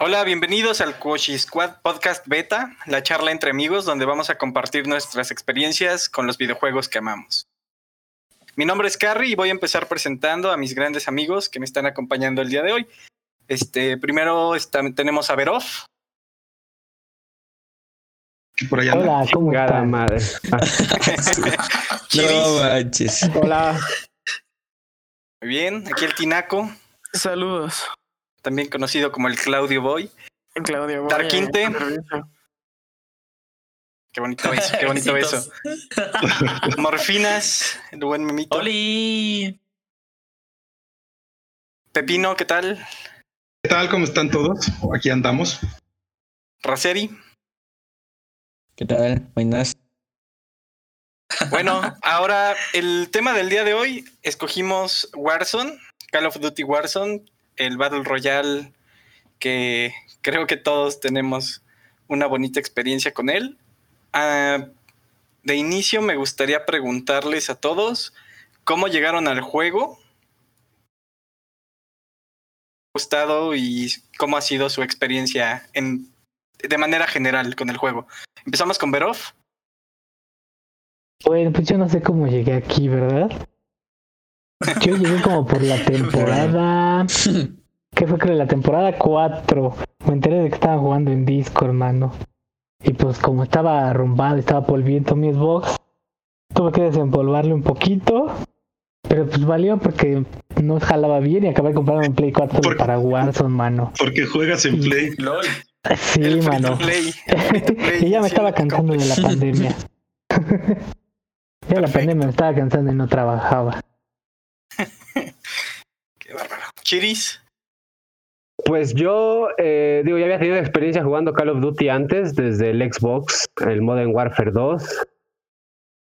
Hola, bienvenidos al Koshi Squad Podcast Beta, la charla entre amigos donde vamos a compartir nuestras experiencias con los videojuegos que amamos. Mi nombre es Carrie y voy a empezar presentando a mis grandes amigos que me están acompañando el día de hoy. Este, primero está, tenemos a Verov. Por allá anda. Hola, ¿cómo madre. No manches. Hola. Muy bien, aquí el Tinaco, Saludos. También conocido como el Claudio Boy. Claudio. Boya, Darquinte. permiso. Qué bonito beso, qué bonito beso. Morfinas, el buen memito. ¡Oli! Pepino, ¿qué tal? ¿Qué tal? ¿Cómo están todos? Aquí andamos. Raceri. ¿Qué tal? Buenas. Bueno, ahora el tema del día de hoy, escogimos Warzone, Call of Duty Warzone, el Battle Royale que creo que todos tenemos una bonita experiencia con él. Ah, de inicio me gustaría preguntarles a todos cómo llegaron al juego, gustado y cómo ha sido su experiencia en, de manera general con el juego. Empezamos con Verov. Bueno, pues yo no sé cómo llegué aquí, ¿verdad? Yo llegué como por la temporada. ¿Qué fue? Creo la temporada 4. Me enteré de que estaban jugando en disco, hermano. Y pues como estaba arrumbado, estaba polviento mi Xbox, tuve que desempolvarle un poquito. Pero pues valió porque no jalaba bien y acabé de comprarme un Play 4 ¿Por qué? para Warzone, mano. Porque juegas en Play. LOL. Sí, el mano. play, el y ya me sí, estaba cansando de la pandemia. ya la pandemia me estaba cansando y no trabajaba. Chiris. Pues yo, eh, digo, ya había tenido experiencia jugando Call of Duty antes, desde el Xbox, el Modern Warfare 2.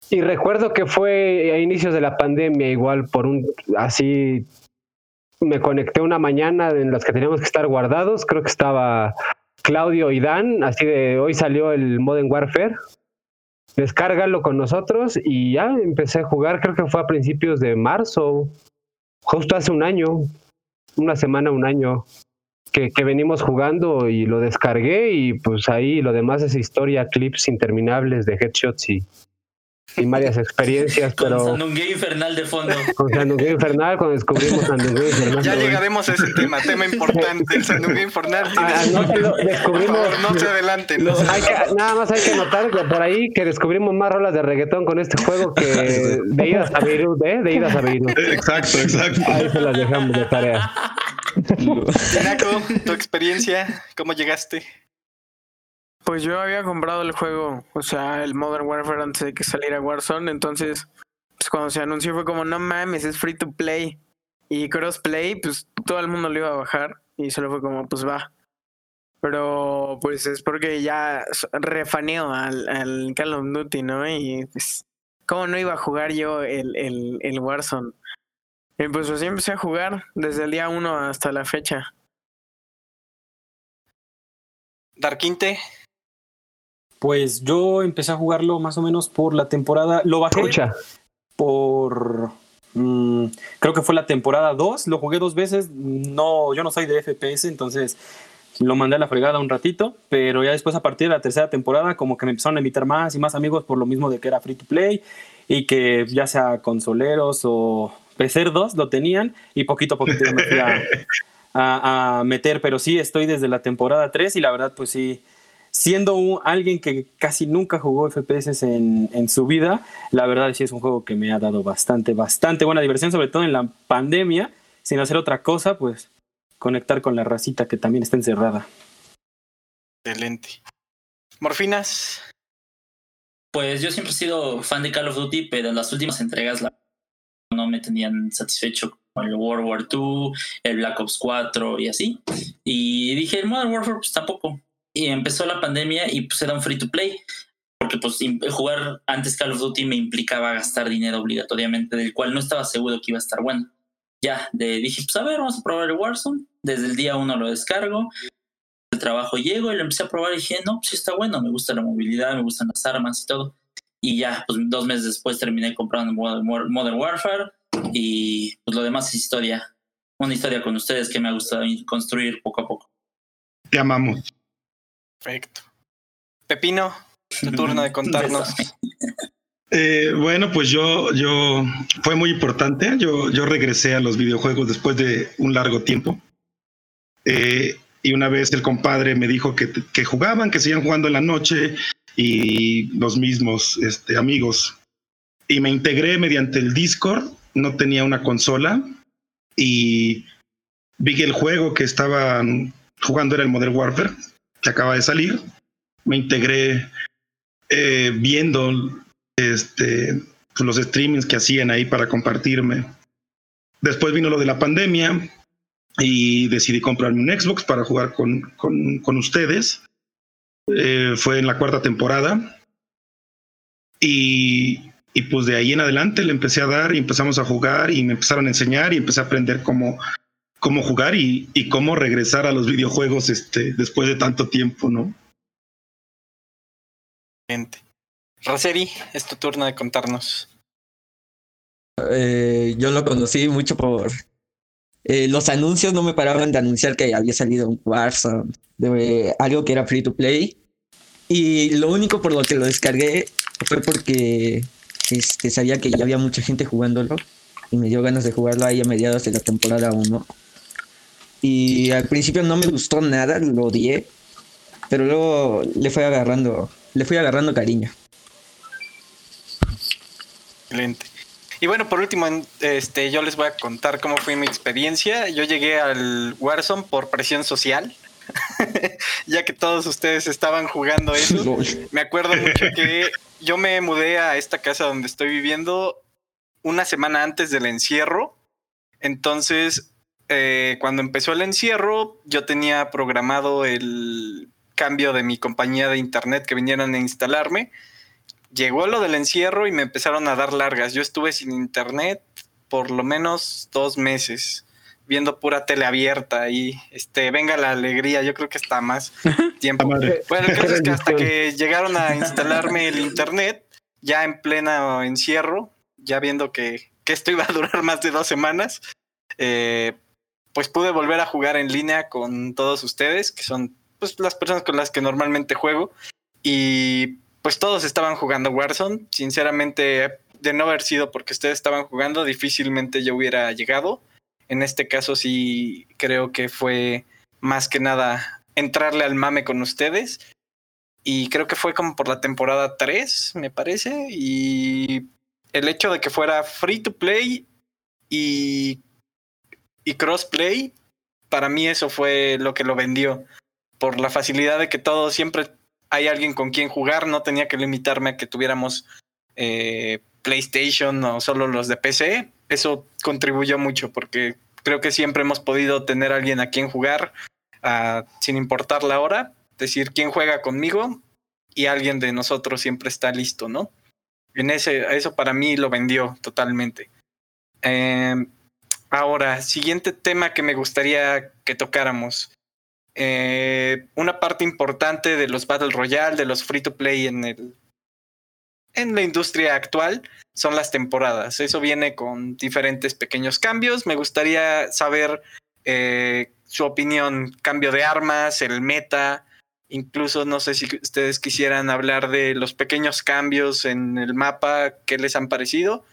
Y recuerdo que fue a inicios de la pandemia, igual por un, así, me conecté una mañana en las que teníamos que estar guardados. Creo que estaba Claudio y Dan, así de hoy salió el Modern Warfare. Descárgalo con nosotros y ya empecé a jugar, creo que fue a principios de marzo, justo hace un año, una semana, un año que, que venimos jugando y lo descargué y pues ahí lo demás es historia, clips interminables de headshots y, y varias experiencias, Con pero Sandungue Infernal de fondo. con Sandungue Infernal, cuando descubrimos Sandungue Infernal. Ya ¿no? llegaremos a ese tema, tema importante, el Sandungue Infernal. Ah, anótelo, Por descubrimos favor, no se adelanten. no hay que- nada más hay que notar que por ahí que descubrimos más rolas de reggaetón con este juego que de idas a Beirut, ¿eh? De idas a Beirut. Exacto, exacto. Ahí se las dejamos de tarea. Tinaco, tu experiencia, ¿cómo llegaste? Pues yo había comprado el juego, o sea, el Modern Warfare antes de que saliera Warzone, entonces, pues cuando se anunció fue como, no mames, es free to play. Y crossplay, pues todo el mundo lo iba a bajar y solo fue como, pues va. Pero pues es porque ya refaneo al, al Call of Duty, ¿no? Y pues, ¿cómo no iba a jugar yo el, el, el Warzone? Y pues así empecé a jugar desde el día uno hasta la fecha. Darquinte, Pues yo empecé a jugarlo más o menos por la temporada. Lo bajé por. mm, creo que fue la temporada 2. Lo jugué dos veces. No, yo no soy de FPS, entonces lo mandé a la fregada un ratito. Pero ya después, a partir de la tercera temporada, como que me empezaron a invitar más y más amigos por lo mismo de que era free to play y que ya sea consoleros o pecerdos lo tenían. Y poquito a poquito me fui a, a- a meter. Pero sí, estoy desde la temporada 3 y la verdad, pues sí siendo un- alguien que casi nunca jugó FPS en, en su vida, la verdad sí es un juego que me ha dado bastante, bastante buena diversión, sobre todo en la pandemia, sin hacer otra cosa, pues conectar con la racita que también está encerrada. excelente. Morfinas, Pues yo siempre he sido fan de Call of Duty, pero en las últimas entregas la- no me tenían satisfecho con el World War II, el Black Ops 4 y así. Y dije, el Modern Warfare pues tampoco. Y empezó la pandemia y pues era un free to play. Porque pues jugar antes Call of Duty me implicaba gastar dinero obligatoriamente, del cual no estaba seguro que iba a estar bueno. Ya, de, dije, pues a ver, vamos a probar el Warzone. Desde el día uno lo descargo. El trabajo llego y lo empecé a probar y dije, no, pues sí está bueno, me gusta la movilidad, me gustan las armas y todo. Y ya, pues dos meses después terminé comprando Modern Warfare y pues lo demás es historia. Una historia con ustedes que me ha gustado construir poco a poco. te amamos. Perfecto. Pepino, tu turno de contarnos. Eh, bueno, pues yo, yo, fue muy importante. Yo, yo regresé a los videojuegos después de un largo tiempo. Eh, y una vez el compadre me dijo que, que jugaban, que seguían jugando en la noche y los mismos este, amigos. Y me integré mediante el Discord. No tenía una consola y vi que el juego que estaban jugando era el Modern Warfare, que acaba de salir. Me integré eh, viendo este, pues, los streamings que hacían ahí para compartirme. Después vino lo de la pandemia y decidí comprarme un Xbox para jugar con, con, con ustedes. Eh, fue en la cuarta temporada. Y, y, pues de ahí en adelante le empecé a dar y empezamos a jugar y me empezaron a enseñar y empecé a aprender cómo, cómo jugar y, y cómo regresar a los videojuegos este, después de tanto tiempo, ¿no? Gente. Roseri, es tu turno de contarnos. Eh, yo lo conocí mucho por eh, los anuncios, no me paraban de anunciar que había salido un Warzone, de, algo que era free to play. Y lo único por lo que lo descargué fue porque este, sabía que ya había mucha gente jugándolo y me dio ganas de jugarlo ahí a mediados de la temporada 1. Y al principio no me gustó nada, lo odié, pero luego le fui agarrando, le fui agarrando cariño. Excelente. Y bueno, por último, este, yo les voy a contar cómo fue mi experiencia. Yo llegué al Warzone por presión social, ya que todos ustedes estaban jugando eso. Me acuerdo mucho que yo me mudé a esta casa donde estoy viviendo una semana antes del encierro. Entonces, eh, cuando empezó el encierro, yo tenía programado el cambio de mi compañía de internet que vinieran a instalarme. Llegó lo del encierro y me empezaron a dar largas. Yo estuve sin internet por lo menos dos meses viendo pura tele abierta y este venga la alegría yo creo que está más tiempo. Bueno el caso es que hasta que llegaron a instalarme el internet ya en plena encierro ya viendo que, que esto iba a durar más de dos semanas eh, pues pude volver a jugar en línea con todos ustedes que son pues las personas con las que normalmente juego y pues todos estaban jugando Warzone. Sinceramente, de no haber sido porque ustedes estaban jugando, difícilmente yo hubiera llegado. En este caso sí creo que fue más que nada entrarle al mame con ustedes. Y creo que fue como por la temporada 3, me parece. Y el hecho de que fuera free to play y, y crossplay, para mí eso fue lo que lo vendió. Por la facilidad de que todos siempre hay alguien con quien jugar, no tenía que limitarme a que tuviéramos eh, PlayStation o solo los de PC. Eso contribuyó mucho porque creo que siempre hemos podido tener a alguien a quien jugar sin importar la hora, decir quién juega conmigo y alguien de nosotros siempre está listo, ¿no? En ese, eso para mí lo vendió totalmente. Eh, ahora, siguiente tema que me gustaría que tocáramos. Eh, una parte importante de los Battle Royale, de los free to play en el en la industria actual son las temporadas. Eso viene con diferentes pequeños cambios. Me gustaría saber eh, su opinión, cambio de armas, el meta. Incluso no sé si ustedes quisieran hablar de los pequeños cambios en el mapa, qué les han parecido.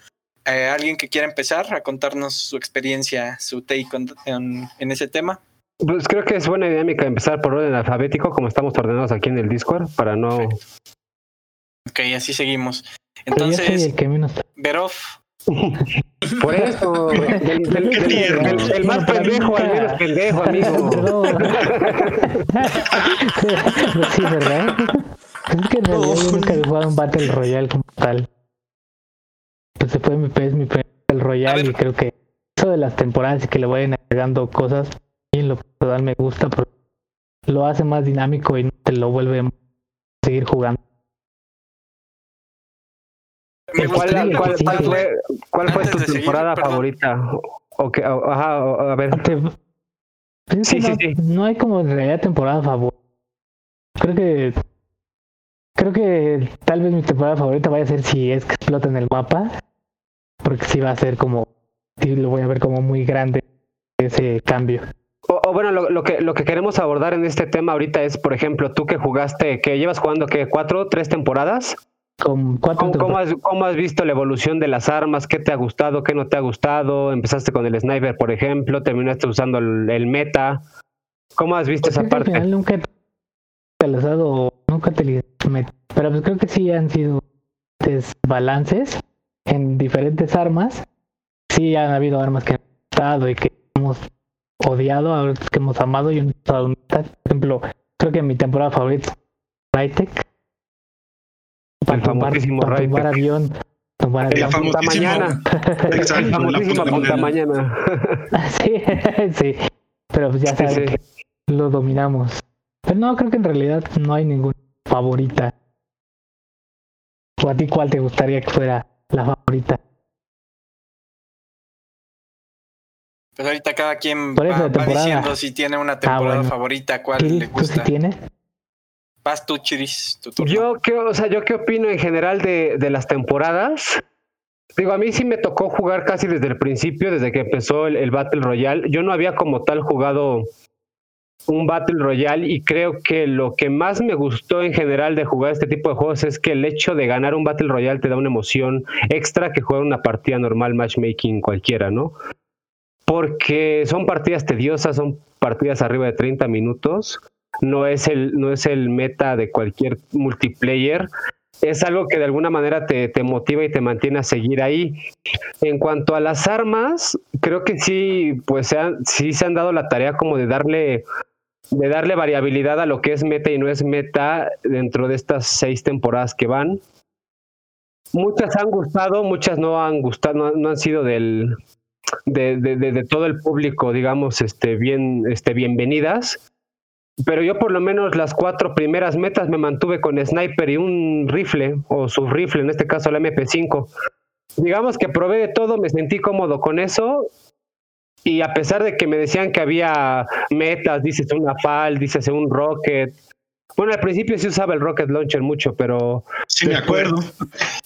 Eh, ¿Alguien que quiera empezar a contarnos su experiencia, su take en, en ese tema? Pues creo que es buena dinámica empezar por orden alfabético, como estamos ordenados aquí en el Discord, para no. Ok, así seguimos. Entonces, Verov. Por eso, del, el más pendejo al menos pendejo, amigo. sí, ¿verdad? Es que en realidad yo nunca he jugado un Battle Royale como tal. Pues después mi es mi Battle Royale y creo que eso de las temporadas y que le vayan agregando cosas en lo personal me gusta porque lo hace más dinámico y te lo vuelve a seguir jugando. ¿Cuál, cuál, cuál, fue, cuál fue tu temporada favorita? O que, ajá, a ver. Pues sí, no, sí, sí. no hay como en realidad temporada favorita. Creo que creo que tal vez mi temporada favorita vaya a ser si es que explota en el mapa, porque sí va a ser como sí lo voy a ver como muy grande ese cambio. O, o bueno, lo, lo que, lo que queremos abordar en este tema ahorita es, por ejemplo, tú que jugaste, que llevas jugando, que ¿Cuatro, tres temporadas? Con cuatro ¿Cómo, cómo has, cómo has visto la evolución de las armas? ¿Qué te ha gustado? ¿Qué no te ha gustado? Empezaste con el sniper, por ejemplo, terminaste usando el, el meta. ¿Cómo has visto Pues esa al parte? final nunca he utilizado, nunca he utilizado meta. Pero pues creo que sí han sido balances en diferentes armas. Sí han habido armas que han gustado y que hemos odiado, a otras que hemos amado y hemos meta. Por ejemplo, creo que mi temporada favorita es Rytek. El famosísimo para tumbar avión. Tumbar El avión. punta mañana. Exacto, la famosísimo punta punta mañana. mañana. Sí, sí. Pero pues ya Sí, saben sí. que lo dominamos. Pero no, creo que en realidad no hay ninguna favorita. ¿O a ti cuál te gustaría que fuera la favorita? Pues ahorita cada quien Por eso, va, diciendo si tiene una temporada bueno. favorita, cuál le ¿tú sí gusta. tienes? Vas tú, Chiris, tu turno. Yo qué, o sea, yo qué opino en general de, de las temporadas. Digo, a mí sí me tocó jugar casi desde el principio, desde que empezó el, el Battle Royale. Yo no había como tal jugado un Battle Royale y creo que lo que más me gustó en general de jugar este tipo de juegos es que el hecho de ganar un Battle Royale te da una emoción extra que jugar una partida normal matchmaking cualquiera, ¿no? Porque son partidas tediosas, son partidas arriba de 30 minutos no es el, no es el meta de cualquier multiplayer. Es algo que de alguna manera te, te motiva y te mantiene a seguir ahí. En cuanto a las armas, creo que sí, pues se han, sí se han dado la tarea como de darle, de darle variabilidad a lo que es meta y no es meta dentro de estas seis temporadas que van. Muchas han gustado, muchas no han gustado, no, han sido del, de, de, de, de todo el público, digamos, este, bien, este, bienvenidas. Pero yo por lo menos las cuatro primeras metas me mantuve con sniper y un rifle, o su rifle, en este caso la MP5. Digamos que probé de todo, me sentí cómodo con eso. Y a pesar de que me decían que había metas, dices una FAL, dices un rocket. Bueno, al principio sí usaba el rocket launcher mucho, pero Sí, me acuerdo.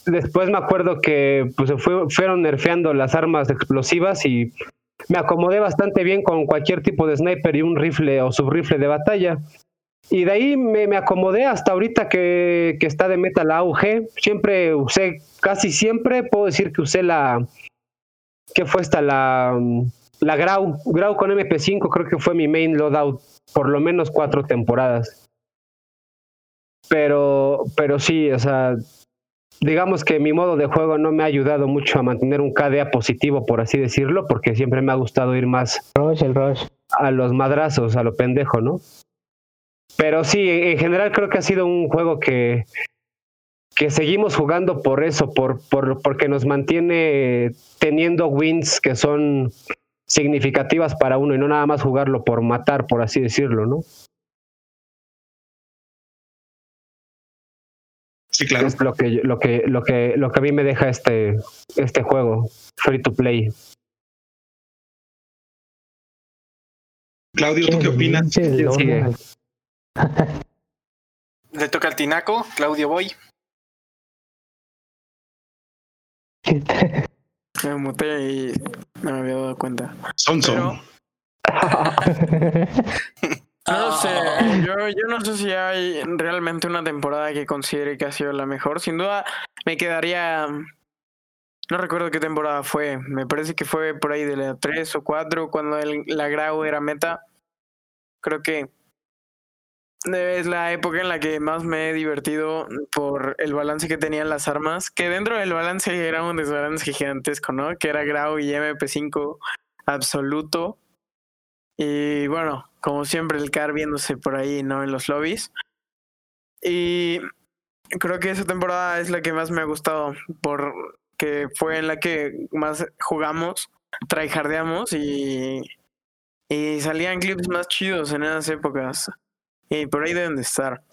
después me acuerdo que pues, se fue- fueron nerfeando las armas explosivas y me acomodé bastante bien con cualquier tipo de sniper y un rifle o subrifle de batalla. Y de ahí me, me acomodé hasta ahorita que, que está de meta la AUG. Siempre usé, casi siempre puedo decir que usé la. ¿Qué fue esta? La, la Grau. Grau con MP5 creo que fue mi main loadout por lo menos cuatro temporadas. Pero, pero sí, o sea, digamos que mi modo de juego no me ha ayudado mucho a mantener un KDA positivo, por así decirlo, porque siempre me ha gustado ir más Rush, el Rush. a los madrazos, a lo pendejo, ¿no? Pero sí, en general creo que ha sido un juego que, que seguimos jugando por eso, por, por, porque nos mantiene teniendo wins que son significativas para uno y no nada más jugarlo por matar, por así decirlo, ¿no? Sí, claro. Es lo que, lo que, lo que, lo que a mí me deja este, este juego, free to play. Claudio, ¿tú qué opinas? Pinche ¿Quién lobo. sigue? Le toca al Tinaco, Claudio Boy. Me muté y no me había dado cuenta. Son Pero- No sé, Ah, yo, yo no sé si hay realmente una temporada que considere que ha sido la mejor. Sin duda me quedaría... No recuerdo qué temporada fue. Me parece que fue por ahí de la 3 o 4 cuando el, la Grau era meta. Creo que es la época en la que más me he divertido por el balance que tenían las armas. Que dentro del balance era un desbalance gigantesco, ¿no? Que era Grau y MP5 absoluto. Y bueno, como siempre, el car viéndose por ahí, ¿no? En los lobbies. Y creo que esa temporada es la que más me ha gustado, porque fue en la que más jugamos, tryhardeamos y, y salían clips más chidos en esas épocas. Y por ahí deben de estar.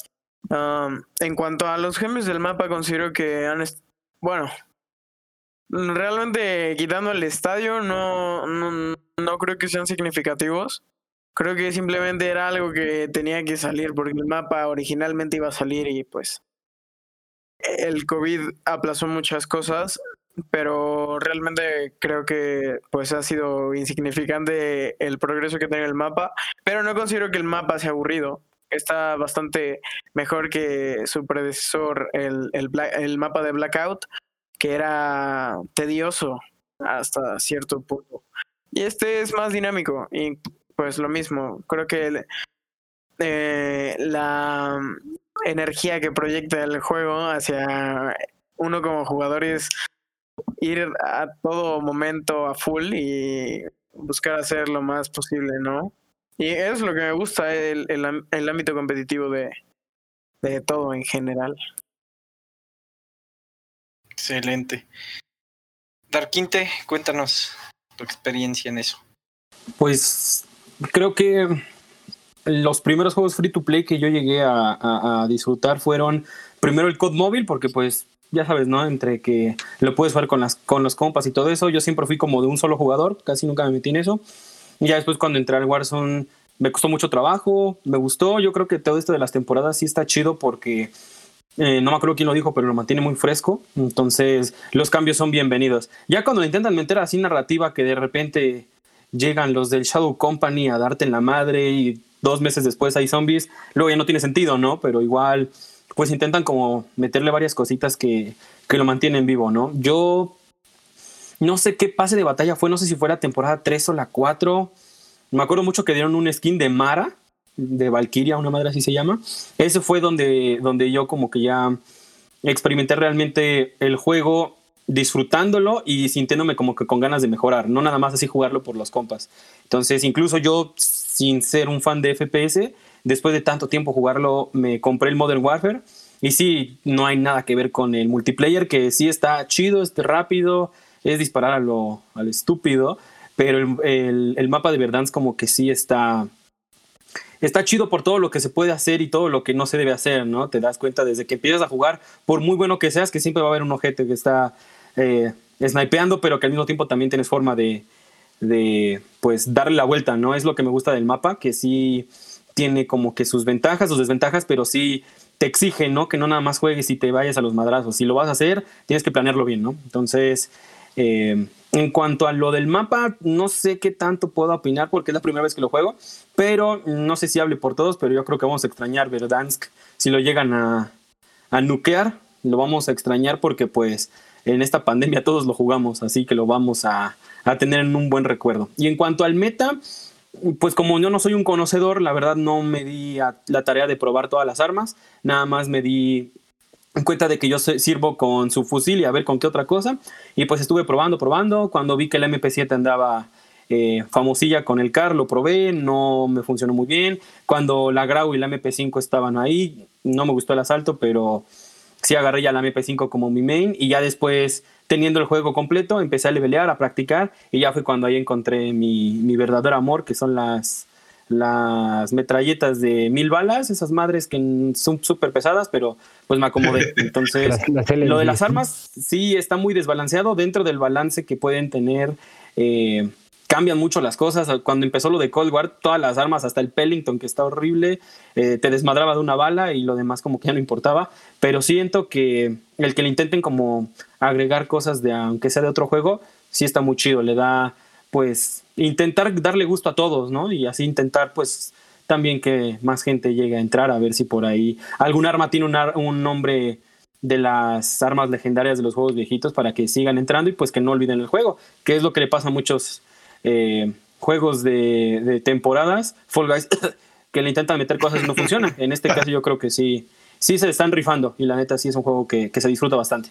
Um, en cuanto a los gems del mapa, considero que han... Bueno, realmente quitando el estadio, no, no, no creo que sean significativos. Creo que simplemente era algo que tenía que salir porque el mapa originalmente iba a salir y pues el COVID aplazó muchas cosas pero realmente creo que pues ha sido insignificante el progreso que tiene el mapa, pero no considero que el mapa sea aburrido. Está bastante mejor que su predecesor, el, el, mapa de Blackout, que era tedioso hasta cierto punto. Y este es más dinámico y pues lo mismo. Creo que eh, la energía que proyecta el juego hacia uno como jugador es ir a todo momento a full y buscar hacer lo más posible, ¿no? Y eso es lo que me gusta, el, el, el ámbito competitivo de, de todo en general. Excelente. Darkinte, cuéntanos tu experiencia en eso. Pues creo que los primeros juegos free to play que yo llegué a, a- a disfrutar fueron primero el COD móvil, porque pues ya sabes, ¿no? Entre que lo puedes jugar con, las, con los compas y todo eso, yo siempre fui como de un solo jugador, casi nunca me metí en eso. Ya después cuando entré al Warzone me costó mucho trabajo, me gustó, yo creo que todo esto de las temporadas sí está chido porque eh, no me acuerdo quién lo dijo, pero lo mantiene muy fresco. Entonces, los cambios son bienvenidos. Ya cuando intentan meter así narrativa que de repente llegan los del Shadow Company a darte en la madre y dos meses después hay zombies, luego ya no tiene sentido, ¿no? Pero igual, pues intentan como meterle varias cositas que, que lo mantienen vivo, ¿no? Yo no sé qué pase de batalla fue, no sé si fue la temporada 3 o la 4. Me acuerdo mucho que dieron un skin de Mara, de Valkyria, una madre así se llama. Ese fue donde, donde yo como que ya experimenté realmente el juego disfrutándolo y sintiéndome como que con ganas de mejorar, no nada más así jugarlo por los compas. Entonces, incluso yo, sin ser un fan de FPS, después de tanto tiempo jugarlo, me compré el Modern Warfare. Y sí, no hay nada que ver con el multiplayer, que sí está chido, es rápido, es disparar a lo, estúpido, pero el, el- el mapa de Verdansk como que sí está, está chido por todo lo que se puede hacer y todo lo que no se debe hacer, ¿no? Te das cuenta desde que empiezas a jugar, por muy bueno que seas, que siempre va a haber un ojete que está eh, snipeando, pero que al mismo tiempo también tienes forma de, de, pues, darle la vuelta, ¿no? Es lo que me gusta del mapa, que sí tiene como que sus ventajas, sus desventajas, pero sí te exige, ¿no? Que no nada más juegues y te vayas a los madrazos. Si lo vas a hacer, tienes que planearlo bien, ¿no? Entonces, eh, en cuanto a lo del mapa, no sé qué tanto puedo opinar porque es la primera vez que lo juego, pero no sé si hable por todos, pero yo creo que vamos a extrañar Verdansk si lo llegan a, a lo vamos a extrañar porque pues en esta pandemia todos lo jugamos, así que lo vamos a, tener en un buen recuerdo. Y en cuanto al meta, pues como yo no soy un conocedor, la verdad no me di la tarea de probar todas las armas, nada más me di cuenta de que yo sirvo con su fusil y a ver con qué otra cosa. Y pues estuve probando, probando. Cuando vi que el MP7 andaba eh, famosilla con el CAR, lo probé, no me funcionó muy bien. Cuando la Grau y la MP5 estaban ahí, no me gustó el asalto, pero sí agarré ya la MP5 como mi main. Y ya después, teniendo el juego completo, empecé a levelear, a practicar. Y ya fue cuando ahí encontré mi, mi verdadero amor, que son las las metralletas de mil balas, esas madres que son súper pesadas, pero pues me acomodé. Entonces, Las- las lo de las armas sí está muy desbalanceado dentro del balance que pueden tener. eh, cambian mucho las cosas. Cuando empezó lo de Cold War, todas las armas, hasta el Pellington, que está horrible, eh, te desmadraba de una bala y lo demás como que ya no importaba. Pero siento que el que le intenten como agregar cosas de, aunque sea de otro juego, sí está muy chido. Le da, pues, intentar darle gusto a todos, ¿no? Y así intentar, pues, también que más gente llegue a entrar a ver si por ahí algún arma tiene un, ar- un nombre de las armas legendarias de los juegos viejitos para que sigan entrando y pues que no olviden el juego, que es lo que le pasa a muchos eh, juegos de, de temporadas, Fall Guys, que le intentan meter cosas y no funcionan. En este caso yo creo que sí, sí se están rifando y la neta sí es un juego que, se disfruta bastante.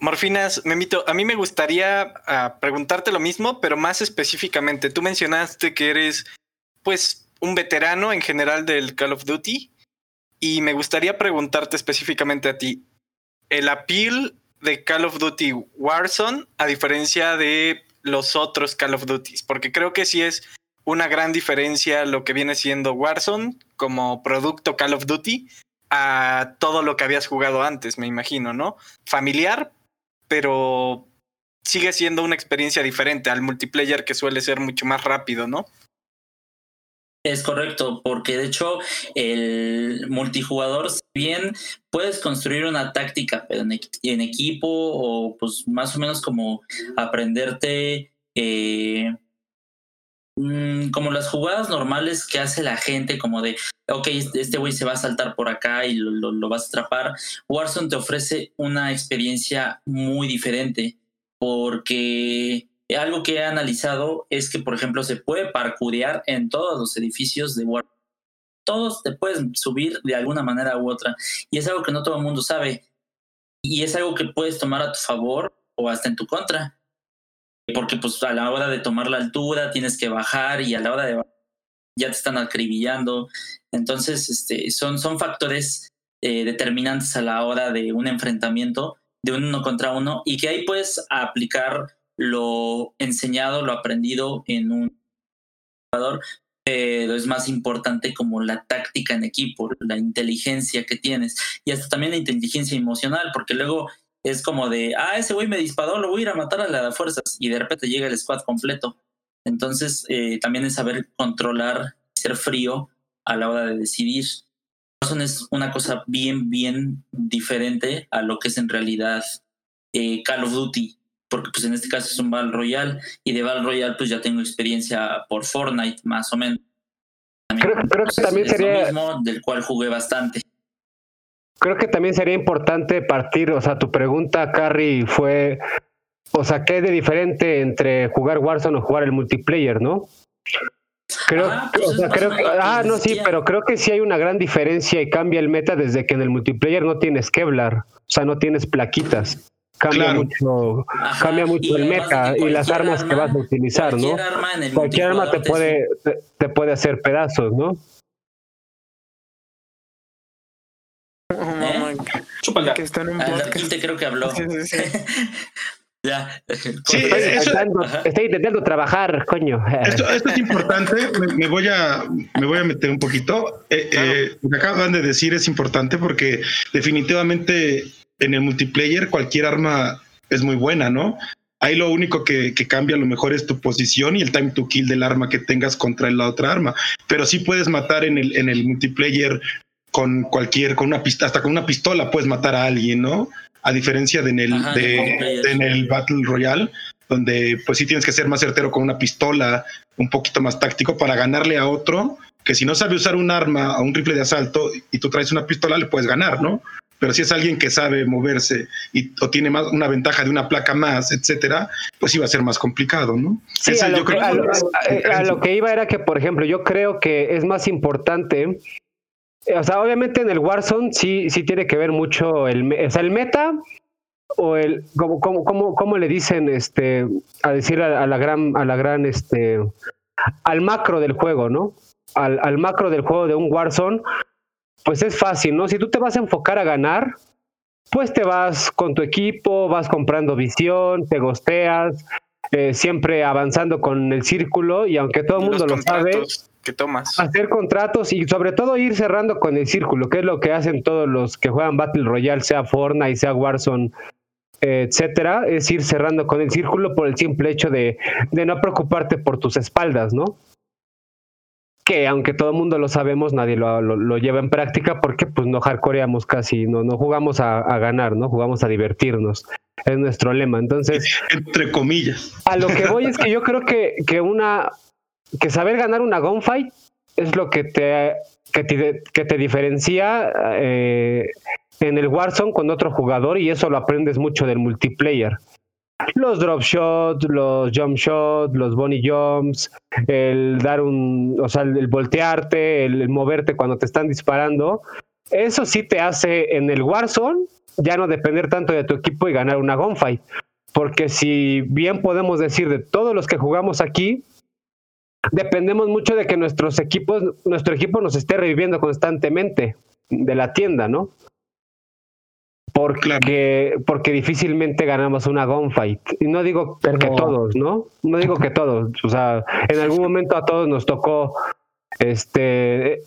Morfinas, Memito, a mí me gustaría ah, preguntarte lo mismo, pero más específicamente. Tú mencionaste que eres, pues, un veterano en general del Call of Duty. Y me gustaría preguntarte específicamente a ti. El appeal de Call of Duty Warzone, a diferencia de los otros Call of Duties, porque creo que sí es una gran diferencia lo que viene siendo Warzone como producto Call of Duty a todo lo que habías jugado antes, me imagino, ¿no? Familiar, pero sigue siendo una experiencia diferente al multiplayer que suele ser mucho más rápido, ¿no? Es correcto, porque de hecho el multijugador, si bien puedes construir una táctica pero en, equi- en equipo o pues más o menos como aprenderte eh, mm, como las jugadas normales que hace la gente, como de, ok, este este güey se va a saltar por acá y lo, lo- vas a atrapar, Warzone te ofrece una experiencia muy diferente porque algo que he analizado es que, por ejemplo, se puede parkurear en todos los edificios de Warzone. Todos te puedes subir de alguna manera u otra. Y es algo que no todo el mundo sabe. Y es algo que puedes tomar a tu favor o hasta en tu contra. Porque pues a la hora de tomar la altura tienes que bajar y a la hora de bajar ya te están acribillando. Entonces, este, son, son factores eh, determinantes a la hora de un enfrentamiento de un uno contra uno y que ahí puedes aplicar lo enseñado, lo aprendido en un jugador, pero es más importante como la táctica en equipo, la inteligencia que tienes y hasta también la inteligencia emocional, porque luego es como de, ah, ese güey me disparó, lo voy a ir a matar a las fuerzas y de repente llega el squad completo. Entonces, eh, también es saber controlar, ser frío a la hora de decidir. Warzone es una cosa bien, bien diferente a lo que es en realidad eh, Call of Duty, porque pues en este caso es un Battle Royale y de Battle Royale pues ya tengo experiencia por Fortnite más o menos. Creo- creo que también es lo sería- mismo, del cual jugué bastante. Creo que también sería importante partir, o sea, tu pregunta, Carrie, fue, o sea, ¿qué es de diferente entre jugar Warzone o jugar el multiplayer, no? Creo, Ah, pues o sea, creo que, que ah, no, sí, pero creo que sí hay una gran diferencia y cambia el meta desde que en el multiplayer no tienes Kevlar, o sea, no tienes plaquitas. Cambia Claro. mucho, Ajá, cambia mucho el meta y las armas que arma- vas a utilizar, ¿no? Cualquier arma en el Cualquier arma te puede, te, te puede hacer pedazos, ¿no? Chúpala. que está en un Ah, podcast. Darkinte creo que habló. Sí, sí, sí. ya. Sí, Estoy eso- intentando, estoy intentando trabajar, coño. Esto, esto es importante, me, me voy a, me voy a meter un poquito. Eh, eh, lo que acaban de decir es importante porque definitivamente en el multiplayer cualquier arma es muy buena, ¿no? Ahí lo único que, que cambia a lo mejor es tu posición y el time to kill del arma que tengas contra la otra arma. Pero sí puedes matar en el, en el multiplayer con cualquier, con una pistola, hasta con una pistola puedes matar a alguien, ¿no? A diferencia de en el, Ajá, de, en el Battle Royale, donde pues sí tienes que ser más certero con una pistola, un poquito más táctico para ganarle a otro, que si no sabe usar un arma a un rifle de asalto y tú traes una pistola, le puedes ganar, ¿no? Pero si es alguien que sabe moverse y, o tiene más una ventaja de una placa más, etcétera, pues iba a ser más complicado, ¿no? Sí, Esa a yo que, creo a, lo, a- lo que iba era que, por ejemplo, yo creo que es más importante. Eh, O sea, obviamente en el Warzone sí, sí tiene que ver mucho el, o sea, el meta o el como, como, como, como le dicen este a decir a, a la gran a la gran este al macro del juego, ¿no? Al, al macro del juego de un Warzone, pues es fácil, ¿no? Si tú te vas a enfocar a ganar, pues te vas con tu equipo, vas comprando visión, te gosteas, eh, siempre avanzando con el círculo y aunque todo el mundo Los lo sabe, que tomas. hacer contratos y sobre todo ir cerrando con el círculo, que es lo que hacen todos los que juegan Battle Royale, sea Fortnite, sea Warzone, etcétera, es ir cerrando con el círculo por el simple hecho de, de no preocuparte por tus espaldas, ¿no? Que aunque todo el mundo lo sabemos, nadie lo, lo- lo lleva en práctica porque pues no hardcoreamos casi, no, no jugamos a, a ganar, ¿no? Jugamos a divertirnos. Es nuestro lema. Entonces, Entre comillas. a lo que voy es que yo creo que, que una que saber ganar una gunfight es lo que te que te, que te diferencia eh, en el Warzone con otro jugador y eso lo aprendes mucho del multiplayer. Los drop shots, los jump shots, los bunny jumps, el dar un, o sea, el, voltearte, el, el moverte cuando te están disparando, eso sí te hace en el Warzone ya no depender tanto de tu equipo y ganar una gunfight. Porque si bien podemos decir de todos los que jugamos aquí, dependemos mucho de que nuestros equipos, nuestro equipo nos esté reviviendo constantemente de la tienda, ¿no? Porque, porque difícilmente ganamos una gunfight. Y no digo Pero- que todos, ¿no? No digo que todos. O sea, en algún momento a todos nos tocó este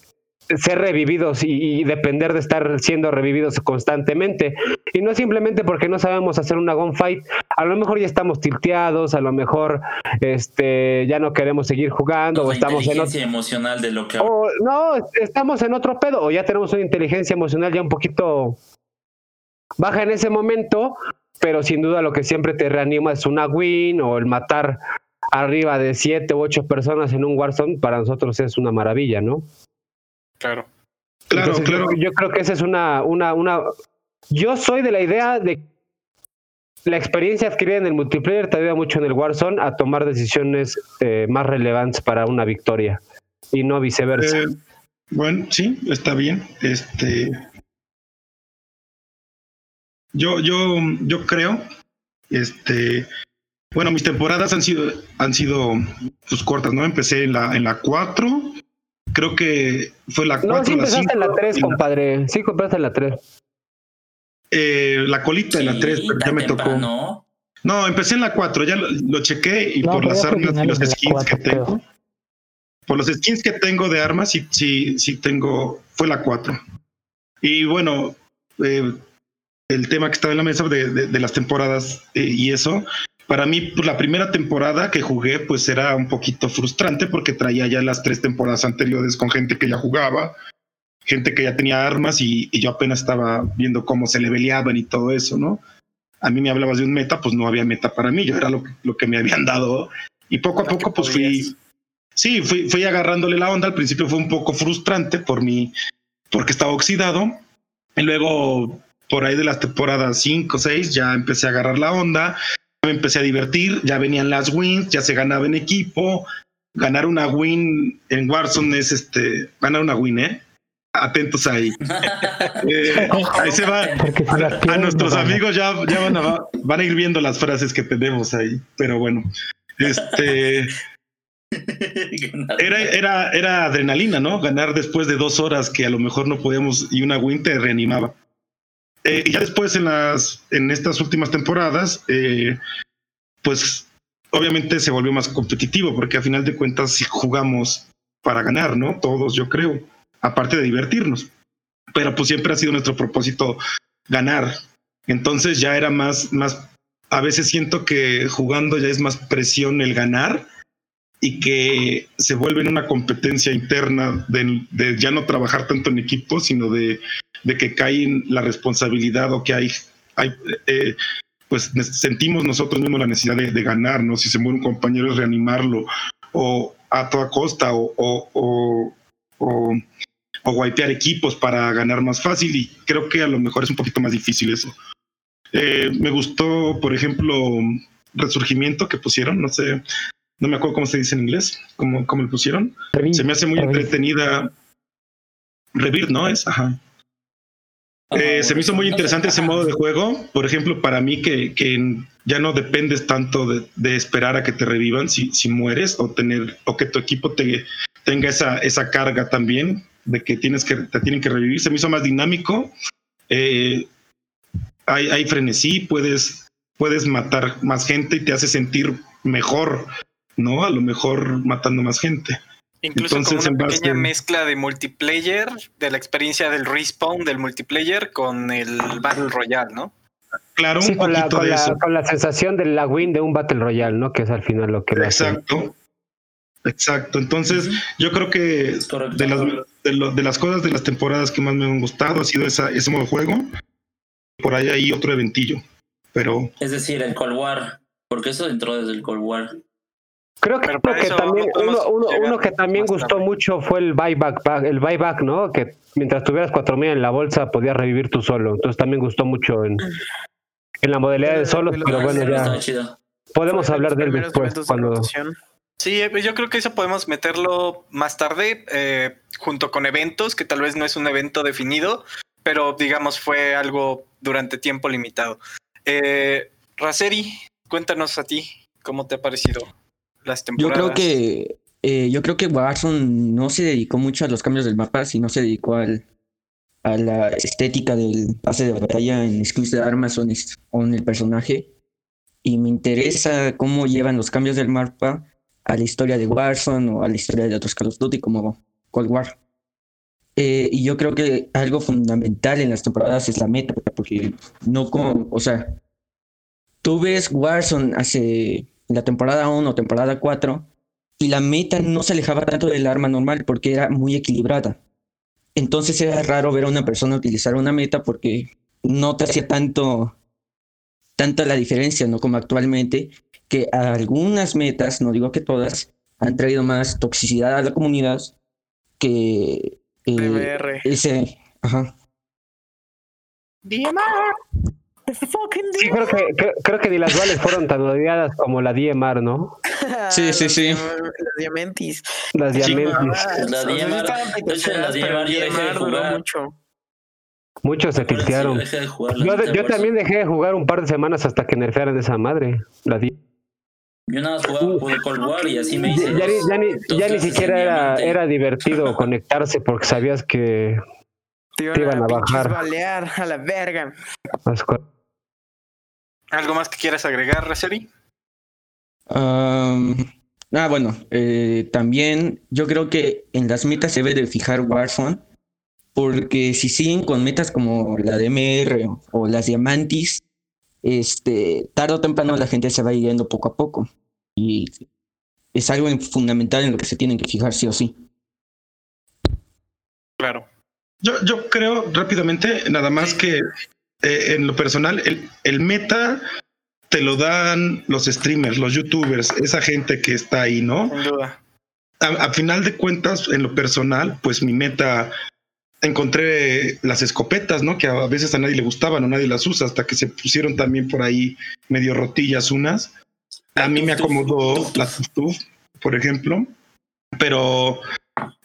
ser revividos y, y depender de estar siendo revividos constantemente. Y no simplemente porque no sabemos hacer una gunfight, a lo mejor ya estamos tilteados, a lo mejor este ya no queremos seguir jugando o estamos en otro emocional de lo que o no, estamos en otro pedo, o ya tenemos una inteligencia emocional ya un poquito baja en ese momento, pero sin duda lo que siempre te reanima es una win o el matar arriba de siete u ocho personas en un Warzone, para nosotros es una maravilla, ¿no? Claro. Claro, Entonces, claro. Yo, yo creo que esa es una, una, una. Yo soy de la idea de la experiencia adquirida en el multiplayer te ayuda mucho en el Warzone a tomar decisiones eh, más relevantes para una victoria y no viceversa. Eh, bueno, sí, está bien. Este. Yo, yo, yo creo. Este. Bueno, mis temporadas han sido, han sido pues, cortas, ¿no? Empecé en la, en la 4. Creo que fue la 4. no, sí la empezaste en la 5, 3, y la- compadre. Sí, empezaste en la 3. eh, la colita de la 3, Sí, pero ya me tocó. temprano. No, empecé en la 4, ya lo, lo chequé y No, por las armas y los skins 4, que tengo. creo. Por los skins que tengo de armas, sí, sí, sí tengo, fue la 4. Y bueno, eh, el tema que estaba en la mesa de, de- de las temporadas eh, y eso, para mí, pues, la primera temporada que jugué, pues era un poquito frustrante porque traía ya las tres temporadas anteriores con gente que ya jugaba, gente que ya tenía armas y, y yo apenas estaba viendo cómo se leveleaban y todo eso, ¿no? A mí me hablabas de un meta, pues no había meta para mí, yo era lo, que- lo que me habían dado. Y poco a poco, pues fui. Sí, fui, fui agarrándole la onda. Al principio fue un poco frustrante por mi, porque estaba oxidado. Y luego, por ahí de las temporadas 5 o 6, ya empecé a agarrar la onda. Me empecé a divertir. Ya venían las wins, ya se ganaba en equipo. Ganar una win en Warzone es este, ganar una win, ¿eh? Atentos ahí. Eh, ahí se va. A, a nuestros amigos ya, ya van, a, van a ir viendo las frases que tenemos ahí. Pero bueno, este. Era, era, era adrenalina, ¿no? Ganar después de dos horas que a lo mejor no podíamos y una win te reanimaba. Eh, y ya después en las en estas últimas temporadas, eh, pues obviamente se volvió más competitivo porque a final de cuentas sí jugamos para ganar, ¿no? Todos, yo creo, aparte de divertirnos. Pero pues siempre ha sido nuestro propósito ganar. Entonces ya era más, más, a veces siento que jugando ya es más presión el ganar y que se vuelve en una competencia interna de, ya no trabajar tanto en equipo, sino de, de que cae la responsabilidad o que hay, hay eh, pues sentimos nosotros mismos la necesidad de, ganar, ¿no? Si se muere un compañero es reanimarlo o a toda costa o, o, o, o, equipos para ganar más fácil y creo que a lo mejor es un poquito más difícil eso. Eh, me gustó, por ejemplo, Resurgimiento que pusieron, no sé, no me acuerdo cómo se dice en inglés, cómo, cómo le pusieron. Se me hace muy revive. entretenida. Rebirth, ¿no? Es, ajá. Eh, se me hizo muy interesante ese modo de juego. Por ejemplo, para mí que, que ya no dependes tanto de, de esperar a que te revivan si, si mueres o tener o que tu equipo te tenga esa, esa carga también de que tienes que te tienen que revivir. Se me hizo más dinámico. Eh, hay, hay frenesí, puedes, puedes matar más gente y te hace sentir mejor, ¿no? A lo mejor matando más gente. Incluso Entonces, como en una base- pequeña mezcla de multiplayer, de la experiencia del respawn del multiplayer con el Battle Royale, ¿no? Claro, Sí, un con la, poquito con, de la, eso. con la sensación de la win de un Battle Royale, ¿no? Que es al final lo que lo hace. Exacto. Exacto. Entonces, yo creo que de las, de, lo- de las cosas de las temporadas que más me han gustado ha sido esa, ese modo de juego. Por ahí hay otro eventillo. Pero Es decir, el Cold War. Porque eso entró desde el Cold War. Creo que uno que también, uno, uno- uno que también gustó tarde. mucho fue el buyback, back- el buyback, ¿no? Que mientras tuvieras 4000 en la bolsa podías revivir tú solo. Entonces también gustó mucho en, en la modalidad de solos, pero bueno, sí, ya podemos hablar de él después cuando. Sí, eh, yo creo que eso podemos meterlo más tarde, eh, junto con eventos, que tal vez no es un evento definido, pero digamos fue algo durante tiempo limitado. Eh, Raseri, cuéntanos a ti cómo te ha parecido las Yo temporadas. creo que eh, yo creo que Warzone no se dedicó mucho a los cambios del mapa, sino se dedicó al, a la estética del pase de batalla en skills de armas o en, o en el personaje. Y me interesa cómo llevan los cambios del mapa a la historia de Warzone o a la historia de otros Call of Duty como Cold War. Eh, y yo creo que algo fundamental en las temporadas es la meta, porque no como, o sea, tú ves Warzone hace la temporada 1, temporada 4, y la meta no se alejaba tanto del arma normal porque era muy equilibrada. Entonces era raro ver a una persona utilizar una meta porque no te hacía tanto, tanta la diferencia, ¿no? Como actualmente, que algunas metas, no digo que todas, han traído más toxicidad a la comunidad que eh, DMR. ese, ajá. Sí, creo que, creo, creo que ni las duales fueron tan odiadas como la DMR, ¿no? Sí, sí, sí. Las diamantis. Las Diamantis. La sí de hecho, la peteadas, pero DMR yo dejé de jugar. mucho. Muchos se sí, tiltearon. de la Yo, de- yo también dejé de jugar un par de semanas hasta que nerfearan esa madre. La di- Yo nada más jugaba por Cold War y así me ya, hice. ya ni, dos- ya ni- ya ni siquiera era, era divertido conectarse porque sabías que Te Te iban a bajar. balear a la verga. ¿Algo más que quieras agregar, Raceri? Am, ah, bueno, eh, también yo creo que en las metas se debe de fijar Warzone, porque si siguen con metas como la de MR o las Diamantis, este, tarde o temprano la gente se va yendo poco a poco. Y es algo fundamental en lo que se tienen que fijar sí o sí. Claro. Yo, yo creo rápidamente, nada más que eh, en lo personal, el, el meta te lo dan los streamers, los youtubers, esa gente que está ahí, ¿no? Sin duda. A, a final de cuentas, en lo personal, pues mi meta, encontré las escopetas, ¿no? Que a veces a nadie le gustaban o nadie las usa, hasta que se pusieron también por ahí medio rotillas unas. A mí me acomodó la Tuf Tuf, por ejemplo, pero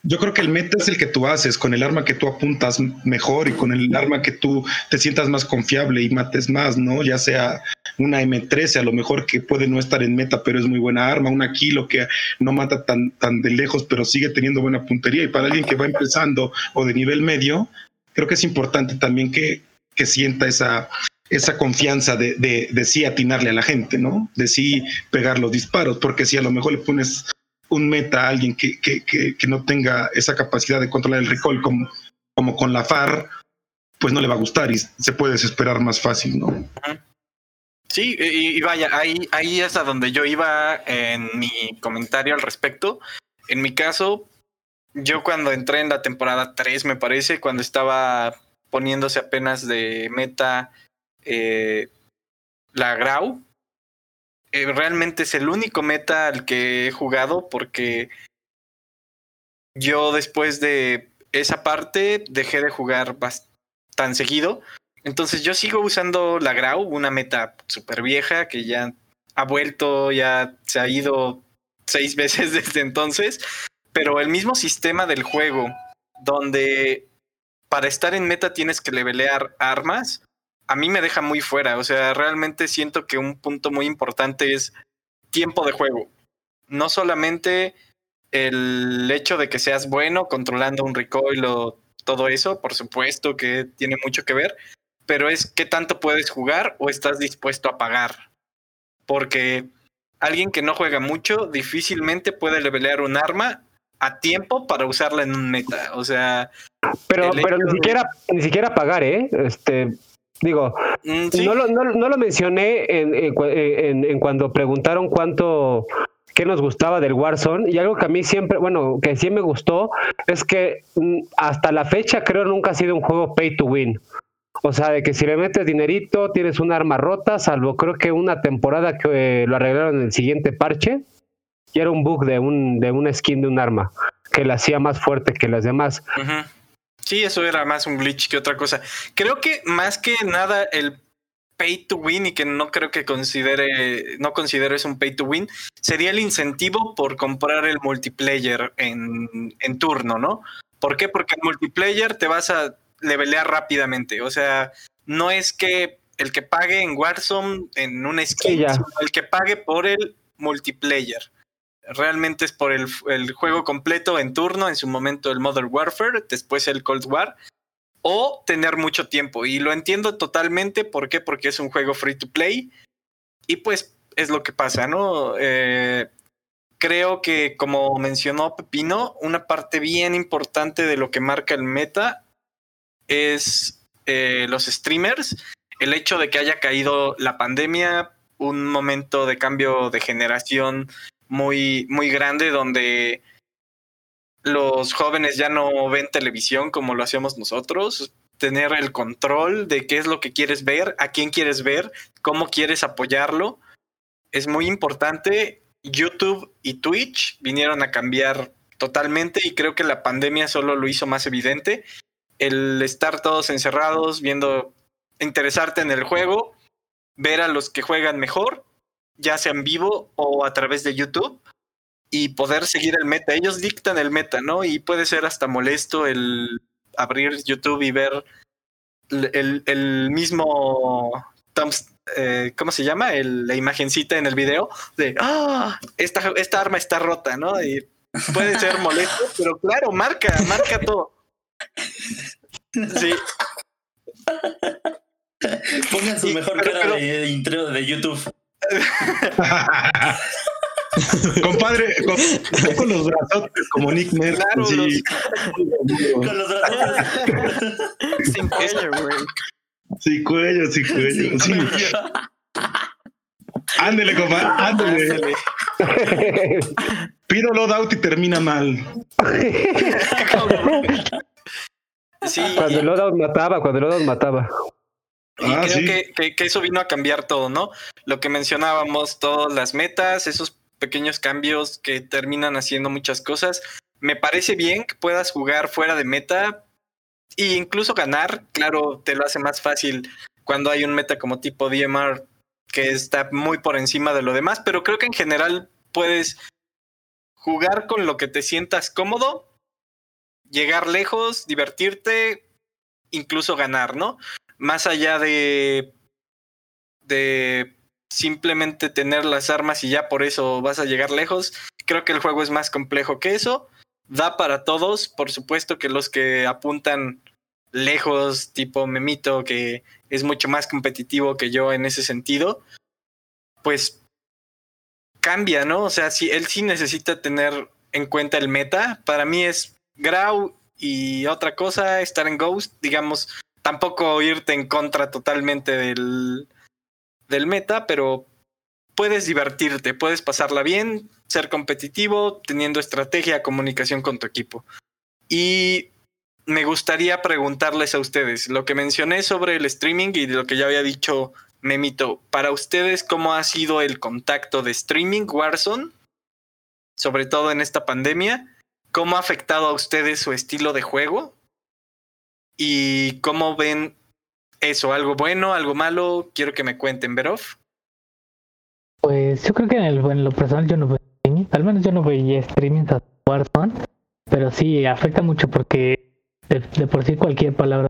yo creo que el meta es el que tú haces, con el arma que tú apuntas mejor y con el arma que tú te sientas más confiable y mates más, ¿no? Ya sea una M13, a lo mejor que puede no estar en meta, pero es muy buena arma, una kilo que no mata tan, tan de lejos, pero sigue teniendo buena puntería. Y para alguien que va empezando o de nivel medio, creo que es importante también que, que sienta esa, esa confianza de, de, de sí atinarle a la gente, ¿no? De sí pegar los disparos, porque si a lo mejor le pones un meta a alguien que, que, que, no tenga esa capacidad de controlar el recall como, como con la FAR, pues no le va a gustar y se puede desesperar más fácil, ¿no? Sí, y, y vaya, ahí, ahí es a donde yo iba en mi comentario al respecto. En mi caso, yo cuando entré en la temporada 3, me parece, cuando estaba poniéndose apenas de meta eh, la Grau, eh, realmente es el único meta al que he jugado porque yo después de esa parte dejé de jugar tan seguido. Entonces yo sigo usando la Grau, una meta súper vieja que ya ha vuelto, ya se ha ido seis veces desde entonces, pero el mismo sistema del juego, donde para estar en meta tienes que levelear armas, a mí me deja muy fuera. O sea, realmente siento que un punto muy importante es tiempo de juego. No solamente el hecho de que seas bueno controlando un recoil o todo eso, por supuesto que tiene mucho que ver, pero es qué tanto puedes jugar o estás dispuesto a pagar. Porque alguien que no juega mucho difícilmente puede levelear un arma a tiempo para usarla en un meta. O sea, Pero, pero ni de- siquiera, ni siquiera pagar, ¿eh? Este, digo, mm, sí, no, lo, no, no lo mencioné en, en en- cuando preguntaron cuánto, qué nos gustaba del Warzone. Y algo que a mí siempre, bueno, que sí me gustó, es que mm, hasta la fecha creo nunca ha sido un juego pay to win. O sea, de que si le metes dinerito, tienes un arma rota, salvo creo que una temporada que eh, lo arreglaron en el siguiente parche, y era un bug de un, de una skin de un arma, que la hacía más fuerte que las demás. Sí, eso era más un glitch que otra cosa. Creo que más que nada el pay to win y que no creo que considere, no considero es un pay to win, sería el incentivo por comprar el multiplayer en, en turno, ¿no? ¿Por qué? Porque el multiplayer te vas a levelear rápidamente. O sea, no es que el que pague en Warzone en una skin, Sí, sino el que pague por el multiplayer. Realmente es por el, juego completo en turno, en su momento el Modern Warfare, después el Cold War, o tener mucho tiempo. Y lo entiendo totalmente, ¿por qué? Porque es un juego free to play y pues es lo que pasa, ¿no? Eh, creo que como mencionó Pepino, una parte bien importante de lo que marca el meta es eh, los streamers, el hecho de que haya caído la pandemia, un momento de cambio de generación muy, muy grande donde los jóvenes ya no ven televisión como lo hacíamos nosotros, tener el control de qué es lo que quieres ver, a quién quieres ver, cómo quieres apoyarlo, es muy importante. YouTube y Twitch vinieron a cambiar totalmente y creo que la pandemia solo lo hizo más evidente. El estar todos encerrados, viendo, interesarte en el juego, ver a los que juegan mejor, ya sea en vivo o a través de YouTube, y poder seguir el meta. Ellos dictan el meta, ¿no? Y puede ser hasta molesto el abrir YouTube y ver el, el mismo eh, ¿cómo se llama? El, la imagencita en el video de, ah, esta, esta arma está rota, ¿no? Y puede ser molesto, pero claro, marca, marca todo. Sí. Pongan su mejor cara de intro de YouTube. Compadre, con, con, los brazos como Nick Mer. Claro, sí. con los brazos. Sin cuello, güey. Sí, cuello, sí, cuello. Sí. Ándele, compadre, ándele. Pido loadout y termina mal. Sí. Cuando el loadout mataba, cuando el loadout mataba. Y ah, creo sí. que, que, que, eso vino a cambiar todo, ¿no? Lo que mencionábamos, todas las metas, esos pequeños cambios que terminan haciendo muchas cosas. Me parece bien que puedas jugar fuera de meta e incluso ganar. Claro, te lo hace más fácil cuando hay un meta como tipo DMR que está muy por encima de lo demás, pero creo que en general puedes jugar con lo que te sientas cómodo, llegar lejos, divertirte, incluso ganar, ¿no? Más allá de de simplemente tener las armas y ya por eso vas a llegar lejos. Creo que el juego es más complejo que eso. Da para todos, por supuesto que los que apuntan lejos, tipo Memito, que es mucho más competitivo que yo en ese sentido, pues cambia, ¿no? O sea, si él sí necesita tener en cuenta el meta. Para mí es Grau y otra cosa, estar en Ghost, digamos, tampoco irte en contra totalmente del, del meta, pero puedes divertirte, puedes pasarla bien, ser competitivo, teniendo estrategia, comunicación con tu equipo. Y me gustaría preguntarles a ustedes, lo que mencioné sobre el streaming y lo que ya había dicho Memito, para ustedes, ¿cómo ha sido el contacto de streaming Warzone? Sobre todo en esta pandemia. ¿Cómo ha afectado a ustedes su estilo de juego? ¿Y cómo ven eso, algo bueno, algo malo, quiero que me cuenten, Verov. Pues yo creo que en, el, en lo personal yo no streaming, al menos yo no veía streaming a Warzone, pero sí afecta mucho porque de, por sí cualquier palabra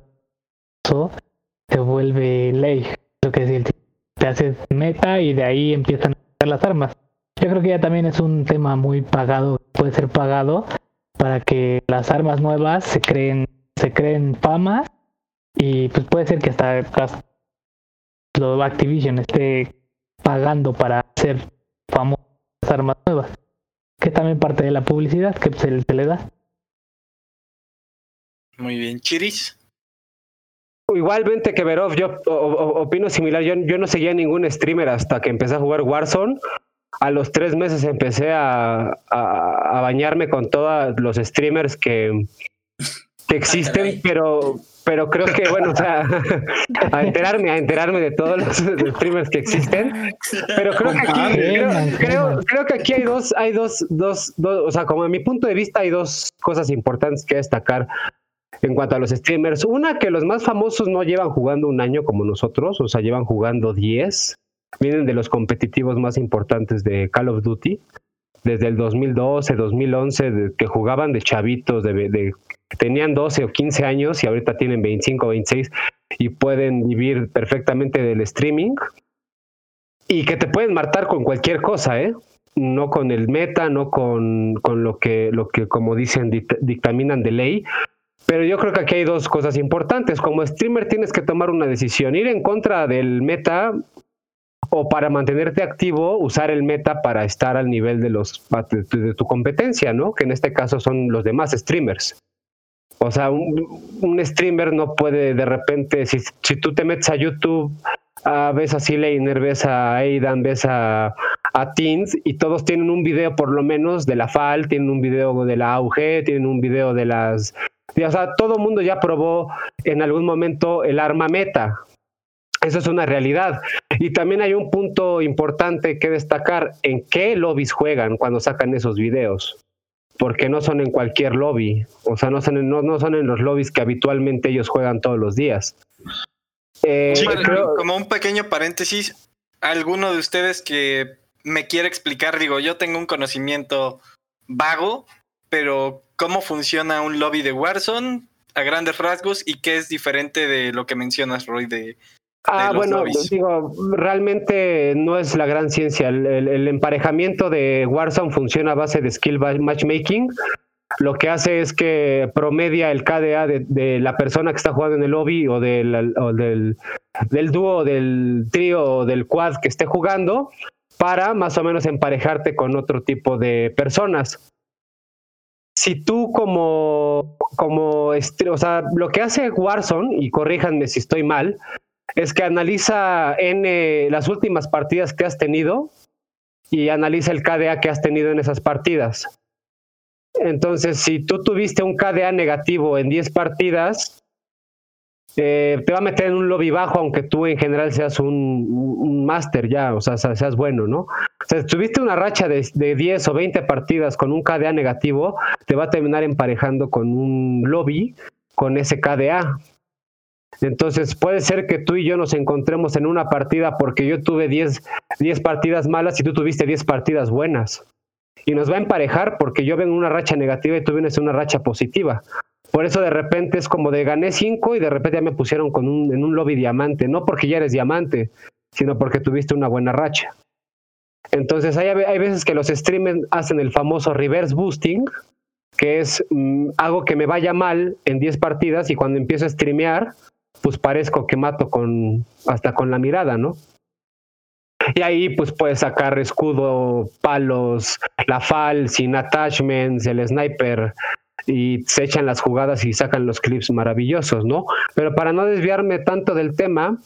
se vuelve ley, lo que decir, te haces meta y de ahí empiezan a las armas. Yo creo que ya también es un tema muy pagado, puede ser pagado para que las armas nuevas se creen, se creen fama y pues puede ser que hasta, lo Activision esté pagando para hacer famosas armas nuevas. Que también parte de la publicidad que se, se le da. Muy bien, Chiris. Igualmente que Verov, yo opino similar. Yo, yo no seguía ningún streamer hasta que empecé a jugar Warzone. A los tres meses empecé a, a, a bañarme con todos los streamers que, que existen, pero pero creo que, bueno, o sea, a enterarme, a enterarme de todos los streamers que existen. Pero creo que aquí, creo, creo, que aquí hay dos, hay dos, dos, dos, o sea, como a mi punto de vista hay dos cosas importantes que destacar en cuanto a los streamers. Una, que los más famosos no llevan jugando un año como nosotros, o sea, llevan jugando 10. Vienen de los competitivos más importantes de Call of Duty desde el 2012, 2011, de, que jugaban de chavitos, de, de, tenían 12 o 15 años y ahorita tienen 25 o 26 y pueden vivir perfectamente del streaming y que te pueden matar con cualquier cosa, ¿eh? No con el meta, no con, con lo, que, lo que, como dicen, dictaminan de ley. Pero yo creo que aquí hay dos cosas importantes. Como streamer tienes que tomar una decisión. Ir en contra del meta o para mantenerte activo, usar el meta para estar al nivel de los de, tu competencia, ¿no? Que en este caso son los demás streamers. O sea, un, streamer no puede de repente, si, tú te metes a YouTube, ah, ves a Laner, ves a Aidan, ves a, a Teens y todos tienen un video por lo menos de la FAL, tienen un video de la AUG, tienen un video de las... O sea, todo el mundo ya probó en algún momento el arma meta. Eso es una realidad. Y también hay un punto importante que destacar, en qué lobbies juegan cuando sacan esos videos porque no son en cualquier lobby, o sea, no son en, no, no son en los lobbies que habitualmente ellos juegan todos los días. Eh, Sí, creo- Como un pequeño paréntesis, alguno de ustedes que me quiere explicar, digo, yo tengo un conocimiento vago, pero ¿cómo funciona un lobby de Warzone a grandes rasgos y qué es diferente de lo que mencionas, Roy, de... Ah, bueno, digo, realmente no es la gran ciencia. El, el- el emparejamiento de Warzone funciona a base de skill matchmaking. Lo que hace es que promedia el KDA de, de la persona que está jugando en el lobby o del, o del, del dúo, del trío o del quad que esté jugando para más o menos emparejarte con otro tipo de personas. Si tú como, como, o sea, lo que hace Warzone, y corríjanme si estoy mal, es que analiza N las últimas partidas que has tenido y analiza el KDA que has tenido en esas partidas. Entonces, si tú tuviste un KDA negativo en 10 partidas, eh, te va a meter en un lobby bajo, aunque tú en general seas un, un máster ya, o sea, se- seas bueno, ¿no? O sea, si tuviste una racha de, de 10 o 20 partidas con un KDA negativo, te va a terminar emparejando con un lobby con ese KDA. Entonces puede ser que tú y yo nos encontremos en una partida porque yo tuve 10, 10 partidas malas y tú tuviste 10 partidas buenas. Y nos va a emparejar porque yo vengo en una racha negativa y tú vienes en una racha positiva. Por eso de repente es como de gané 5 y de repente ya me pusieron con un, en un lobby diamante. No porque ya eres diamante, sino porque tuviste una buena racha. Entonces hay, hay veces que los streamers hacen el famoso reverse boosting, que es mm, hago que me vaya mal en 10 partidas y cuando empiezo a streamear, pues parezco que mato con hasta con la mirada, ¿no? Y ahí pues puedes sacar escudo, palos, la fal, sin attachments, el sniper y se echan las jugadas y sacan los clips maravillosos, ¿no? Pero para no desviarme tanto del tema,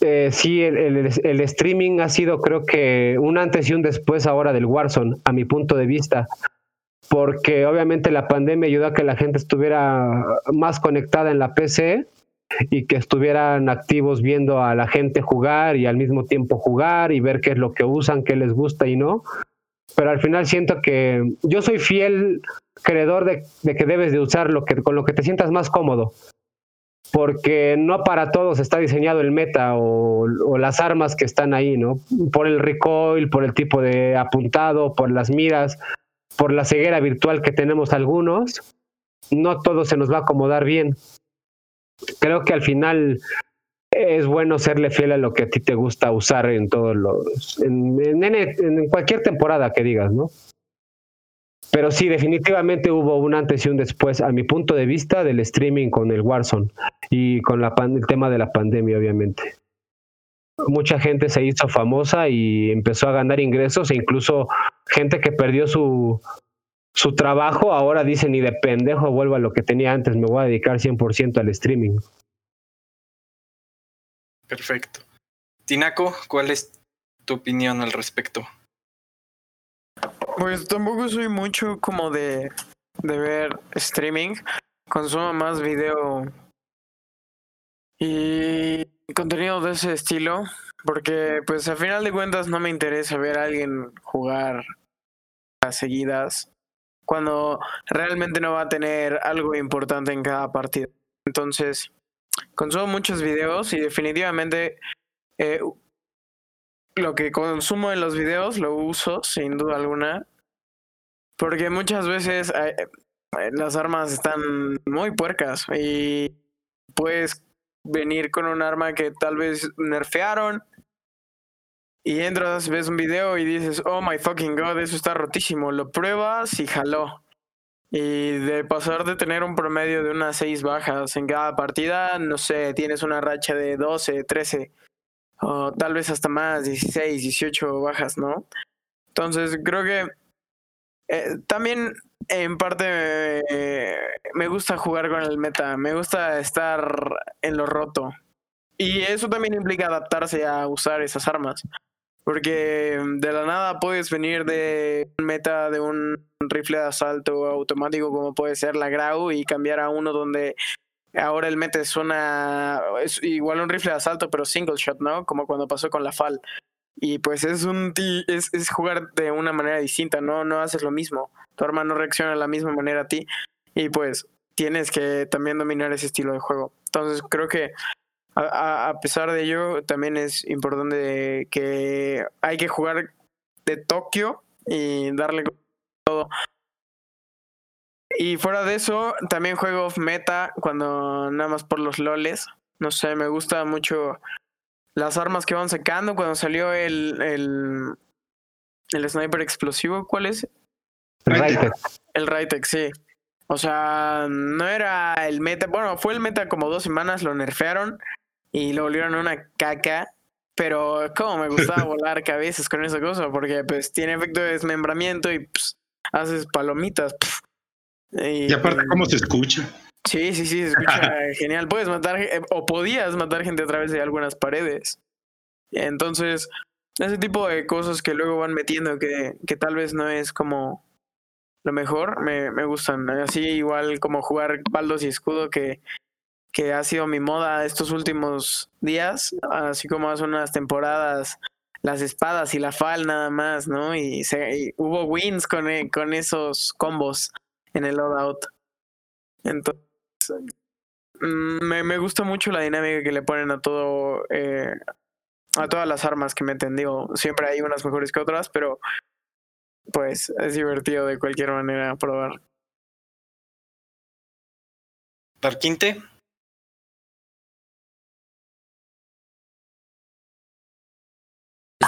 eh, sí, el, el- el streaming ha sido creo que un antes y un después ahora del Warzone, a mi punto de vista porque obviamente la pandemia ayudó a que la gente estuviera más conectada en la PC y que estuvieran activos viendo a la gente jugar y al mismo tiempo jugar y ver qué es lo que usan, qué les gusta y no. Pero al final siento que yo soy fiel creedor de, que debes de usar lo que, con lo que te sientas más cómodo. Porque no para todos está diseñado el meta o, o las armas que están ahí, ¿no? Por el recoil, por el tipo de apuntado, por las miras, por la ceguera virtual que tenemos algunos, no todo se nos va a acomodar bien. Creo que al final es bueno serle fiel a lo que a ti te gusta usar en todos los, en, en, en- cualquier temporada que digas, ¿no? Pero sí, definitivamente hubo un antes y un después, a mi punto de vista, del streaming con el Warzone y con el tema de la pandemia, obviamente. Mucha gente se hizo famosa y empezó a ganar ingresos e incluso gente que perdió su, su trabajo ahora dice ni de pendejo vuelvo a lo que tenía antes, me voy a dedicar 100% al streaming. Perfecto. Tinaco, ¿cuál es tu opinión al respecto? Pues tampoco soy mucho como de, de ver streaming. Consumo más video y contenido de ese estilo. Porque pues al final de cuentas no me interesa ver a alguien jugar a seguidas cuando realmente no va a tener algo importante en cada partido. Entonces, consumo muchos videos y definitivamente eh, lo que consumo en los videos lo uso sin duda alguna. Porque muchas veces eh, eh, las armas están muy puercas y puedes venir con un arma que tal vez nerfearon y entras, ves un video y dices, oh my fucking god, eso está rotísimo. Lo pruebas y jaló. Y de pasar de tener un promedio de unas 6 bajas en cada partida, no sé, tienes una racha de 12, 13 o tal vez hasta más, 16, 18 bajas, ¿no? Entonces creo que eh, también en parte eh, me gusta jugar con el meta, me gusta estar en lo roto. Y eso también implica adaptarse a usar esas armas. Porque de la nada puedes venir de un meta de un rifle de asalto automático como puede ser la Grau y cambiar a uno donde ahora el meta es una es igual un rifle de asalto pero single shot, ¿no? Como cuando pasó con la FAL. Y pues es un es, es jugar de una manera distinta, no no haces lo mismo. Tu arma no reacciona de la misma manera a ti y pues tienes que también dominar ese estilo de juego. Entonces creo que a, a- pesar de ello, también es importante que hay que jugar de Tokio y darle todo. Y fuera de eso, también juego off meta cuando nada más por los loles. No sé, me gusta mucho las armas que van sacando. Cuando salió el, el, el sniper explosivo, ¿cuál es? Raite. El Raytec, sí. O sea, no era el meta. Bueno, fue el meta como dos semanas, lo nerfearon y lo volvieron una caca. Pero como me gustaba volar cabezas con esa cosa, porque pues tiene efecto de desmembramiento y pues, haces palomitas. Y aparte, ¿cómo se escucha? Sí, sí, sí, se escucha genial. Puedes matar, eh, o podías matar gente a través de algunas paredes. Entonces, ese tipo de cosas que luego van metiendo que, que tal vez no es como lo mejor, me, me gustan. Así igual como jugar baldos y escudo que, que ha sido mi moda estos últimos días, así como hace unas temporadas las espadas y la fal nada más, ¿no? Y, hubo wins con, e- con esos combos en el loadout. Entonces, mm, me, me gusta mucho la dinámica que le ponen a todo, eh, a todas las armas que meten. Digo, siempre hay unas mejores que otras, pero pues es divertido de cualquier manera probar. Darkinte.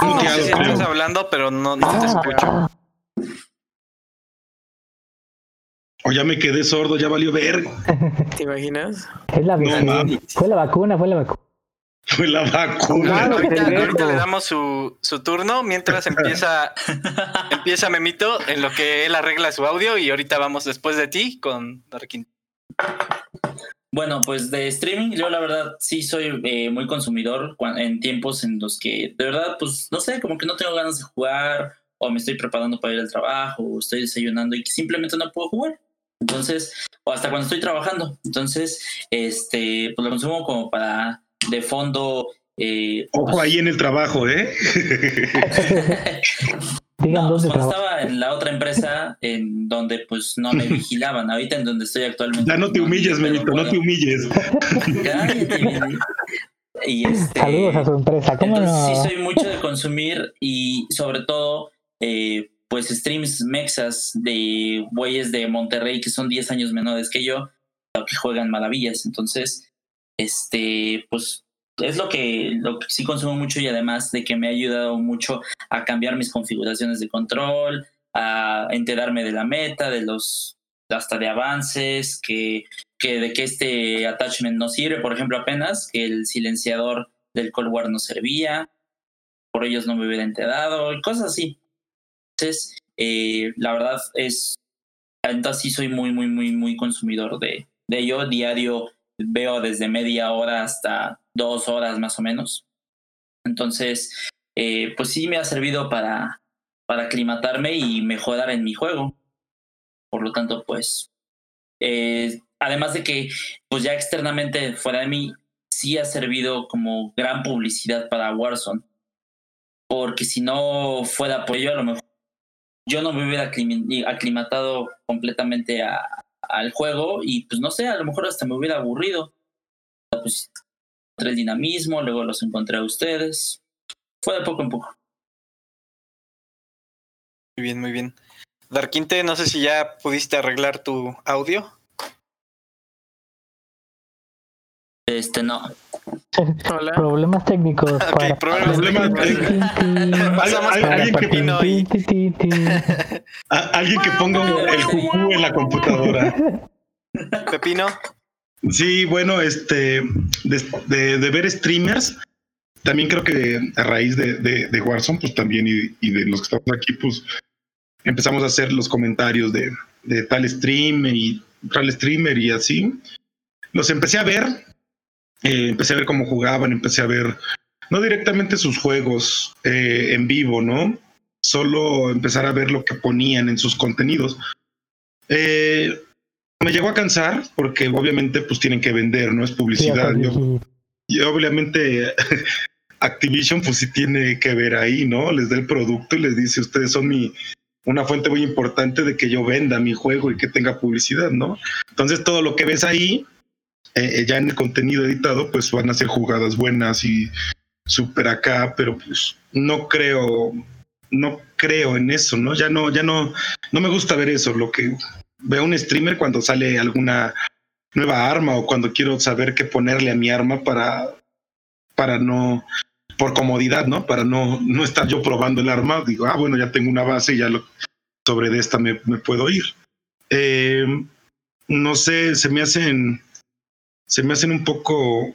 No sé si estás hablando, pero no, no te escucho. Ah, O ya me quedé sordo, ya valió verga. ¿Te imaginas? es la No. Fue la vacuna, fue la vacuna. Fue la vacuna. Claro, ahorita, ahorita le damos su, su turno mientras empieza, empieza Memito en lo que él arregla su audio y ahorita vamos después de ti con Darkinte. Bueno, pues de streaming, yo la verdad sí soy eh, muy consumidor en tiempos en los que de verdad, pues no sé, como que no tengo ganas de jugar o me estoy preparando para ir al trabajo o estoy desayunando y que simplemente no puedo jugar. Entonces, o hasta cuando estoy trabajando. Entonces, este, pues lo consumo como para de fondo. Eh, Ojo pues, ahí en el trabajo, ¿eh? Digan no, dónde cuando estaba en la otra empresa en donde pues no me vigilaban, ahorita en donde estoy actualmente. Ya no te humilles, Memito, no te humilles. Cállate, Y este. Saludos a su empresa. ¿Cómo Entonces no? sí soy mucho de consumir y sobre todo eh, pues streams mexas de güeyes de Monterrey que son 10 años menores que yo, que juegan maravillas. Entonces, este, pues es lo que, sí consumo mucho y además de que me ha ayudado mucho a cambiar mis configuraciones de control, a enterarme de la meta, de los hasta de avances, que, que de que este attachment no sirve, por ejemplo, apenas que el silenciador del Cold War no servía, por ellos no me hubiera enterado, y cosas así. Entonces, eh, la verdad es, entonces sí soy muy, muy, muy, muy consumidor de, de ello. Diario veo desde media hora hasta dos horas más o menos. Entonces, eh, pues sí me ha servido para, para aclimatarme y mejorar en mi juego. Por lo tanto, pues, eh, además de que, pues ya externamente fuera de mí, sí ha servido como gran publicidad para Warzone. Porque si no fuera por ello, a lo mejor yo no me hubiera aclimatado completamente a- al juego y pues no sé, a lo mejor hasta me hubiera aburrido. Pues encontré el dinamismo, luego los encontré a ustedes. Fue de poco en poco. Muy bien, muy bien. Darkinte, no sé si ya pudiste arreglar tu audio. Este, no. Hola. Problemas técnicos. Ok, para- problemas Problemas técnicos. Pasamos Al- alguien que- alguien que ponga el cucú en la computadora. Pepino. Sí, bueno, este, de, ver streamers, también creo que a raíz de, de, de Warzone, pues también y, de los que estamos aquí, pues empezamos a hacer los comentarios de, de tal stream y tal streamer y así. Los empecé a ver, eh, empecé a ver cómo jugaban, empecé a ver, no directamente sus juegos eh, en vivo, ¿no? Solo empezar a ver lo que ponían en sus contenidos. Eh, me llegó a cansar porque obviamente pues tienen que vender, no es publicidad. Yo, obviamente Activision pues sí tiene que ver ahí, ¿no? Les da el producto y les dice, ustedes son mi, una fuente muy importante de que yo venda mi juego y que tenga publicidad, ¿no? Entonces todo lo que ves ahí, eh, ya en el contenido editado, pues van a ser jugadas buenas y súper acá, pero pues no creo, no creo en eso, ¿no? Ya no, ya no, no me gusta ver eso, lo que veo un streamer cuando sale alguna nueva arma o cuando quiero saber qué ponerle a mi arma para, para no, por comodidad, ¿no? Para no, no estar yo probando el arma, digo, ah, bueno, ya tengo una base y ya lo, sobre de esta me, puedo ir. Eh, no sé, se me hacen, se me hacen un poco,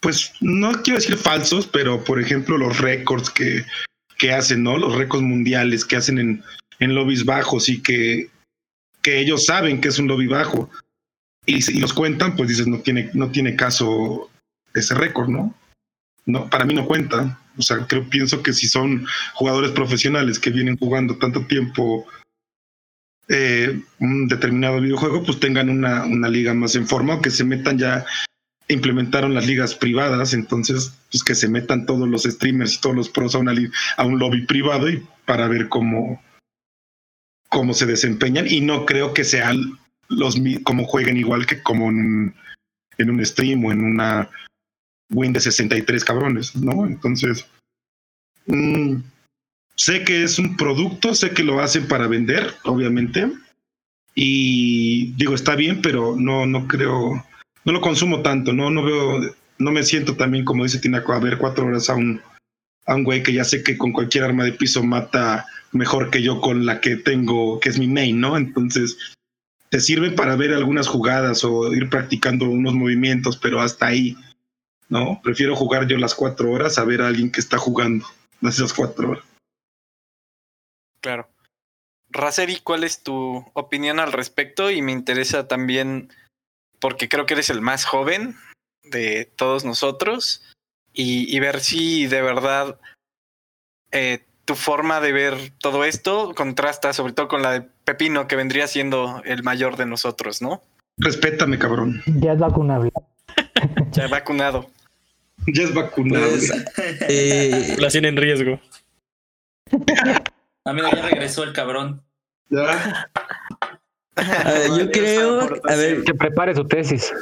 pues no quiero decir falsos, pero por ejemplo los récords que, que hacen, ¿no? Los récords mundiales que hacen en, en lobbies bajos y que, que ellos saben que es un lobby bajo y si los cuentan, pues dices, no tiene, no tiene caso ese récord, ¿no? No, para mí no cuenta. O sea, creo, pienso que si son jugadores profesionales que vienen jugando tanto tiempo eh, un determinado videojuego, pues tengan una, una liga más en forma o que se metan ya, implementaron las ligas privadas, entonces, pues que se metan todos los streamers y todos los pros a, una, a un lobby privado y para ver cómo, cómo se desempeñan. Y no creo que sean los como jueguen igual que como en, en un stream o en una win de 63 cabrones, ¿no? Entonces, mmm, sé que es un producto, sé que lo hacen para vender, obviamente, y digo, está bien, pero no, no creo, no lo consumo tanto, no, no veo, no me siento también, como dice Tinaco, a ver cuatro horas a un, a un güey que ya sé que con cualquier arma de piso mata mejor que yo con la que tengo, que es mi main, ¿no? Entonces, te sirve para ver algunas jugadas o ir practicando unos movimientos, pero hasta ahí, ¿no? Prefiero jugar yo las cuatro horas a ver a alguien que está jugando esas cuatro horas. Claro. Raseri, ¿cuál es tu opinión al respecto? Y me interesa también, porque creo que eres el más joven de todos nosotros, y, y ver si de verdad eh, tu forma de ver todo esto contrasta sobre todo con la de Pepino, que vendría siendo el mayor de nosotros, ¿no? Respétame, cabrón. Ya es vacunable. ya vacunado. Ya es vacunado. Pues, eh... La tiene en riesgo. A mí ya regresó el cabrón. Ya. A ver, yo creo. A ver, que prepare su tesis.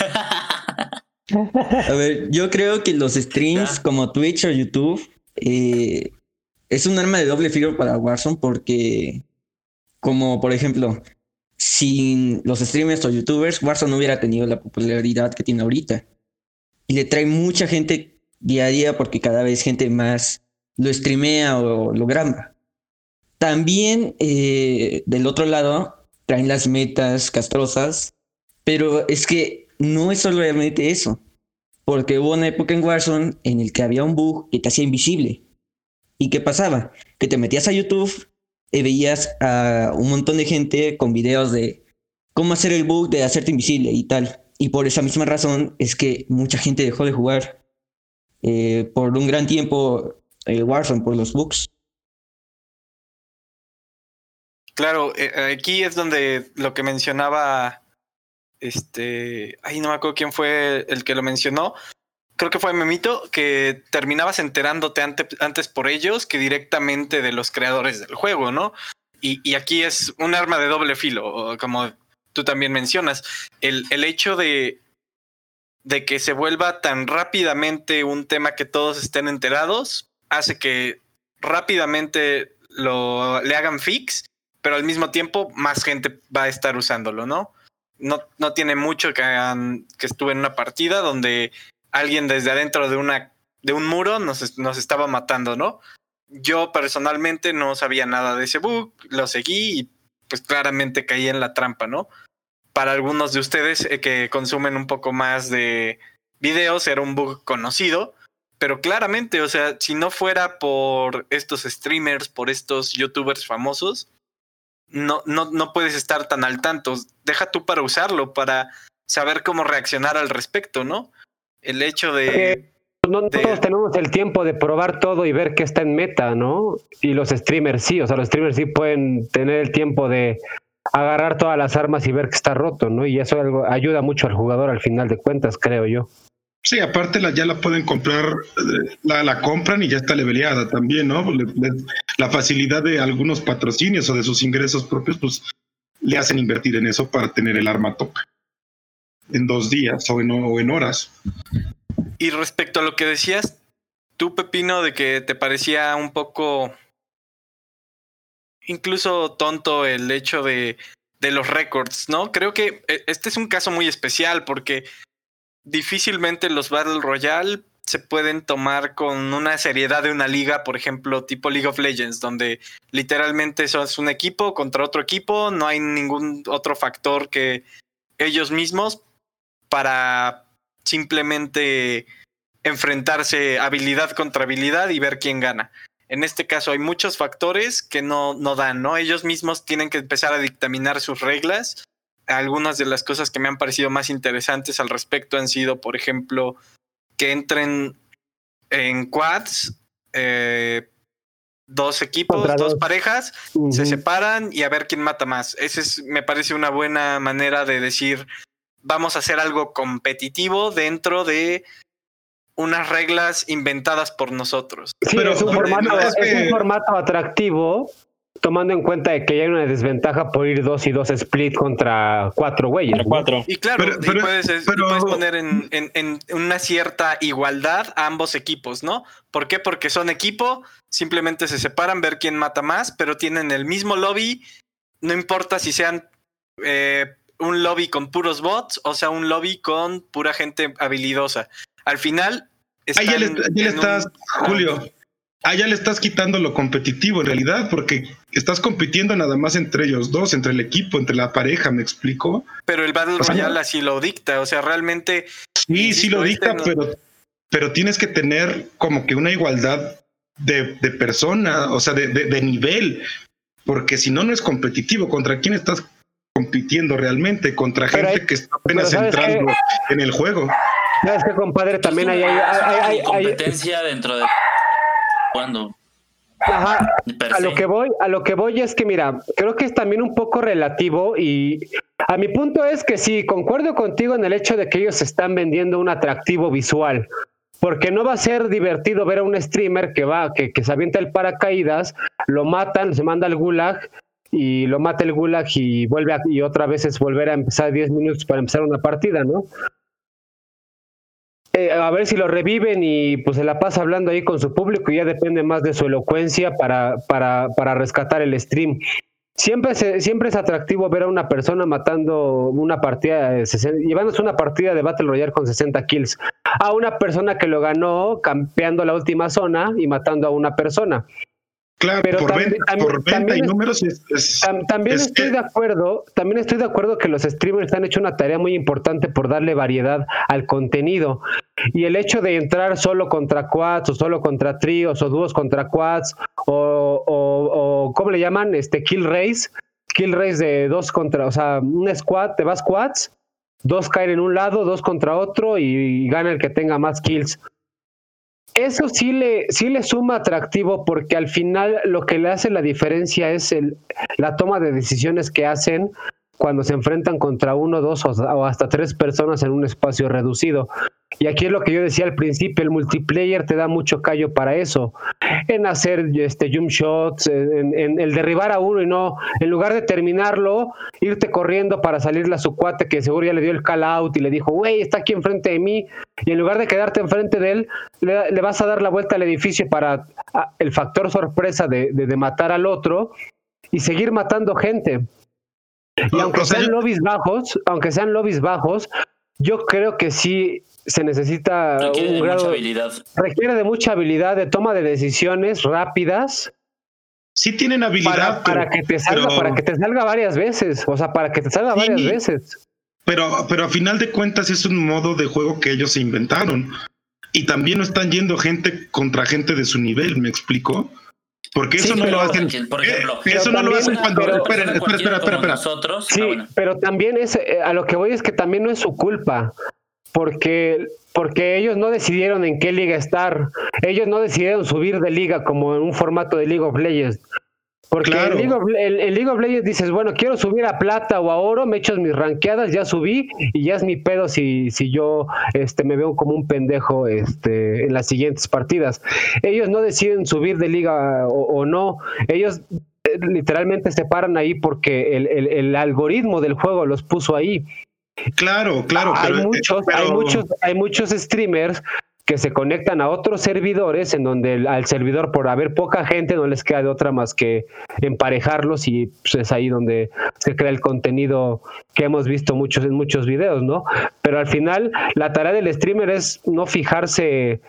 A ver, yo creo que los streams ya. como Twitch o YouTube eh, es un arma de doble filo para Warzone porque, como por ejemplo, sin los streamers o youtubers, Warzone no hubiera tenido la popularidad que tiene ahorita. Y le trae mucha gente día a día porque cada vez gente más lo streamea o lo graba. También eh, del otro lado traen las metas castrosas, pero es que no es solamente eso, porque hubo una época en Warzone en el que había un bug que te hacía invisible. ¿Y qué pasaba? Que te metías a YouTube y veías a un montón de gente con videos de cómo hacer el bug de hacerte invisible y tal. Y por esa misma razón es que mucha gente dejó de jugar eh, por un gran tiempo eh, Warzone, por los bugs. Claro, eh, aquí es donde lo que mencionaba, este, ay, no me acuerdo quién fue el que lo mencionó, creo que fue Memito, que terminabas enterándote ante, antes por ellos que directamente de los creadores del juego, ¿no? Y, y, aquí es un arma de doble filo, como tú también mencionas. El, el hecho de, de que se vuelva tan rápidamente un tema que todos estén enterados hace que rápidamente lo, le hagan fix, pero al mismo tiempo más gente va a estar usándolo, ¿no? No, no tiene mucho que, que estuve en una partida donde alguien desde adentro de una de un muro nos, nos estaba matando, ¿no? Yo personalmente no sabía nada de ese bug, lo seguí y pues claramente caí en la trampa, ¿no? Para algunos de ustedes eh, que consumen un poco más de, videos era un bug conocido, pero claramente, o sea, si no fuera por estos streamers, por estos youtubers famosos, no, no, no puedes estar tan al tanto. Deja tú para usarlo, para saber cómo reaccionar al respecto, ¿no? El hecho de... No de- todos tenemos el tiempo de probar todo y ver qué está en meta, ¿no? Y los streamers sí, o sea, los streamers sí pueden tener el tiempo de agarrar todas las armas y ver que está roto, ¿no? Y eso algo, ayuda mucho al jugador al final de cuentas, creo yo. Sí, aparte ya la pueden comprar, eh, la, compran y ya está leveleada también, ¿no? La facilidad de algunos patrocinios o de sus ingresos propios, pues le hacen invertir en eso para tener el arma top en dos días o en, o en horas. Y respecto a lo que decías, tú, Pepino, de que te parecía un poco incluso tonto el hecho de, de los récords, ¿no? Creo que eh, este es un caso muy especial porque difícilmente los Battle Royale se pueden tomar con una seriedad de una liga, por ejemplo, tipo League of Legends, donde literalmente sos un equipo contra otro equipo, no hay ningún otro factor que ellos mismos para simplemente enfrentarse habilidad contra habilidad y ver quién gana. En este caso hay muchos factores que no, no dan, ¿no? Ellos mismos tienen que empezar a dictaminar sus reglas. Algunas de las cosas que me han parecido más interesantes al respecto han sido, por ejemplo, que entren en quads, eh, dos equipos, Contra dos dos. parejas, se separan y a ver quién mata más. Ese es, me parece una buena manera de decir, vamos a hacer algo competitivo dentro de unas reglas inventadas por nosotros. Sí, Pero, es, un hombre, formato, no, es es un que- formato atractivo, tomando en cuenta de que ya hay una desventaja por ir dos y dos split contra cuatro güeyes. Cuatro. Y claro, Pero- y pero- puedes, y pero- puedes poner en, en- en una cierta igualdad a ambos equipos, ¿no? ¿Por qué? Porque son equipo, simplemente se separan, ver quién mata más, pero tienen el mismo lobby, no importa si sean eh, un lobby con puros bots o sea un lobby con pura gente habilidosa. Al final... Ah, ya le, están ya le en un- estás, Julio, ah, ya le estás quitando lo competitivo en realidad, porque estás compitiendo nada más entre ellos dos, entre el equipo, entre la pareja, ¿me explico? Pero el Battle O sea, Royale así lo dicta, o sea, realmente... Sí, sí lo dicta, este no- pero, pero tienes que tener como que una igualdad de, de persona, o sea, de, de- de nivel, porque si no, no es competitivo. ¿Contra quién estás compitiendo realmente? Contra Pero gente hay- que está apenas pero ¿sabes entrando en el juego. ¿Sabes qué, compadre? También hay, hay, hay- hay- hay- competencia dentro de Ajá, a lo que voy, a lo que voy es que mira, creo que es también un poco relativo y a mi punto es que sí, concuerdo contigo en el hecho de que ellos están vendiendo un atractivo visual. Porque no va a ser divertido ver a un streamer que va, que, que se avienta el paracaídas, lo matan, se manda al gulag y lo mata el gulag y vuelve a- y otra vez es volver a empezar 10 minutos para empezar una partida, ¿no? Eh, a ver si lo reviven y pues se la pasa hablando ahí con su público y ya depende más de su elocuencia para, para, para rescatar el stream. Siempre, se- siempre es atractivo ver a una persona matando una partida, de 60 llevándose una partida de Battle Royale con 60 kills, a una persona que lo ganó campeando la última zona y matando a una persona. Claro, Pero por, también- venta, también- por venta también y números es, es- Tam- También Es estoy de acuerdo, también estoy de acuerdo que los streamers han hecho una tarea muy importante por darle variedad al contenido. Y el hecho de entrar solo contra quads, o solo contra tríos, o dúos contra quads, o, o, o ¿cómo le llaman? Este kill race, kill race de dos contra, o sea, un squad, te vas quads, dos caen en un lado, dos contra otro, y, gana el que tenga más kills. Eso sí le, sí le suma atractivo porque al final lo que le hace la diferencia es el, la toma de decisiones que hacen cuando se enfrentan contra uno, dos o, o hasta tres personas en un espacio reducido. Y aquí es lo que yo decía al principio, el multiplayer te da mucho callo para eso, en hacer este jump shots, en, en el derribar a uno y no, en lugar de terminarlo, irte corriendo para salirle a su cuate que seguro ya le dio el call out y le dijo, güey, está aquí enfrente de mí, y en lugar de quedarte enfrente de él, le, le vas a dar la vuelta al edificio para ah, el factor sorpresa de, de- de matar al otro y seguir matando gente. Y aunque sean lobbies bajos, aunque sean lobbies bajos, yo creo que sí se necesita Requiere un de mucha habilidad. requiere de mucha habilidad de toma de decisiones rápidas sí tienen habilidad, para pero- que te salga, pero- para que te salga varias veces, o sea, para que te salga Sí. varias veces. pero, pero a final de cuentas es un modo de juego que ellos se inventaron. Y también no están yendo gente contra gente de su nivel, ¿me explico? Porque eso Sí, no pero- lo hacen. Por ejemplo, eh, eso no lo hacen cuando. pero- espera, espera, espera, espera, como espera. nosotros. Sí, ah, bueno. pero también es eh, a lo que voy es que también no es su culpa, porque porque ellos no decidieron en qué liga estar, ellos no decidieron subir de liga como en un formato de League of Legends. Porque Claro. en, League of, en- en League of Legends dices, bueno, quiero subir a plata o a oro, me echo mis ranqueadas, ya subí y ya es mi pedo si, si yo este, me veo como un pendejo este, en las siguientes partidas. Ellos no deciden subir de liga o, o no, ellos eh, literalmente se paran ahí porque el, el- el algoritmo del juego los puso ahí. Claro, claro. hay pero- muchos, pero- hay muchos, hay muchos streamers que se conectan a otros servidores en donde el- al servidor por haber poca gente no les queda de otra más que emparejarlos y pues, es ahí donde se crea el contenido que hemos visto muchos en muchos videos, ¿no? Pero al final la tarea del streamer es no fijarse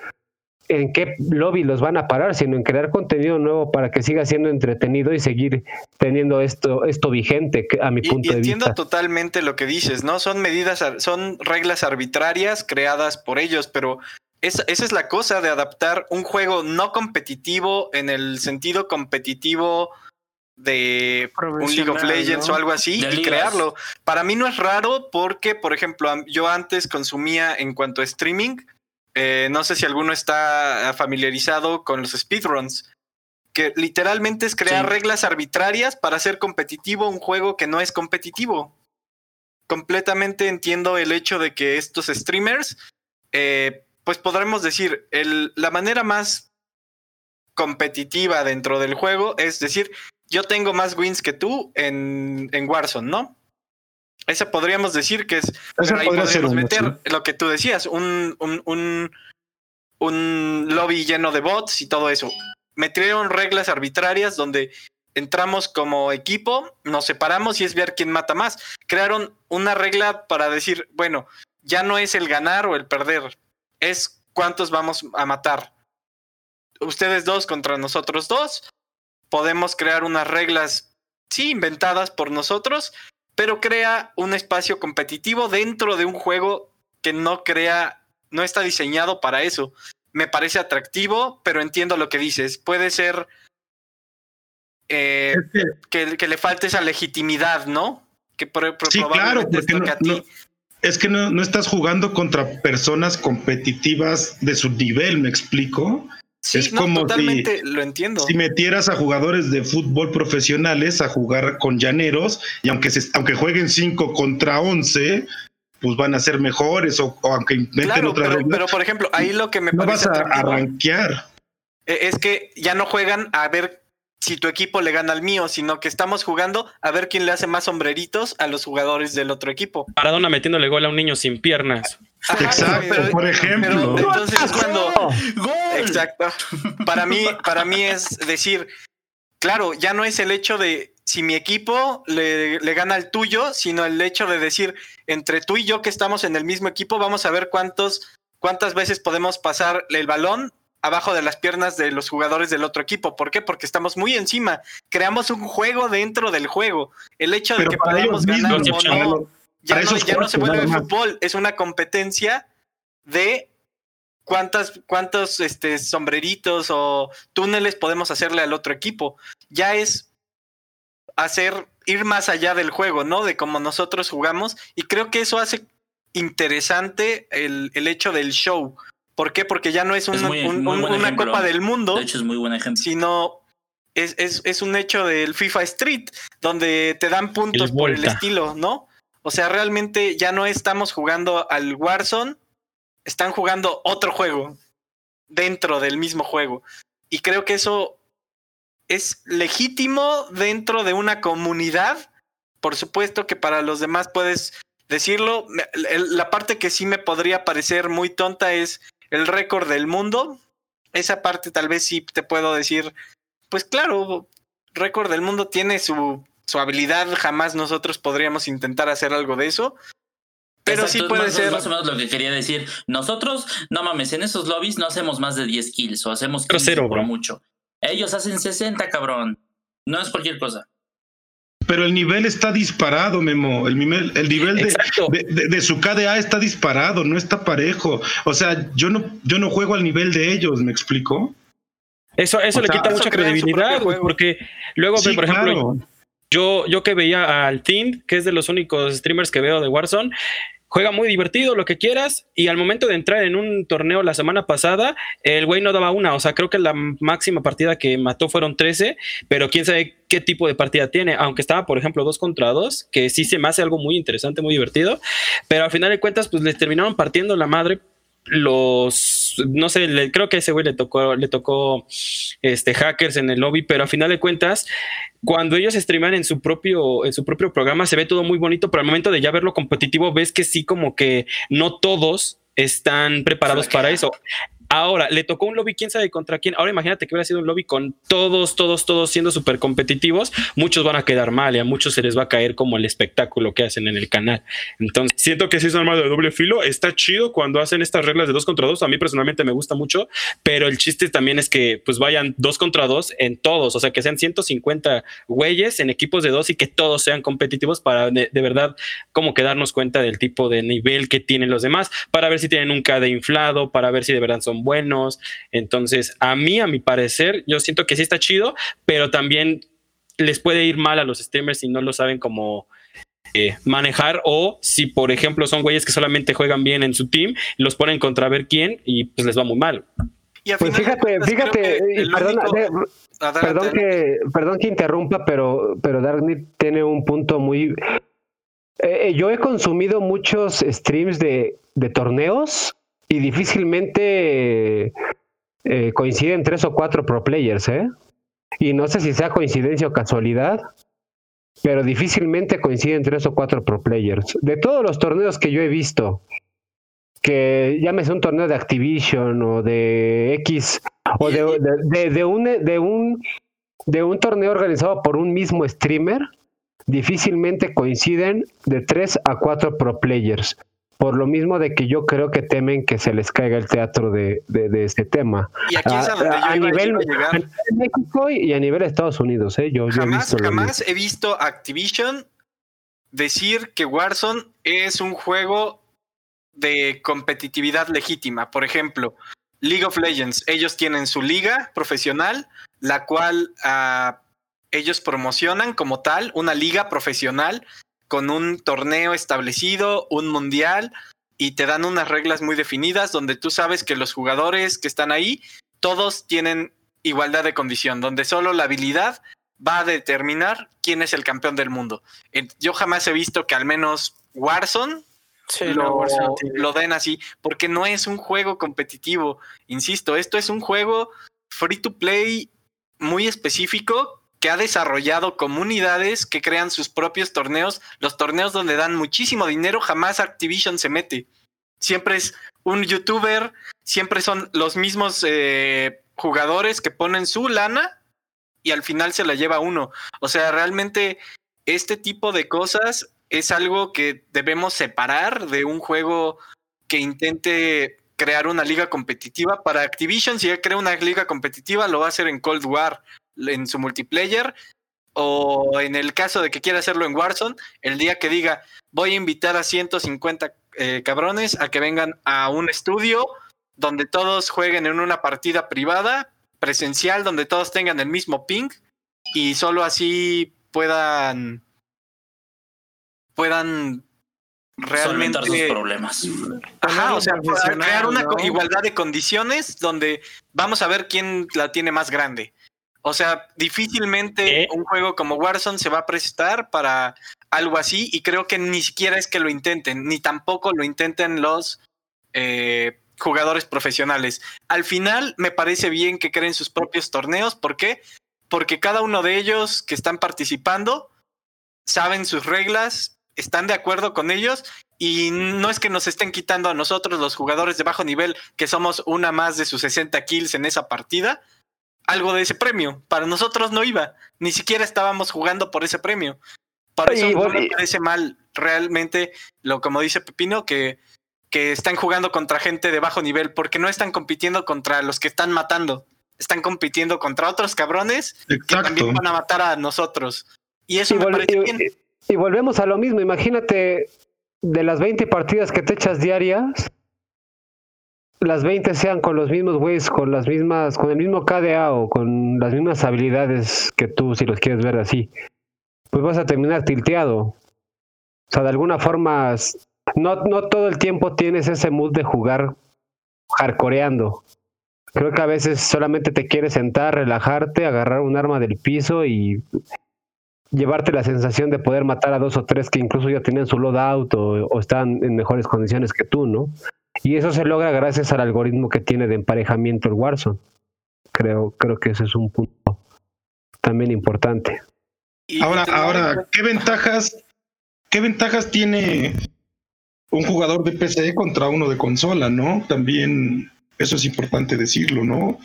en qué lobby los van a parar, sino en crear contenido nuevo para que siga siendo entretenido y seguir teniendo esto esto vigente que- a mi Y, punto y de entiendo vista. totalmente lo que dices, ¿no? Son medidas, son reglas arbitrarias creadas por ellos, pero esa, esa es la cosa de adaptar un juego no competitivo en el sentido competitivo de un League of Legends ¿no? o algo así De y ligas. crearlo. Para mí no es raro porque, por ejemplo, yo antes consumía en cuanto a streaming, eh, no sé si alguno está familiarizado con los speedruns, que literalmente es crear Sí. reglas arbitrarias para hacer competitivo un juego que no es competitivo. Completamente entiendo el hecho de que estos streamers, eh, pues podremos decir, el, la manera más competitiva dentro del juego es decir, yo tengo más wins que tú en, en Warzone, ¿no? Esa podríamos decir que es ahí ser uno, meter lo que tú decías, un, un, un, un lobby lleno de bots y todo eso. Metieron reglas arbitrarias donde entramos como equipo, nos separamos y es ver quién mata más. Crearon una regla para decir, bueno, ya no es el ganar o el perder, es cuántos vamos a matar. Ustedes dos contra nosotros dos. Podemos crear unas reglas, sí, inventadas por nosotros, pero crea un espacio competitivo dentro de un juego que no crea, no está diseñado para eso. Me parece atractivo, pero entiendo lo que dices. Puede ser eh, Es que- que, que le falte esa legitimidad, ¿no? Que pro- pro- Sí, claro, porque no- a ti- no- es que no, no estás jugando contra personas competitivas de su nivel, ¿me explico? Sí, es no, como si- totalmente lo entiendo. Si metieras a jugadores de fútbol profesionales a jugar con llaneros, y aunque, se, aunque jueguen 5 contra 11, pues van a ser mejores, o, o aunque inventen Claro, otra pero, regla, pero por ejemplo, ahí lo que me no vas parece a, a atractivo rankear. eh, es que ya no juegan a ver si tu equipo le gana al mío, sino que estamos jugando a ver quién le hace más sombreritos a los jugadores del otro equipo. Maradona metiéndole gol a un niño sin piernas. Ajá, Exacto, pero- por ejemplo. pero entonces es cuando ¡Gol! Exacto. Para mí, para mí es decir, claro, ya no es el hecho de si mi equipo le, le gana al tuyo, sino el hecho de decir, entre tú y yo que estamos en el mismo equipo, vamos a ver cuántos, cuántas veces podemos pasar el balón abajo de las piernas de los jugadores del otro equipo. ¿Por qué? Porque estamos muy encima. Creamos un juego dentro del juego. El hecho de Pero que podamos ganar o no, ya no, ya se vuelve fútbol, es una competencia de cuántas, cuántos este, sombreritos o túneles podemos hacerle al otro equipo. Ya es hacer, ir más allá del juego, ¿no? De cómo nosotros jugamos. Y creo que eso hace interesante el, el hecho del show. ¿Por qué? Porque ya no es, Es un- muy- un- muy un- buen una ejemplo. Copa del Mundo De hecho, es muy buen ejemplo. sino es, es, es un hecho del FIFA Street, donde te dan puntos El por el estilo, ¿no? O sea, realmente ya no estamos jugando al Warzone, están jugando otro juego dentro del mismo juego. Y creo que eso es legítimo dentro de una comunidad. Por supuesto que para los demás puedes decirlo. La parte que sí me podría parecer muy tonta es el récord del mundo. Esa parte tal vez sí te puedo decir, pues claro, récord del mundo tiene su, su habilidad, jamás nosotros podríamos intentar hacer algo de eso. Pero Exacto, sí puede más, ser. más o menos lo que quería decir. Nosotros, no mames, en esos lobbies no hacemos más de 10 kills o hacemos 15 Cero, por bro. mucho. Ellos hacen 60, cabrón. No es cualquier cosa. pero el nivel está disparado, Memo. El nivel, el nivel de, Exacto. de, de- de su KDA está disparado, no está parejo. O sea, yo no, yo no juego al nivel de ellos, ¿me explico? Eso, eso O le sea, quita eso mucha credibilidad, juego. porque luego, Sí, por ejemplo, claro. Yo, yo que veía al Team, que es de los únicos streamers que veo de Warzone, juega muy divertido, lo que quieras, y al momento de entrar en un torneo la semana pasada, el güey no daba una, o sea, creo que la máxima partida que mató fueron 13, pero quién sabe qué tipo de partida tiene, aunque estaba, por ejemplo, dos contra dos, que sí se me hace algo muy interesante, muy divertido, pero al final de cuentas, pues les terminaron partiendo la madre los no sé, le- creo que a ese güey le tocó, le tocó este hackers en el lobby, pero a final de cuentas, cuando ellos streaman en su propio, en su propio programa, se ve todo muy bonito, pero al momento de ya verlo competitivo, ves que sí, como que no todos están preparados para eso. Ahora, le tocó un lobby, quién sabe contra quién. Ahora imagínate que hubiera sido un lobby con todos, todos, todos siendo súper competitivos. Muchos van a quedar mal y a muchos se les va a caer como el espectáculo que hacen en el canal. Entonces, siento que sí es un arma de doble filo. Está chido cuando hacen estas reglas de dos contra dos. A mí personalmente me gusta mucho, pero el chiste también es que pues vayan dos contra dos en todos. O sea, que sean 150 güeyes en equipos de dos y que todos sean competitivos para de, verdad como que darnos cuenta del tipo de nivel que tienen los demás, para ver si tienen un KD inflado, para ver si de verdad son buenos. Entonces, a mí, a mi parecer, yo siento que sí está chido, pero también les puede ir mal a los streamers si no lo saben cómo eh, manejar o si, por ejemplo, son güeyes que solamente juegan bien en su team, los ponen contra ver quién y pues les va muy mal. Y Pues fíjate, fíjate, que y el perdona, único- de- Adelante, Perdón adelante. que, perdón que interrumpa, pero, pero Darknit tiene un punto muy. Eh, yo he consumido muchos streams de, de torneos y difícilmente eh, coinciden tres o cuatro pro players, ¿eh? Y no sé si sea coincidencia o casualidad, pero difícilmente coinciden tres o cuatro pro players. De todos los torneos que yo he visto, que llámese un torneo de Activision o de X o de, de, de- de un de un de un torneo organizado por un mismo streamer, difícilmente coinciden de tres a cuatro pro players. Por lo mismo de que yo creo que temen que se les caiga el teatro de, de, de este tema. Y aquí es a a- donde yo a nivel- a llegar. A nivel México y a nivel Estados Unidos, ¿eh? Yo, yo he Jamás, visto jamás he visto Activision decir que Warzone es un juego de competitividad legítima. Por ejemplo, League of Legends, ellos tienen su liga profesional, la cual ah, ellos promocionan como tal, una liga profesional con un torneo establecido, un mundial, y te dan unas reglas muy definidas donde tú sabes que los jugadores que están ahí, todos tienen igualdad de condición, donde solo la habilidad va a determinar quién es el campeón del mundo. Yo jamás he visto que al menos Warzone Sí, lo, no, Warzone tiene- lo den así, porque no es un juego competitivo. Insisto, esto es un juego free to play muy específico que ha desarrollado comunidades que crean sus propios torneos. Los torneos donde dan muchísimo dinero, jamás Activision se mete. Siempre es un youtuber, siempre son los mismos eh, jugadores que ponen su lana y al final se la lleva uno. O sea, realmente este tipo de cosas es algo que debemos separar de un juego que intente crear una liga competitiva. Para Activision, si él crea una liga competitiva, lo va a hacer en Cold War, en su multiplayer, o en el caso de que quiera hacerlo en Warzone, el día que diga, voy a invitar a 150 eh, cabrones a que vengan a un estudio donde todos jueguen en una partida privada, presencial, donde todos tengan el mismo ping y solo así puedan puedan realmente Solventar sus problemas. Ajá, o sea, crear una igualdad de condiciones donde vamos a ver quién la tiene más grande. O sea, difícilmente ¿Eh? un juego como Warzone se va a prestar para algo así y creo que ni siquiera es que lo intenten, ni tampoco lo intenten los eh, jugadores profesionales. Al final me parece bien que creen sus propios torneos. ¿Por qué? Porque cada uno de ellos que están participando saben sus reglas, están de acuerdo con ellos y no es que nos estén quitando a nosotros los jugadores de bajo nivel, que somos una más de sus 60 kills en esa partida, algo de ese premio. Para nosotros no iba, ni siquiera estábamos jugando por ese premio. Por Oye, eso no me parece mal realmente lo como dice Pepino, que, que están jugando contra gente de bajo nivel, porque no están compitiendo contra los que están matando. Están compitiendo contra otros cabrones que también van a matar a nosotros. Y eso Y, me parece y- bien. y volvemos a lo mismo. Imagínate de las 20 partidas que te echas diarias, las 20 sean con los mismos güeyes, con las mismas, con el mismo KDA o con las mismas habilidades que tú, si los quieres ver así. Pues vas a terminar tilteado. O sea, de alguna forma, no, no todo el tiempo tienes ese mood de jugar hardcoreando. Creo que a veces solamente te quieres sentar, relajarte, agarrar un arma del piso y llevarte la sensación de poder matar a dos o tres que incluso ya tienen su loadout o, o están en mejores condiciones que tú, ¿no? Y eso se logra gracias al algoritmo que tiene de emparejamiento el Warzone. Creo, creo que ese es un punto también importante. Ahora, ahora, ¿qué ventajas, qué ventajas tiene un jugador de PC contra uno de consola, no? También eso es importante decirlo, ¿no?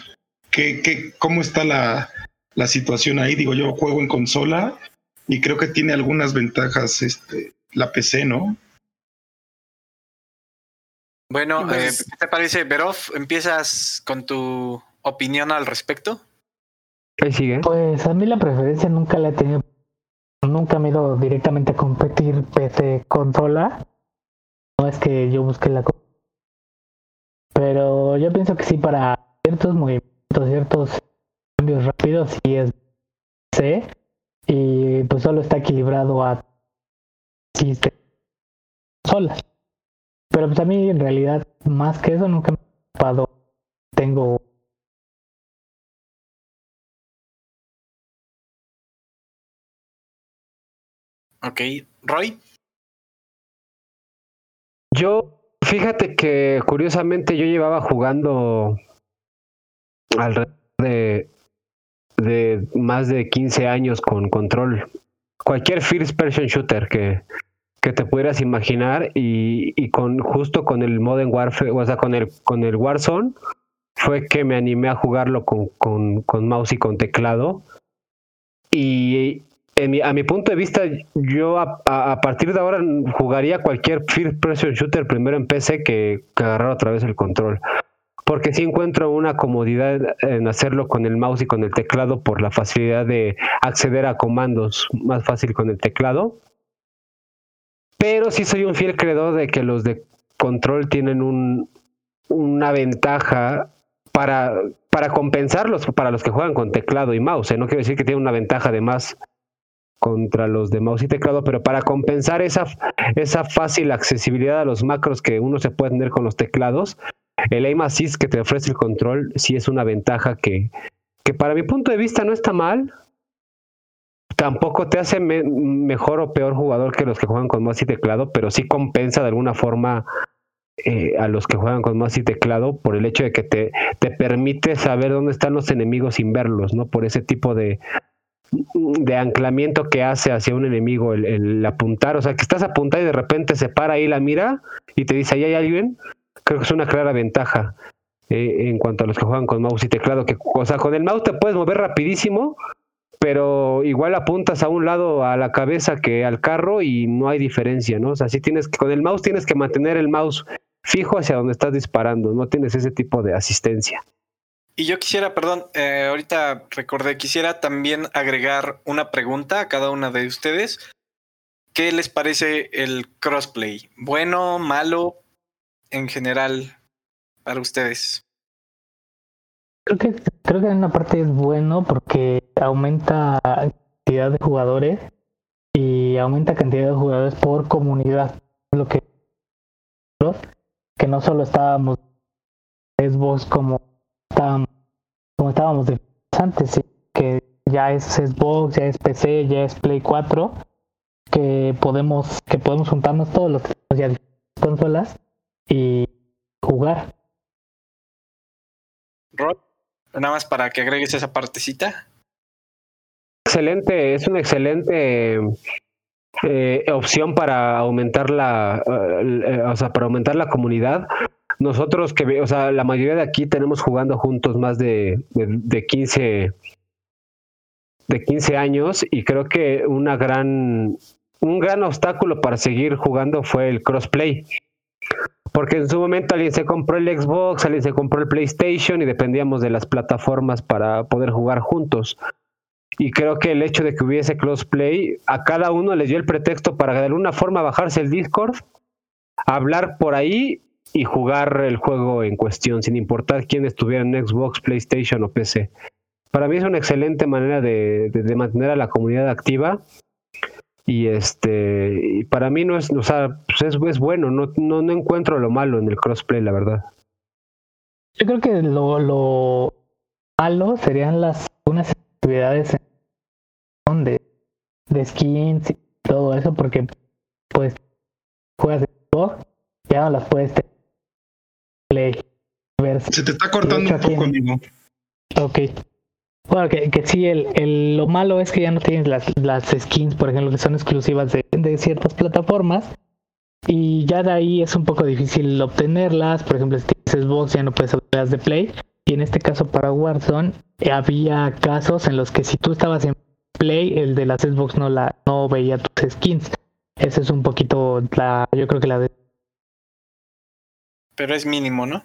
¿Qué, qué, ¿Cómo está la, la situación ahí? Digo, yo juego en consola y creo que tiene algunas ventajas este, la PC, ¿no? Bueno, eh, Pues- ¿qué te parece, Berov? ¿Empiezas con tu opinión al respecto? Sigue. Pues a mí la preferencia nunca la he tenido. Nunca me he ido directamente a competir PC consola. No es que yo busque la Pero yo pienso que sí, para ciertos movimientos, ciertos cambios rápidos, sí es C. Y pues solo está equilibrado a sistema consola. Pero pues a mí en realidad, más que eso, nunca me he ocupado. Tengo Ok, Roy. Yo, fíjate que curiosamente yo llevaba jugando alrededor de, de más de 15 años con control. Cualquier first person shooter que, que te pudieras imaginar y, y con justo con el Modern Warfare, o sea, con el, con el Warzone, fue que me animé a jugarlo con, con, con mouse y con teclado. Y en mi- a mi punto de vista, yo a, partir de ahora jugaría cualquier first person shooter primero en PC que, que agarrar otra vez el control. Porque sí encuentro una comodidad en hacerlo con el mouse y con el teclado por la facilidad de acceder a comandos más fácil con el teclado. Pero sí soy un fiel creador de que los de control tienen un, una ventaja para, para compensarlos para los que juegan con teclado y mouse. ¿eh? No quiero decir que tienen una ventaja de más contra los de mouse y teclado, pero para compensar esa, esa fácil accesibilidad a los macros que uno se puede tener con los teclados, el aim assist que te ofrece el control sí es una ventaja que, que para mi punto de vista no está mal. Tampoco te hace me- mejor o peor jugador que los que juegan con mouse y teclado, pero sí compensa de alguna forma eh, a los que juegan con mouse y teclado por el hecho de que te, te permite saber dónde están los enemigos sin verlos, ¿no? Por ese tipo de, de anclamiento que hace hacia un enemigo el, el apuntar, o sea, que estás apuntando y de repente se para ahí la mira y te dice, ahí hay alguien, creo que es una clara ventaja eh, en cuanto a los que juegan con mouse y teclado, que, o sea, con el mouse te puedes mover rapidísimo, pero igual apuntas a un lado a la cabeza que al carro y no hay diferencia, ¿no? O sea, tienes que, con el mouse tienes que mantener el mouse fijo hacia donde estás disparando, no tienes ese tipo de asistencia. Y yo quisiera, perdón, eh, ahorita recordé, quisiera también agregar una pregunta a cada una de ustedes. ¿Qué les parece el crossplay? ¿Bueno, malo, en general, para ustedes? Creo que, creo que en una parte es bueno porque aumenta cantidad de jugadores y aumenta cantidad de jugadores por comunidad. Lo que que no solo estábamos Xbox como estábamos, como estábamos antes, sino que ya es Xbox, ya es PC, ya es Play 4, que podemos, que podemos juntarnos todos los que ya consolas y jugar. Rod, nada más para que agregues esa partecita. excelente, es una excelente eh, opción para aumentar la, eh, eh, o sea, para aumentar la comunidad. Nosotros que, o sea, la mayoría de aquí tenemos jugando juntos más de, de, de 15 de 15 años y creo que una gran un gran obstáculo para seguir jugando fue el crossplay. Porque en su momento alguien se compró el Xbox, alguien se compró el PlayStation y dependíamos de las plataformas para poder jugar juntos. Y creo que el hecho de que hubiese crossplay, a cada uno les dio el pretexto para de alguna forma bajarse el Discord, hablar por ahí y jugar el juego en cuestión, sin importar quién estuviera en Xbox, PlayStation o PC. Para mí es una excelente manera de, de- de mantener a la comunidad activa. Y este, y para mí no es, o sea, pues es, es bueno, no, no, no encuentro lo malo en el crossplay, la verdad. Yo creo que lo, lo malo serían las unas actividades en- de, skins y todo eso, porque pues juegas Xbox, ya no las puedes Play. Se te está cortando un poco, aquí- amigo. Ok. Bueno, que, que sí, el, el, lo malo es que ya no tienes las, las skins, por ejemplo, que son exclusivas de, de ciertas plataformas. Y ya de ahí es un poco difícil obtenerlas. Por ejemplo, si tienes Xbox ya no puedes obtenerlas de Play. Y en este caso para Warzone eh, había casos en los que si tú estabas en Play, el de las Xbox no la no veía tus skins. Ese es un poquito la, yo creo que la de Pero es mínimo, ¿no?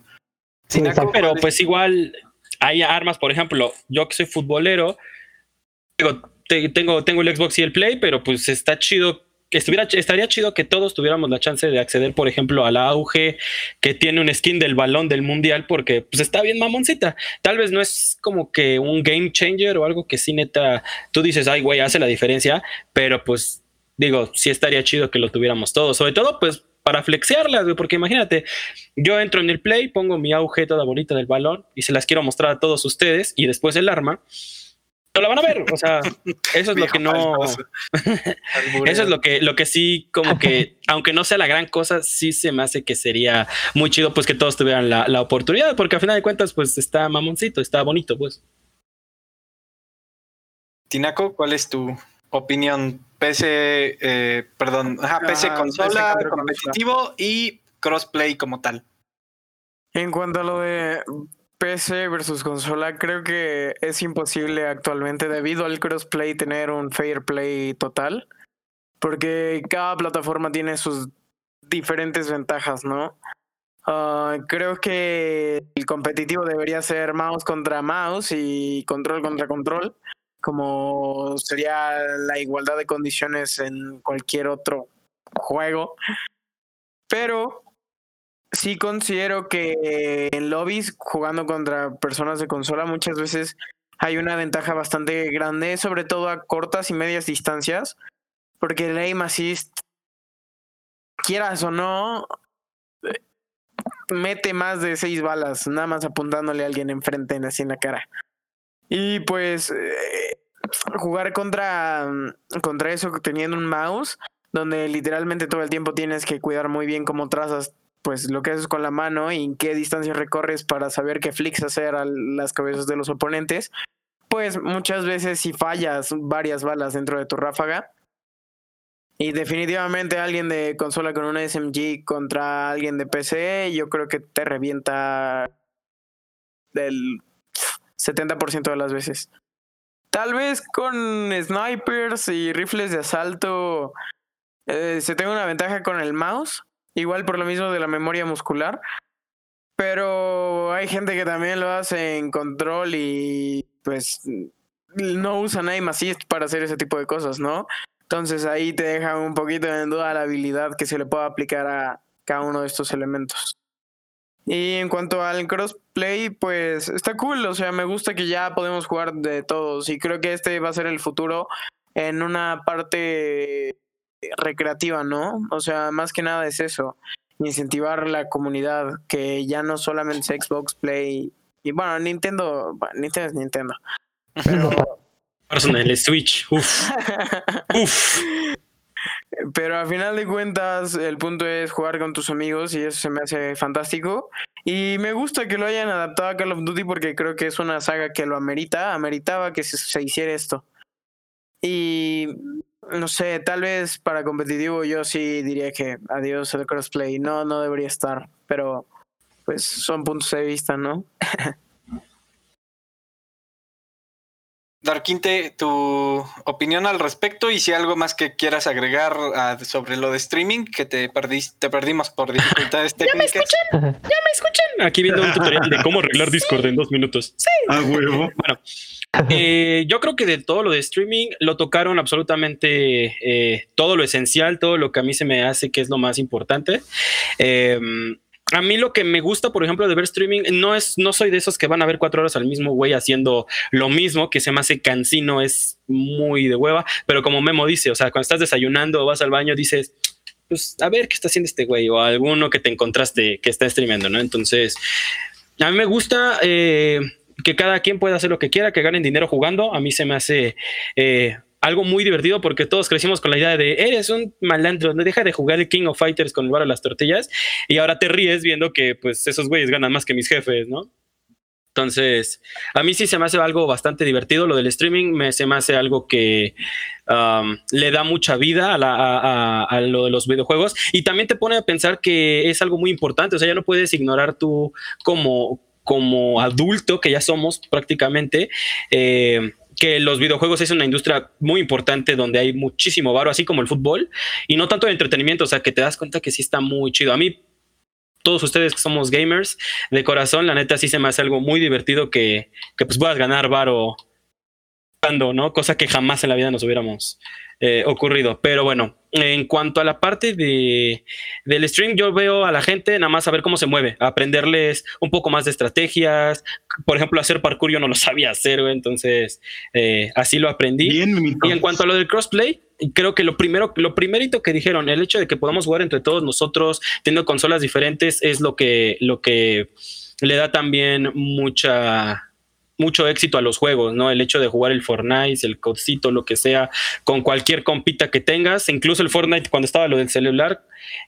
Sí, exacto. Pero ¿cuál es- pues igual hay armas, por ejemplo, yo que soy futbolero, tengo, el Xbox y el Play, pero pues está chido, que estuviera, estaría chido que todos tuviéramos la chance de acceder, por ejemplo, a la AUG que tiene un skin del balón del mundial, porque pues está bien mamoncita. Tal vez no es como que un game changer o algo que sí neta, tú dices, ay güey, hace la diferencia, pero pues digo, sí estaría chido que lo tuviéramos todos, sobre todo pues para flexearlas, güey, porque imagínate, yo entro en el play, pongo mi AUG toda bonita del balón y se las quiero mostrar a todos ustedes y después el arma. No la van a ver, o sea, eso es lo que no. Eso es lo que, lo que sí, como que, aunque no sea la gran cosa, sí se me hace que sería muy chido, pues que todos tuvieran la, la oportunidad, porque al final de cuentas, pues está mamoncito, está bonito, pues. Tinaco, ¿cuál es tu opinión? PC, eh, perdón, ajá, PC Ajá, consola, PC competitivo y crossplay como tal. En cuanto a lo de PC versus consola, creo que es imposible actualmente debido al crossplay tener un fair play total, porque cada plataforma tiene sus diferentes ventajas, ¿no? Ah, creo que el competitivo debería ser mouse contra mouse y control contra control, como sería la igualdad de condiciones en cualquier otro juego. Pero sí considero que en lobbies jugando contra personas de consola muchas veces hay una ventaja bastante grande, sobre todo a cortas y medias distancias, porque el aim assist, quieras o no, eh, mete más de seis balas, nada más apuntándole a alguien enfrente, así en la cara. Y pues eh, jugar contra, contra eso teniendo un mouse, donde literalmente todo el tiempo tienes que cuidar muy bien cómo trazas pues lo que haces con la mano y en qué distancia recorres para saber qué flicks hacer a las cabezas de los oponentes, pues muchas veces si fallas varias balas dentro de tu ráfaga y definitivamente alguien de consola con una SMG contra alguien de PC, yo creo que te revienta del 70% de las veces. Tal vez con snipers y rifles de asalto eh, se tenga una ventaja con el mouse, igual por lo mismo de la memoria muscular, pero hay gente que también lo hace en control y pues no usan aim assist para hacer ese tipo de cosas, ¿no? Entonces ahí te deja un poquito en duda la habilidad que se le pueda aplicar a cada uno de estos elementos. Y en cuanto al crossplay, pues está cool, o sea, me gusta que ya podemos jugar de todos y creo que este va a ser el futuro en una parte recreativa, ¿no? O sea, más que nada es eso, incentivar la comunidad, que ya no solamente es Xbox Play y bueno, Nintendo, bueno, Nintendo es Nintendo. Pero el Switch, uff, uff. Pero al final de cuentas, el punto es jugar con tus amigos y eso se me hace fantástico. Y me gusta que lo hayan adaptado a Call of Duty porque creo que es una saga que lo amerita, ameritaba que se, se hiciera esto. Y no sé, tal vez para competitivo yo sí diría que adiós el crossplay. No, no debería estar, pero pues son puntos de vista, ¿no? Darkinte, tu opinión al respecto y si algo más que quieras agregar ah, sobre lo de streaming, que te, perdis- te perdimos por dificultades técnicas. Ajá. escuchen. Aquí viendo un tutorial de cómo arreglar Discord en dos minutos. Sí. A huevo. Bueno, eh, yo creo que de todo lo de streaming lo tocaron absolutamente eh, todo lo esencial, todo lo que a mí se me hace que es lo más importante. Eh, a mí lo que me gusta, por ejemplo, de ver streaming, no es, no soy de esos que van a ver cuatro horas al mismo güey haciendo lo mismo, que se me hace cansino, es muy de hueva, pero como Memo dice, o sea, cuando estás desayunando o vas al baño, dices, pues a ver qué está haciendo este güey, o alguno que te encontraste que está streamando, ¿no? Entonces, a mí me gusta eh, que cada quien pueda hacer lo que quiera, que ganen dinero jugando, a mí se me hace... eh, algo muy divertido porque todos crecimos con la idea de eres un malandro, no deja de jugar el King of Fighters con el bar a las tortillas y ahora te ríes viendo que pues esos güeyes ganan más que mis jefes, ¿no? Entonces, a mí sí se me hace algo bastante divertido. Lo del streaming me, se me hace algo que um, le da mucha vida a, la- a- a- a lo de los videojuegos y también te pone a pensar que es algo muy importante. O sea, ya no puedes ignorar tú como, como adulto, que ya somos prácticamente, eh, que los videojuegos es una industria muy importante donde hay muchísimo varo, así como el fútbol, y no tanto de entretenimiento, o sea, que te das cuenta que sí está muy chido. A mí, todos ustedes que somos gamers de corazón, la neta sí se me hace algo muy divertido que, que pues puedas ganar varo ¿no? Cosa que jamás en la vida nos hubiéramos eh, ocurrido. Pero bueno, en cuanto a la parte de, del stream, yo veo a la gente nada más a ver cómo se mueve, a aprenderles un poco más de estrategias. Por ejemplo, hacer parkour yo no lo sabía hacer, entonces eh, así lo aprendí. Bien. Y en cuanto a lo del crossplay, creo que lo primero, lo primerito que dijeron, el hecho de que podamos jugar entre todos nosotros, teniendo consolas diferentes, es lo que, lo que le da también mucha mucho éxito a los juegos, ¿no? El hecho de jugar el Fortnite, el codcito, lo que sea, con cualquier compita que tengas, incluso el Fortnite cuando estaba lo del celular,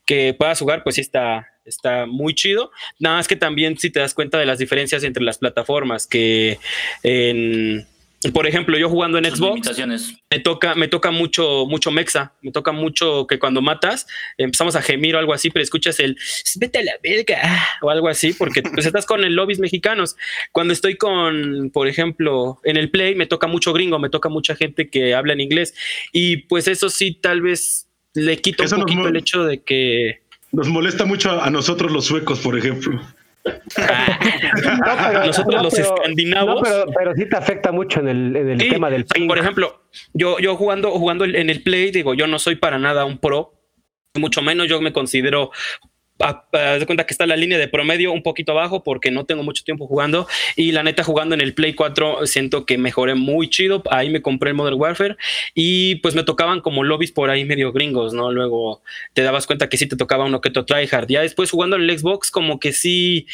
que puedas jugar, pues sí está, está muy chido. Nada más que también si te das cuenta de las diferencias entre las plataformas, que en, por ejemplo, yo jugando en Xbox, me toca, me toca mucho, mucho mexa, me toca mucho que cuando matas empezamos a gemir o algo así, pero escuchas el vete a la verga ah", o algo así, porque pues estás con el lobbies mexicanos. Cuando estoy con, por ejemplo, en el play, me toca mucho gringo, me toca mucha gente que habla en inglés, y pues eso sí, tal vez le quita Eso un poquito el hecho de que Nos molesta mucho a nosotros los suecos, por ejemplo. No, pero- nosotros no, los pero- escandinavos. No, pero, pero sí te afecta mucho en el, en el Sí, tema del ping. Por ejemplo, yo, yo jugando, jugando en el play, digo, yo no soy para nada un pro, mucho menos yo me considero. Haz de cuenta que está la línea de promedio un poquito abajo porque no tengo mucho tiempo jugando y la neta jugando en el Play 4 siento que mejoré muy chido, ahí me compré el Modern Warfare y pues me tocaban como lobbies por ahí medio gringos, ¿no? Luego te dabas cuenta que sí te tocaba uno que otro tryhard, ya después jugando en el Xbox como que sí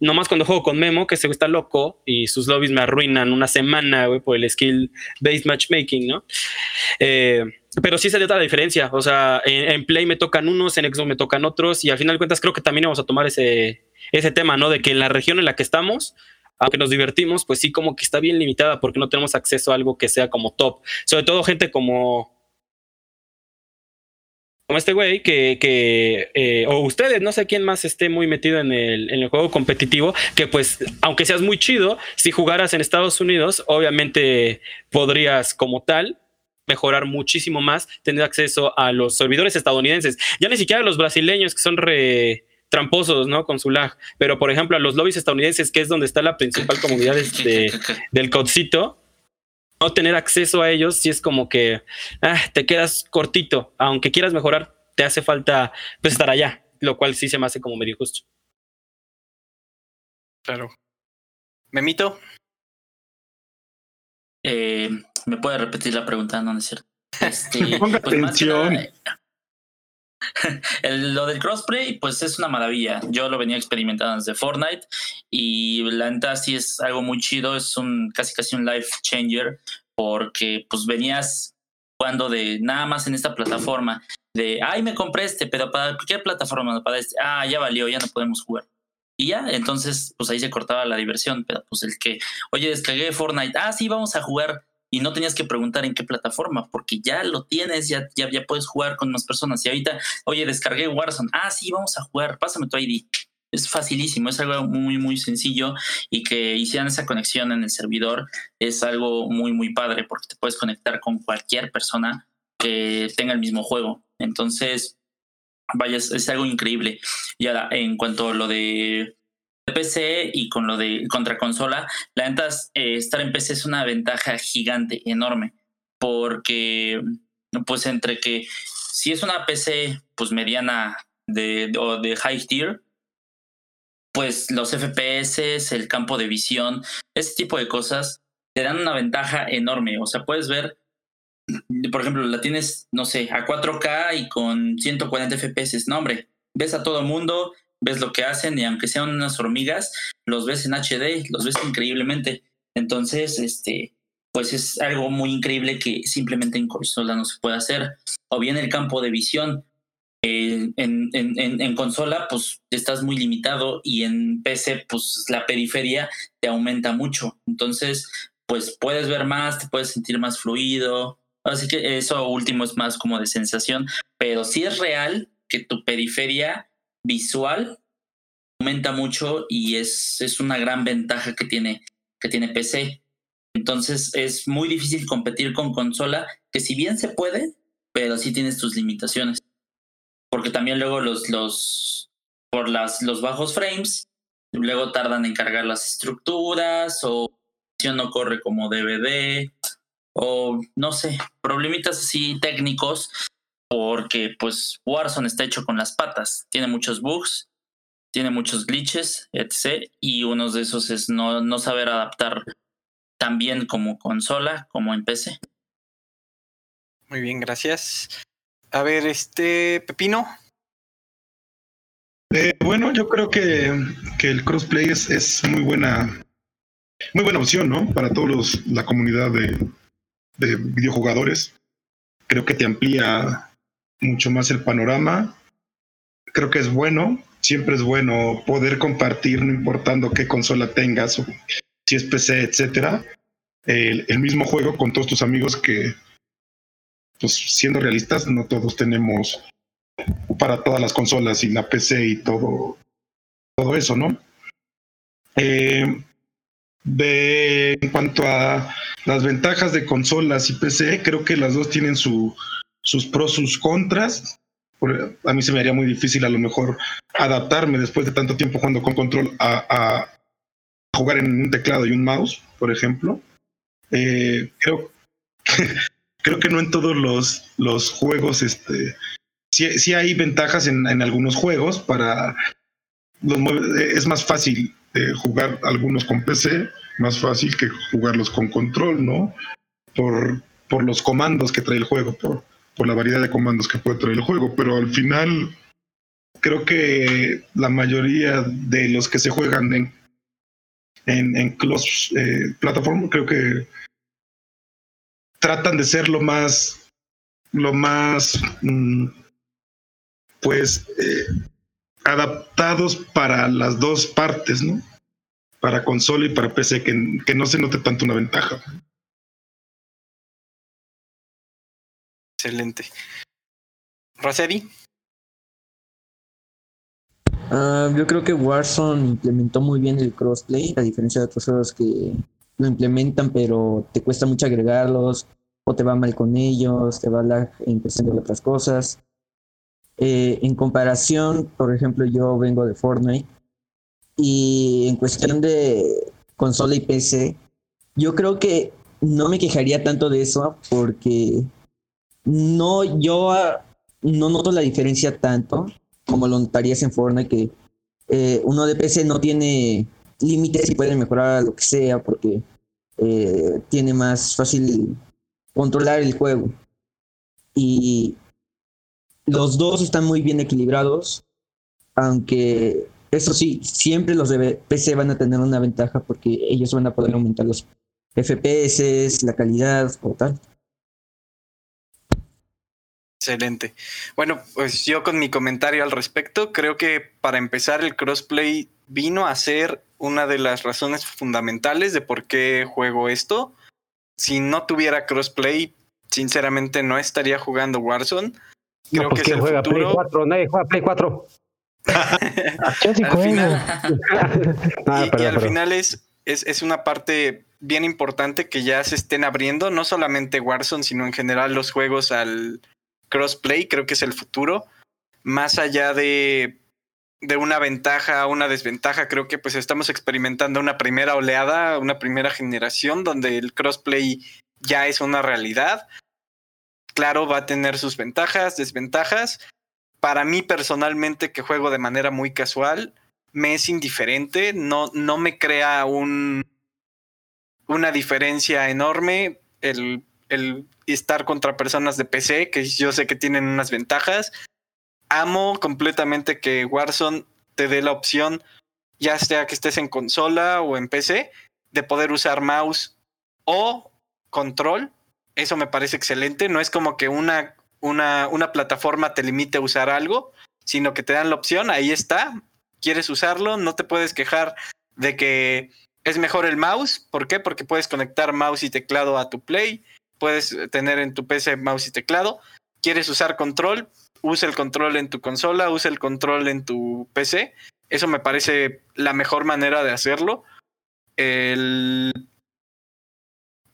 nomás cuando juego con Memo, que se está loco y sus lobbies me arruinan una semana, güey, por el skill based matchmaking, ¿no? Eh, pero sí se nota la diferencia. O sea, en, Play me tocan unos, en Xbox me tocan otros, y al final de cuentas creo que también vamos a tomar ese, ese tema, ¿no? De que en la región en la que estamos, aunque nos divertimos, pues sí, como que está bien limitada porque no tenemos acceso a algo que sea como top. Sobre todo gente como. Como este güey, que, que eh, o ustedes, no sé quién más esté muy metido en el, en el juego competitivo, que pues, aunque seas muy chido, si jugaras en Estados Unidos, obviamente podrías como tal mejorar muchísimo más, tener acceso a los servidores estadounidenses, ya ni siquiera a los brasileños que son re tramposos, ¿no? Con su lag, pero por ejemplo a los lobbies estadounidenses, que es donde está la principal comunidad de, del codcito, no tener acceso a ellos, sí es como que ah, te quedas cortito, aunque quieras mejorar, te hace falta pues estar allá, lo cual sí se me hace como medio justo. Claro. Memito, Eh, ¿Me puede repetir la pregunta? No, no es cierto. Este, Ponga pues atención. nada, el- lo del crossplay, pues es una maravilla. Yo lo venía experimentando desde Fortnite y la neta sí es algo muy chido. Es un casi casi un life changer porque pues venías jugando de nada más en esta plataforma de ay me compré este, pero para qué plataforma para este, ah ya valió, ya no podemos jugar. Y ya, entonces pues ahí se cortaba la diversión, pero pues el que, oye, descargué Fortnite, ah sí, vamos a jugar y no tenías que preguntar en qué plataforma, porque ya lo tienes, ya, ya, puedes jugar con más personas. Y ahorita, oye, descargué Warzone, ah, sí, vamos a jugar, pásame tu ID. Es facilísimo, es algo muy, muy sencillo y que hicieran esa conexión en el servidor es algo muy, muy padre porque te puedes conectar con cualquier persona que tenga el mismo juego. Entonces, vaya, es, es algo increíble. Y ahora, en cuanto a lo de PC y con lo de contra consola, la neta, eh, estar en PC es una ventaja gigante, enorme, porque pues entre que si es una PC pues mediana de, o de high tier, pues los FPS, el campo de visión, ese tipo de cosas te dan una ventaja enorme. O sea, puedes ver, por ejemplo, la tienes, no sé, a 4K y con 140 FPS. No, hombre, ves a todo mundo, ves lo que hacen y aunque sean unas hormigas, los ves en HD, los ves increíblemente. Entonces, este, pues es algo muy increíble que simplemente en consola no se puede hacer. O bien el campo de visión. Eh, en, en, en, consola, pues estás muy limitado y en PC, pues la periferia te aumenta mucho. Entonces, pues puedes ver más, te puedes sentir más fluido. Así que eso último es más como de sensación, pero sí es real que tu periferia visual aumenta mucho y es, es una gran ventaja que tiene, que tiene PC. Entonces es muy difícil competir con consola, que si bien se puede, pero sí tienes tus limitaciones. Porque también luego los, los, por las, los bajos frames, luego tardan en cargar las estructuras o no corre como DVD o no sé, problemitas así técnicos porque pues Warzone está hecho con las patas, tiene muchos bugs, tiene muchos glitches, etc. Y uno de esos es no, no saber adaptar tan bien como consola como en PC. Muy bien, gracias. A ver, este Pepino. Eh, bueno, yo creo que, que el crossplay es, es, muy buena, muy buena opción, ¿no? Para todos los, la comunidad de, de videojugadores. Creo que te amplía mucho más el panorama. Creo que es bueno, siempre es bueno poder compartir, no importando qué consola tengas o si es PC, etcétera, el, mismo juego con todos tus amigos que, pues siendo realistas, no todos tenemos para todas las consolas y la PC y todo, todo eso, ¿no? Eh, de, en cuanto a las ventajas de consolas y PC, creo que las dos tienen su, sus pros, sus contras. A mí se me haría muy difícil a lo mejor adaptarme después de tanto tiempo jugando con control a, jugar en un teclado y un mouse, por ejemplo. Eh, creo, creo que no en todos los, los juegos, este, sí, sí hay ventajas en, en, algunos juegos para es más fácil eh, jugar algunos con PC, más fácil que jugarlos con control, ¿no? Por, por los comandos que trae el juego, por, por la variedad de comandos que puede traer el juego, pero al final creo que la mayoría de los que se juegan en, en, en close eh, platform, creo que tratan de ser lo más, lo más, mm, pues, eh, adaptados para las dos partes, ¿no? Para consola y para PC, que, que no se note tanto una ventaja. Excelente. Rosedi. Uh, yo creo que Warzone implementó muy bien el crossplay, a diferencia de otros que lo implementan, pero te cuesta mucho agregarlos, o te va mal con ellos, te va la en cuestión de otras cosas. Eh, en comparación, por ejemplo, yo vengo de Fortnite, y en cuestión de consola y PC, yo creo que no me quejaría tanto de eso, porque no, yo uh, no noto la diferencia tanto como lo notarías en Fortnite, que eh, uno de PC no tiene límites y puede mejorar lo que sea porque eh, tiene más fácil controlar el juego. Y los dos están muy bien equilibrados, aunque eso sí, siempre los de PC van a tener una ventaja porque ellos van a poder aumentar los FPS, la calidad o tal. Excelente. Bueno, pues yo con mi comentario al respecto, creo que para empezar el crossplay vino a ser una de las razones fundamentales de por qué juego esto. Si no tuviera crossplay, sinceramente no estaría jugando Warzone. Creo no, pues que es juega futuro. Play 4? Nadie juega Play 4. Yo sí al final, ah, y, perdón, y, al final es, es, es una parte bien importante que ya se estén abriendo, no solamente Warzone, sino en general los juegos al crossplay, creo que es el futuro. Más allá de de una ventaja a una desventaja. Creo que pues estamos experimentando una primera oleada, una primera generación donde el crossplay ya es una realidad. Claro, va a tener sus ventajas, desventajas. Para mí personalmente, que juego de manera muy casual, me es indiferente, no, no me crea un, una diferencia enorme el, el estar contra personas de PC, que yo sé que tienen unas ventajas. Amo completamente que Warzone te dé la opción, ya sea que estés en consola o en PC, de poder usar mouse o control. Eso me parece excelente. No es como que una, una, una plataforma te limite a usar algo, sino que te dan la opción, ahí está. Quieres usarlo, no te puedes quejar de que es mejor el mouse. ¿Por qué? Porque puedes conectar mouse y teclado a tu Play. Puedes tener en tu PC mouse y teclado. ¿Quieres usar control? Usa el control en tu consola, usa el control en tu PC. Eso me parece la mejor manera de hacerlo. El,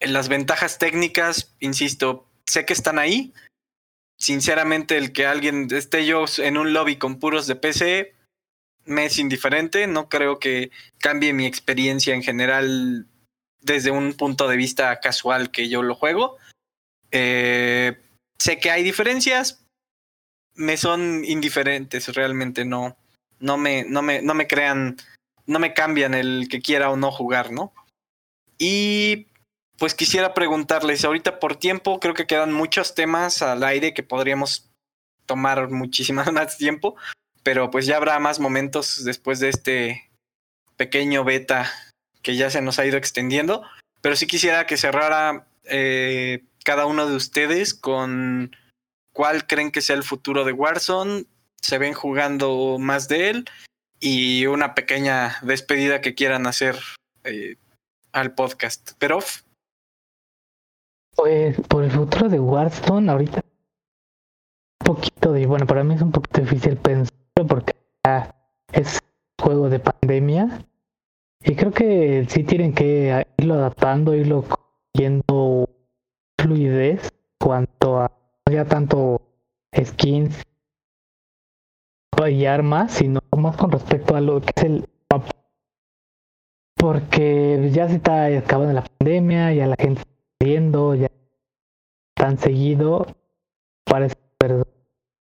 las ventajas técnicas, insisto, sé que están ahí. Sinceramente, el que alguien esté yo en un lobby con puros de PC me es indiferente. No creo que cambie mi experiencia en general desde un punto de vista casual que yo lo juego. Eh, sé que hay diferencias, me son indiferentes realmente, no, no me, no me, no me crean, no me cambian el que quiera o no jugar, ¿no? Y pues quisiera preguntarles, ahorita por tiempo, creo que quedan muchos temas al aire que podríamos tomar muchísimo más tiempo, pero pues ya habrá más momentos después de este pequeño beta que ya se nos ha ido extendiendo, pero sí quisiera que cerrara eh, cada uno de ustedes con cuál creen que sea el futuro de Warzone, se ven jugando más de él y una pequeña despedida que quieran hacer eh, al podcast. Pero Pues por el futuro de Warzone, ahorita un poquito de, bueno, para mí es un poquito difícil pensar porque ya es juego de pandemia y creo que sí tienen que irlo adaptando, irlo cogiendo fluidez cuanto a ya tanto skins y armas, sino más con respecto a lo que es el. Porque ya se está acabando la pandemia, ya la gente está viendo, ya tan seguido, parece que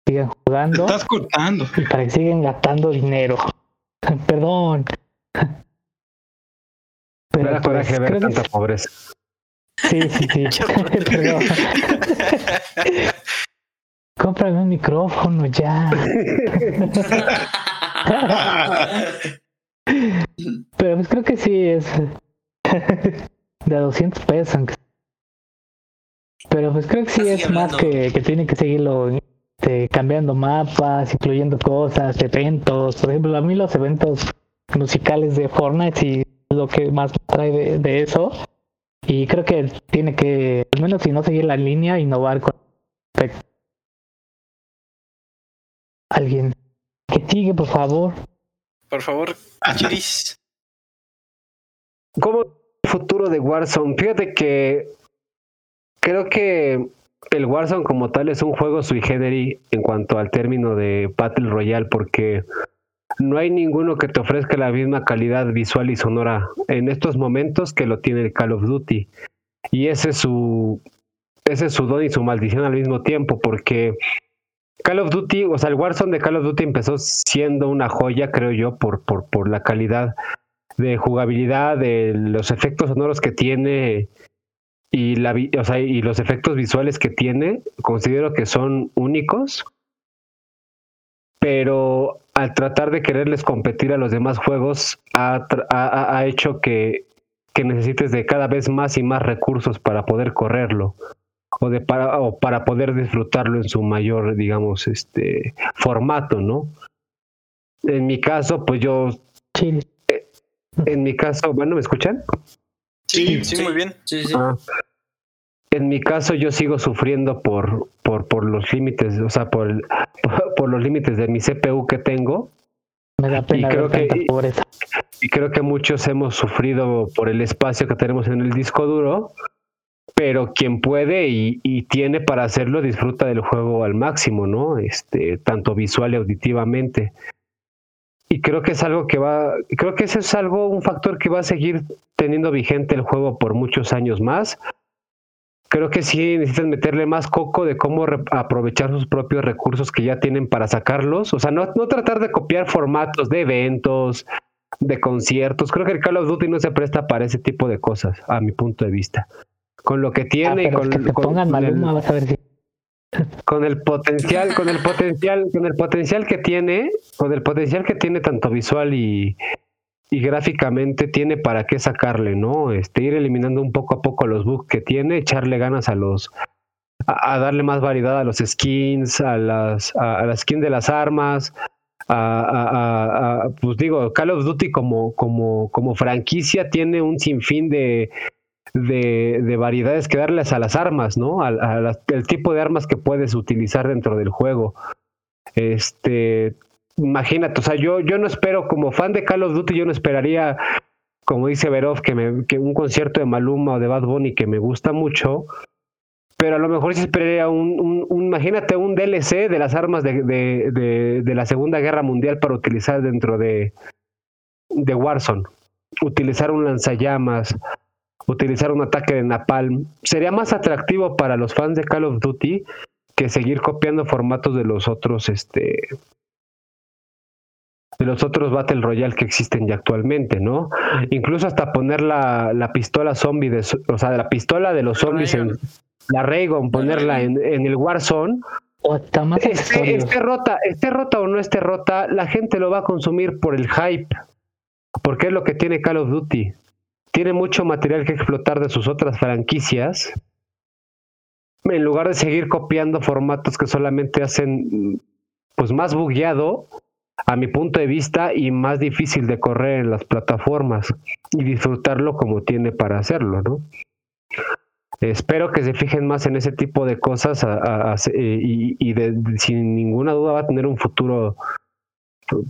sigan jugando Te estás cortando. y para que sigan gastando dinero. Perdón. Me da coraje ver que tanta pobreza. Sí, sí, sí. Cómprame un micrófono ya. Pero pues creo que sí es de a 200 pesos. aunque- Pero pues creo que sí es más que, que tiene que seguirlo este, cambiando mapas, incluyendo cosas, eventos. Por ejemplo, a mí los eventos musicales de Fortnite sí lo que más trae de, de eso. Y creo que tiene que, al menos si no seguir la línea, innovar con respecto. Alguien que sigue, por favor. por favor, Chiris. ¿Cómo el futuro de Warzone? Fíjate que creo que el Warzone como tal es un juego sui generis en cuanto al término de Battle Royale porque no hay ninguno que te ofrezca la misma calidad visual y sonora en estos momentos que lo tiene el Call of Duty. Y ese es su ese es su don y su maldición al mismo tiempo porque Call of Duty, o sea, el Warzone de Call of Duty empezó siendo una joya, creo yo, por, por, por la calidad de jugabilidad, de los efectos sonoros que tiene y, la, o sea, y los efectos visuales que tiene, considero que son únicos, pero al tratar de quererles competir a los demás juegos, ha, tra- ha- ha- hecho que, que necesites de cada vez más y más recursos para poder correrlo. O, de para, o para poder disfrutarlo en su mayor, digamos, este formato, ¿no? En mi caso, pues yo, Chile. en mi caso, bueno, ¿me escuchan? Sí, sí, Sí. muy bien. Sí, sí. Ah. En mi caso yo sigo sufriendo por, por, por los límites, o sea, por, el- por, los límites de mi CPU que tengo Me da pena creo ver tanta que- pobreza. y creo que muchos hemos sufrido por el espacio que tenemos en el disco duro, pero quien puede y, y tiene para hacerlo disfruta del juego al máximo, ¿no? Este, tanto visual y auditivamente. y creo que es algo que va, creo que ese es algo, un factor que va a seguir teniendo vigente el juego por muchos años más. Creo que sí necesitan meterle más coco de cómo aprovechar sus propios recursos que ya tienen para sacarlos. O sea, no, no tratar de copiar formatos de eventos, de conciertos. Creo que el Call of Duty no se presta para ese tipo de cosas, a mi punto de vista. Con lo que Ah, tiene y con, que con- el- Maluma, vas a ver si. con el potencial, con el potencial, con el potencial que tiene, con el potencial que tiene tanto visual y, y gráficamente tiene para qué sacarle, ¿no? Este, ir eliminando un poco a poco los bugs que tiene, echarle ganas a los, a, darle más variedad a los skins, a las, a, la skin de las armas, a, pues digo, Call of Duty como, como, como franquicia tiene un sinfín de, de, de variedades que darles a las armas, ¿no? Al tipo de armas que puedes utilizar dentro del juego. Este, imagínate, o sea, yo, yo no espero, como fan de Call of Duty, yo no esperaría, como dice Verov, que, que un concierto de Maluma o de Bad Bunny que me gusta mucho, pero a lo mejor sí esperaría un, un- un- imagínate un DLC de las armas de, de, de- de la Segunda Guerra Mundial para utilizar dentro de, de Warzone. Utilizar un lanzallamas, utilizar un ataque de napalm. Sería más atractivo para los fans de Call of Duty que seguir copiando formatos de los otros, este, de los otros Battle Royale que existen ya actualmente, ¿no? Incluso hasta poner la, la pistola zombie, de, o sea, la pistola de los zombies en la Raygon, ponerla en, en el Warzone, O hasta más esté, esté rota, esté rota o no esté rota, la gente lo va a consumir por el hype, porque es lo que tiene Call of Duty. Tiene mucho material que explotar de sus otras franquicias. En lugar de seguir copiando formatos que solamente hacen pues más bugueado, a mi punto de vista, y más difícil de correr en las plataformas y disfrutarlo como tiene para hacerlo, ¿no? Espero que se fijen más en ese tipo de cosas a- y, de- sin ninguna duda va a tener un futuro,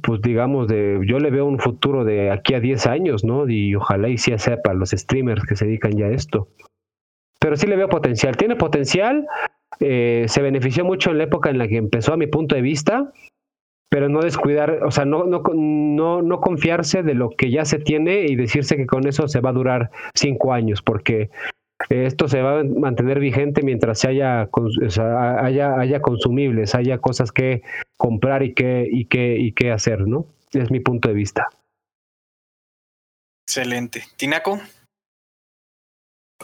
pues digamos, de yo le veo un futuro de aquí a 10 años, ¿no? Y ojalá y sea para los streamers que se dedican ya a esto. Pero sí le veo potencial. Tiene potencial, eh, se benefició mucho en la época en la que empezó a mi punto de vista, pero no descuidar, o sea, no, no, no, no confiarse de lo que ya se tiene y decirse que con eso se va a durar cinco años, porque esto se va a mantener vigente mientras se haya, cons- o sea, haya, haya consumibles, haya cosas que comprar y que, y que, y que hacer, ¿no? Es mi punto de vista. Excelente. Tinaco,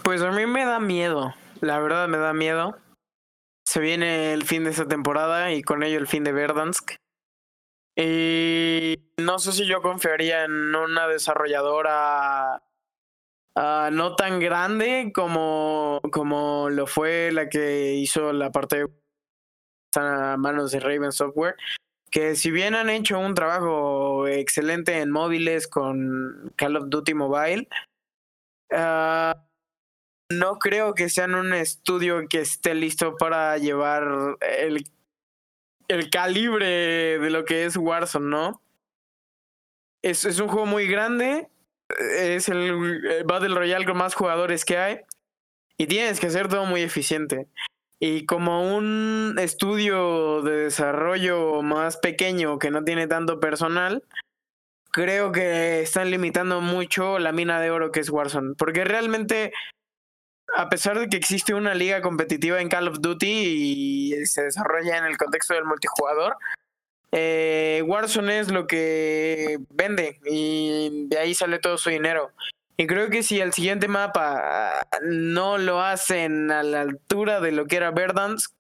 Pues a mí me da miedo, la verdad me da miedo. Se viene el fin de esta temporada y con ello el fin de Verdansk. Y no sé si yo confiaría en una desarrolladora ah, no tan grande como, como lo fue la que hizo la parte de a manos de Raven Software. Que si bien han hecho un trabajo excelente en móviles con Call of Duty Mobile, ah, no creo que sean un estudio que esté listo para llevar el, el calibre de lo que es Warzone, ¿no? Es, es un juego muy grande, es el, el Battle Royale con más jugadores que hay y tienes que hacer todo muy eficiente. Y como un estudio de desarrollo más pequeño que no tiene tanto personal, creo que están limitando mucho la mina de oro que es Warzone. Porque realmente a pesar de que existe una liga competitiva en Call of Duty y se desarrolla en el contexto del multijugador, eh, Warzone es lo que vende y de ahí sale todo su dinero. Y creo que si el siguiente mapa no lo hacen a la altura de lo que era Verdansk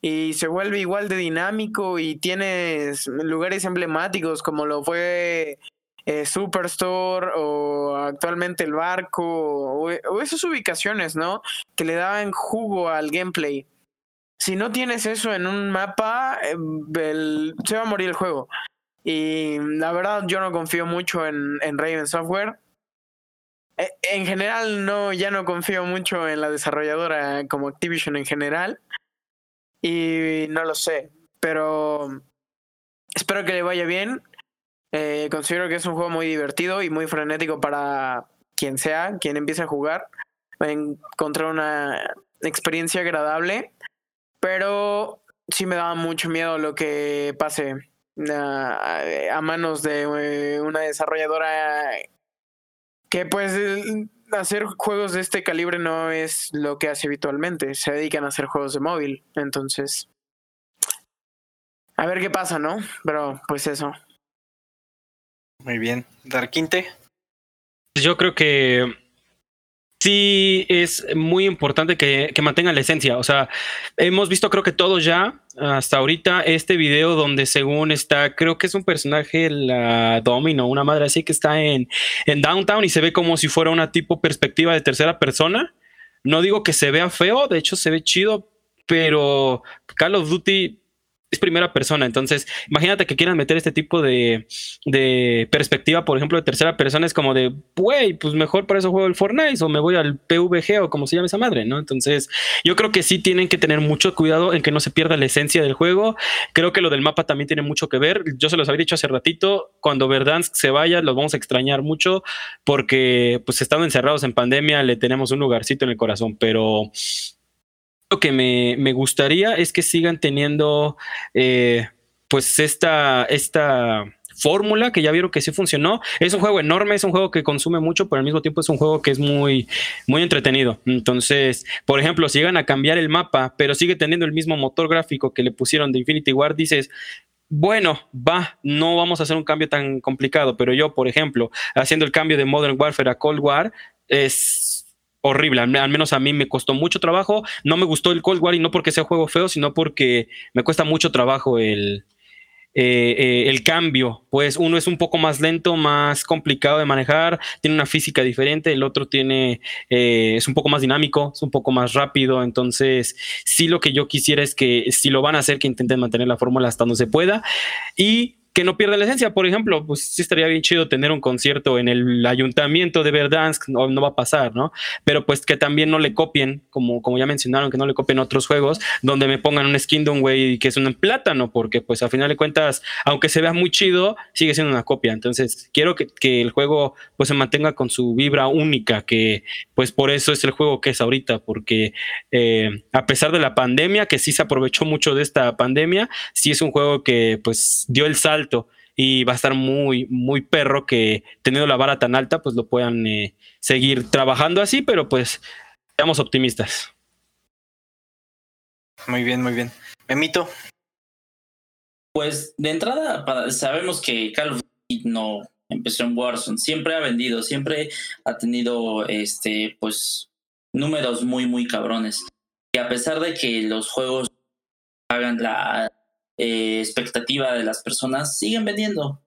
y se vuelve igual de dinámico y tienes lugares emblemáticos como lo fue eh, Superstore o actualmente el barco o, esas ubicaciones, ¿no? Que le daban jugo al gameplay. Si no tienes eso en un mapa, eh, se va a morir el juego. Y la verdad yo no confío mucho en, en Raven Software. Eh, En general no, ya no confío mucho en la desarrolladora como Activision en general. Y no lo sé, pero espero que le vaya bien. Eh, considero que es un juego muy divertido y muy frenético para quien sea, quien empiece a jugar. Va a encontrar una experiencia agradable, pero sí me da mucho miedo lo que pase a, a manos de eh, una desarrolladora que pues hacer juegos de este calibre no es lo que hace habitualmente, se dedican a hacer juegos de móvil, entonces a ver qué pasa, ¿no? Pero pues eso. Muy bien. Darkinte. Yo creo que sí es muy importante que, que mantengan la esencia. O sea, hemos visto creo que todos ya hasta ahorita este video donde según está, creo que es un personaje, la Domino, una madre así que está en, en Downtown y se ve como si fuera una tipo perspectiva de tercera persona. No digo que se vea feo, de hecho se ve chido, pero Call of Duty es primera persona. Entonces, imagínate que quieran meter este tipo de, de perspectiva, por ejemplo, de tercera persona, es como de, güey, pues mejor para eso juego el Fortnite o me voy al PVG o como se llama esa madre, ¿no? Entonces, yo creo que sí tienen que tener mucho cuidado en que no se pierda la esencia del juego. Creo que lo del mapa también tiene mucho que ver. Yo se los había dicho hace ratito, cuando Verdansk se vaya, los vamos a extrañar mucho porque, pues, estando encerrados en pandemia, le tenemos un lugarcito en el corazón, pero lo que me, me gustaría es que sigan teniendo eh, pues esta, esta fórmula que ya vieron que sí funcionó. Es un juego enorme, es un juego que consume mucho, pero al mismo tiempo es un juego que es muy, muy entretenido. Entonces, por ejemplo, si llegan a cambiar el mapa, pero sigue teniendo el mismo motor gráfico que le pusieron de Infinity War, dices, bueno, va, no vamos a hacer un cambio tan complicado, pero yo, por ejemplo, haciendo el cambio de Modern Warfare a Cold War, es horrible, al, menos a mí me costó mucho trabajo, no me gustó el Cold War y no porque sea juego feo, sino porque me cuesta mucho trabajo el, eh, eh, el cambio, pues uno es un poco más lento, más complicado de manejar, tiene una física diferente, el otro tiene, eh, es un poco más dinámico, es un poco más rápido, entonces sí lo que yo quisiera es que si lo van a hacer, que intenten mantener la fórmula hasta donde se pueda. Y que no pierda la esencia, por ejemplo, pues sí estaría bien chido tener un concierto en el ayuntamiento de Verdansk, no, no va a pasar, ¿no? Pero pues que también no le copien, como, como ya mencionaron, que no le copien otros juegos donde me pongan un skin de un güey que es un plátano, porque pues a final de cuentas, aunque se vea muy chido, sigue siendo una copia. Entonces, quiero que, que el juego pues se mantenga con su vibra única, que pues por eso es el juego que es ahorita, porque eh, a pesar de la pandemia, que sí se aprovechó mucho de esta pandemia, sí es un juego que pues dio el salto y va a estar muy, muy perro que teniendo la vara tan alta, pues lo puedan eh, seguir trabajando así, pero pues seamos optimistas. Muy bien, muy bien. Memito. Pues de entrada para- sabemos que Call of Duty no empezó en Warzone, siempre ha vendido, siempre ha tenido este pues números muy muy cabrones. Y a pesar de que los juegos hagan la eh, expectativa de las personas, siguen vendiendo.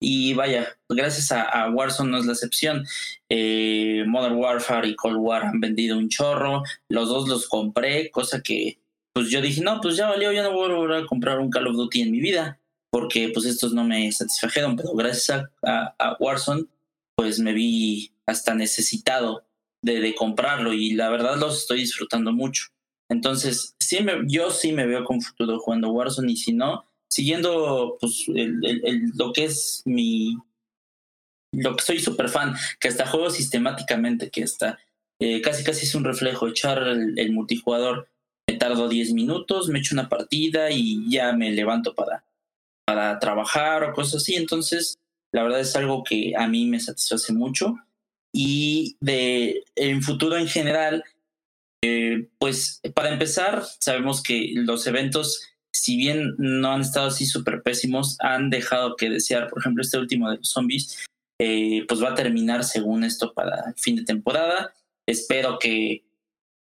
Y vaya, gracias a, Warzone no es la excepción. Eh, Modern Warfare y Cold War han vendido un chorro. Los dos los compré, cosa que pues yo dije, no, pues ya valió, ya no voy a volver a comprar un Call of Duty en mi vida, porque pues estos no me satisfajeron, pero gracias a Warzone, pues me vi hasta necesitado de, de comprarlo y la verdad los estoy disfrutando mucho. Entonces, sí me, yo sí me veo con futuro jugando Warzone y si no, siguiendo pues el- el- lo que es mi... Lo que soy súper fan, que hasta juego sistemáticamente, que hasta eh, casi casi es un reflejo, echar el, el multijugador me tardo 10 minutos, me echo una partida y ya me levanto para, para trabajar o cosas así. Entonces, la verdad es algo que a mí me satisface mucho. Y de en futuro en general, eh, pues para empezar, sabemos que los eventos, si bien no han estado así súper pésimos, han dejado que desear. Por ejemplo, este último de los zombies, eh, pues va a terminar según esto para el fin de temporada. Espero que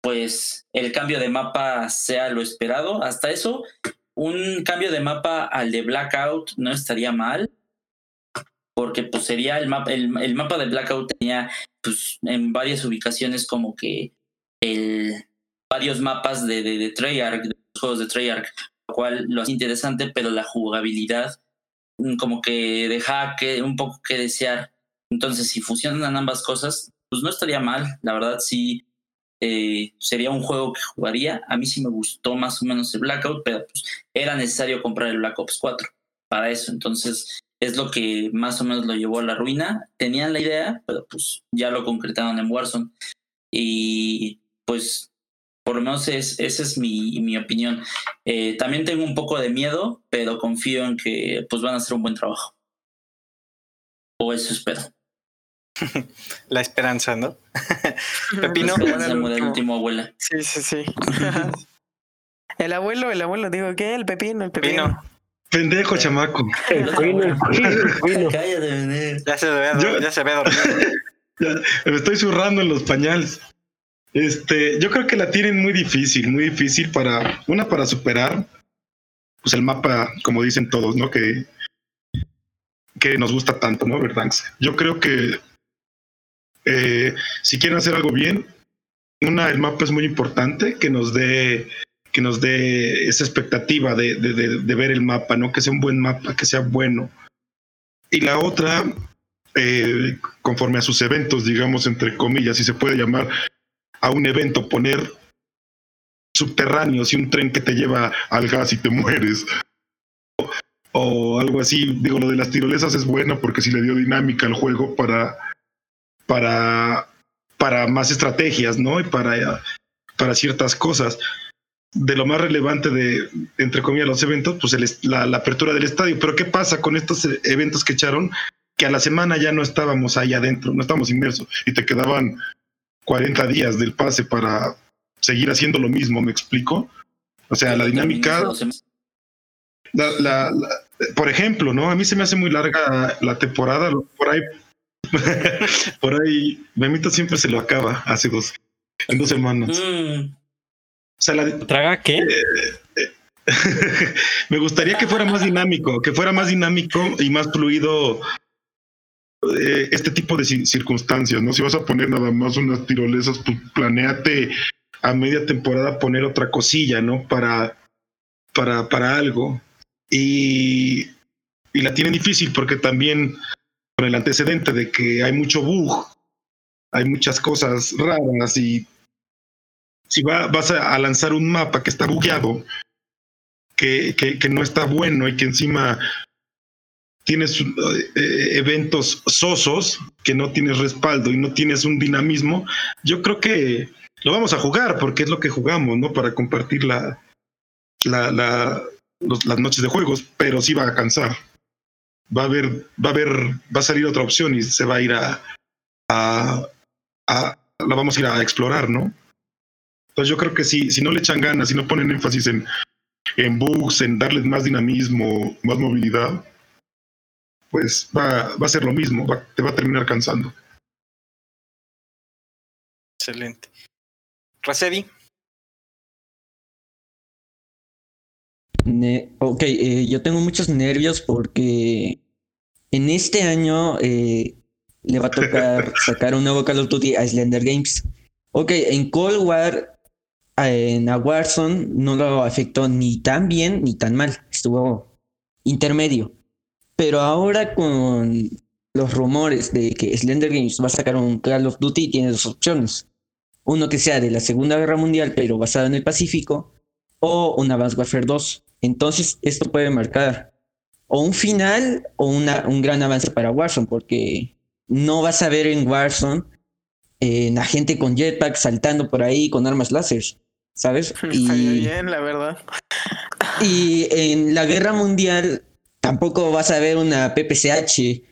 pues el cambio de mapa sea lo esperado. Hasta eso, un cambio de mapa al de Blackout no estaría mal, porque pues sería el mapa, el, el mapa de Blackout tenía pues en varias ubicaciones como que el varios mapas de, de, de Treyarch, de los juegos de Treyarch, lo cual lo hace interesante, pero la jugabilidad mm, como que deja que un poco que desear. Entonces, si funcionan ambas cosas, pues no estaría mal. La verdad, sí, eh, sería un juego que jugaría. A mí sí me gustó más o menos el Blackout, pero pues era necesario comprar el Black Ops 4 para eso. Entonces es lo que más o menos lo llevó a la ruina. Tenían la idea, pero pues ya lo concretaron en Warzone. Y pues Por lo menos es, esa es mi, mi opinión. Eh, también tengo un poco de miedo, pero confío en que pues van a hacer un buen trabajo. O eso espero. La esperanza, ¿no? La Pepino. esperanza muere el último abuela. Sí, sí, sí. el abuelo, el abuelo, digo, ¿qué? El pepino, el pepino. Pepino. Pendejo, chamaco. El cuino, el. Cállate, Benet. Ya se ve, ya se ve dormido. Ya, me estoy zurrando en los pañales. Este, yo creo que la tienen muy difícil, muy difícil para, una para superar, pues el mapa, como dicen todos, ¿no? Que, que nos gusta tanto, ¿no? Verdansk. Yo creo que eh, si quieren hacer algo bien, una, el mapa es muy importante, que nos dé, que nos dé esa expectativa de, de, de, de ver el mapa, ¿no? Que sea un buen mapa, que sea bueno. Y la otra, eh, conforme a sus eventos, digamos, entre comillas, si se puede llamar a un evento, poner subterráneos y un tren que te lleva al gas y te mueres. O, algo así. Digo, lo de las tirolesas es bueno porque sí le dio dinámica al juego para, para, para más estrategias, ¿no? Y para, para ciertas cosas. De lo más relevante de, entre comillas, los eventos, pues la, la apertura del estadio. Pero ¿qué pasa con estos eh, eventos que echaron? que a la semana ya no estábamos ahí adentro, no estábamos inmersos y te quedaban 40 días del pase para seguir haciendo lo mismo, ¿me explico? O sea, la dinámica, la, la- la- por ejemplo, ¿no? A mí se me hace muy larga la temporada, por ahí, por ahí, Memito siempre se lo acaba hace dos, en dos semanas. Mm, O sea, la, ¿Traga qué? me gustaría que fuera más dinámico, que fuera más dinámico y más fluido este tipo de ci- circunstancias, ¿no? Si vas a poner nada más unas tirolesas, pues planeate a media temporada poner otra cosilla, ¿no? Para, para, para algo. Y, y la tienen difícil porque también con el antecedente de que hay mucho bug, hay muchas cosas raras y si va, vas a, lanzar un mapa que está bugueado, que, que no está bueno y que encima tienes eh, eventos sosos, que no tienes respaldo y no tienes un dinamismo, yo creo que lo vamos a jugar porque es lo que jugamos, ¿no? Para compartir la, la, la- los- las noches de juegos, pero sí va a cansar. Va a haber, va a haber, va a salir otra opción y se va a ir a, a, a- la vamos a ir a explorar, ¿no? Entonces yo creo que sí, si no le echan ganas, si no ponen énfasis en, en bugs, en darles más dinamismo, más movilidad, pues va, va a ser lo mismo, va- te va a terminar cansando. Excelente. Rasedi, Ne- ok, eh, yo tengo muchos nervios porque en este año eh, le va a tocar sacar un nuevo Call of Duty a Slender Games. Ok, en Cold War, en a Warzone no lo afectó ni tan bien ni tan mal, estuvo intermedio. Pero ahora con los rumores de que Slender Games va a sacar un Call of Duty, tiene dos opciones. Uno que sea de la Segunda Guerra Mundial, pero basado en el Pacífico, o un Advanced Warfare 2. Entonces, esto puede marcar o un final o una, un gran avance para Warzone, porque no vas a ver en Warzone eh, la gente con jetpack saltando por ahí con armas láser, ¿sabes? Estaría bien, la verdad. y en la guerra mundial tampoco vas a ver una PPCH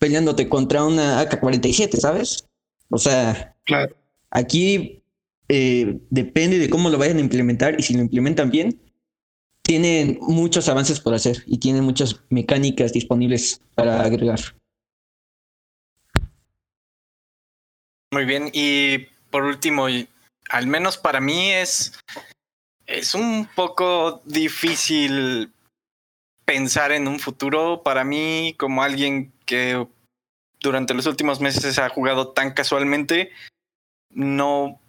peleándote contra una AK-47, ¿sabes? O sea, Claro. Aquí eh, depende de cómo lo vayan a implementar y si lo implementan bien, tienen muchos avances por hacer y tienen muchas mecánicas disponibles para agregar. muy bien. Y por último, y al menos para mí es, es un poco difícil pensar en un futuro. Para mí, como alguien que durante los últimos meses ha jugado tan casualmente, no,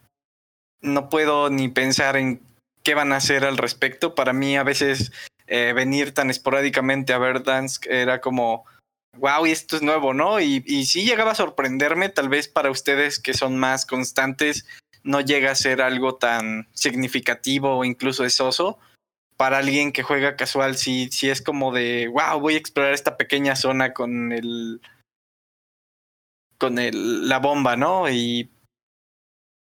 no puedo ni pensar en qué van a hacer al respecto. Para mí, a veces eh, venir tan esporádicamente a Verdansk era como, wow, y esto es nuevo, ¿no? Y, y sí llegaba a sorprenderme, tal vez para ustedes que son más constantes, no llega a ser algo tan significativo o incluso es soso. Para alguien que juega casual, sí, sí es como de, wow, voy a explorar esta pequeña zona con el, con el, la bomba, ¿no? Y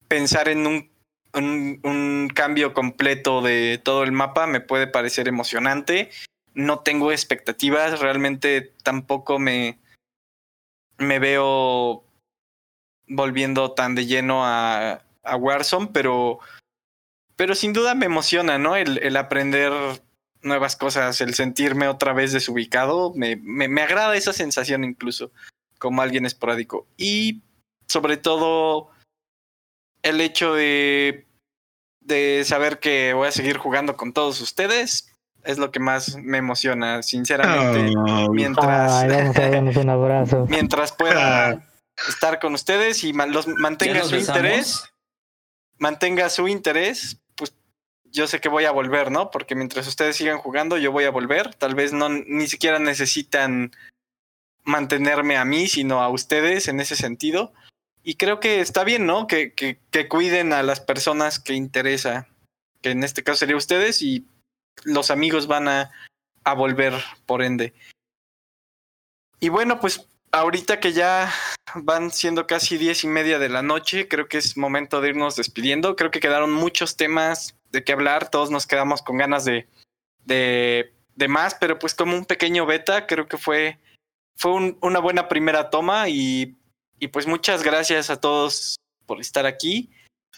pensar en un un, un cambio completo de todo el mapa me puede parecer emocionante. No tengo expectativas, realmente tampoco me, me veo volviendo tan de lleno a, a Warzone, pero, pero sin duda me emociona, ¿no? El, el aprender nuevas cosas, el sentirme otra vez desubicado, me, me, me agrada esa sensación incluso como alguien esporádico. Y sobre todo el hecho de, de saber que voy a seguir jugando con todos ustedes es lo que más me emociona, sinceramente. Oh, mientras, Ay, vamos a darnos un abrazo. mientras pueda estar con ustedes y man- los, ¿Ya mantenga su besamos? interés, mantenga su interés, yo sé que voy a volver, ¿no? Porque mientras ustedes sigan jugando, yo voy a volver. Tal vez no ni siquiera necesitan mantenerme a mí, sino a ustedes en ese sentido. Y creo que está bien, ¿no? Que, que, cuiden a las personas que interesa, que en este caso sería ustedes y los amigos van a, a volver, por ende. Y bueno, pues ahorita que ya van siendo casi diez y media de la noche, creo que es momento de irnos despidiendo. Creo que quedaron muchos temas de qué hablar, todos nos quedamos con ganas de, de, de más, pero pues como un pequeño beta, creo que fue, fue un- una buena primera toma y, y pues muchas gracias a todos por estar aquí.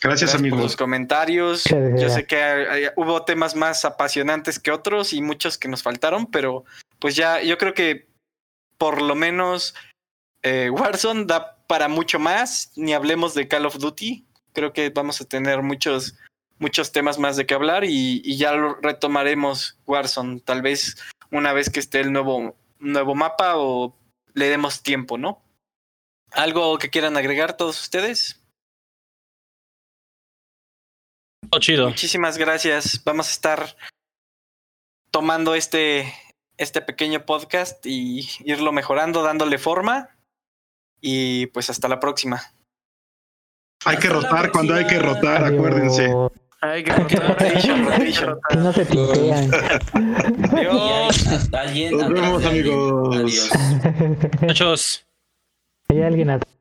Gracias, por amigos. los comentarios. Yo sé que hay- hay- hubo temas más apasionantes que otros y muchos que nos faltaron, pero pues ya yo creo que por lo menos eh, Warzone da para mucho más. Ni hablemos de Call of Duty. Creo que vamos a tener muchos muchos temas más de qué hablar y, y ya lo retomaremos Warzone tal vez una vez que esté el nuevo nuevo mapa o le demos tiempo, ¿no? ¿Algo que quieran agregar todos ustedes? Todo chido. Muchísimas gracias. Vamos a estar tomando este, este pequeño podcast y irlo mejorando, dándole forma. Y pues hasta la próxima. Hay que Hasta rotar cuando hay que rotar, acuérdense. Adiós. Ay, que rotar. Rotation, rotation. Que no se hay alguien Nos vemos, amigos. Adiós. Muchachos. Hay alguien atrás.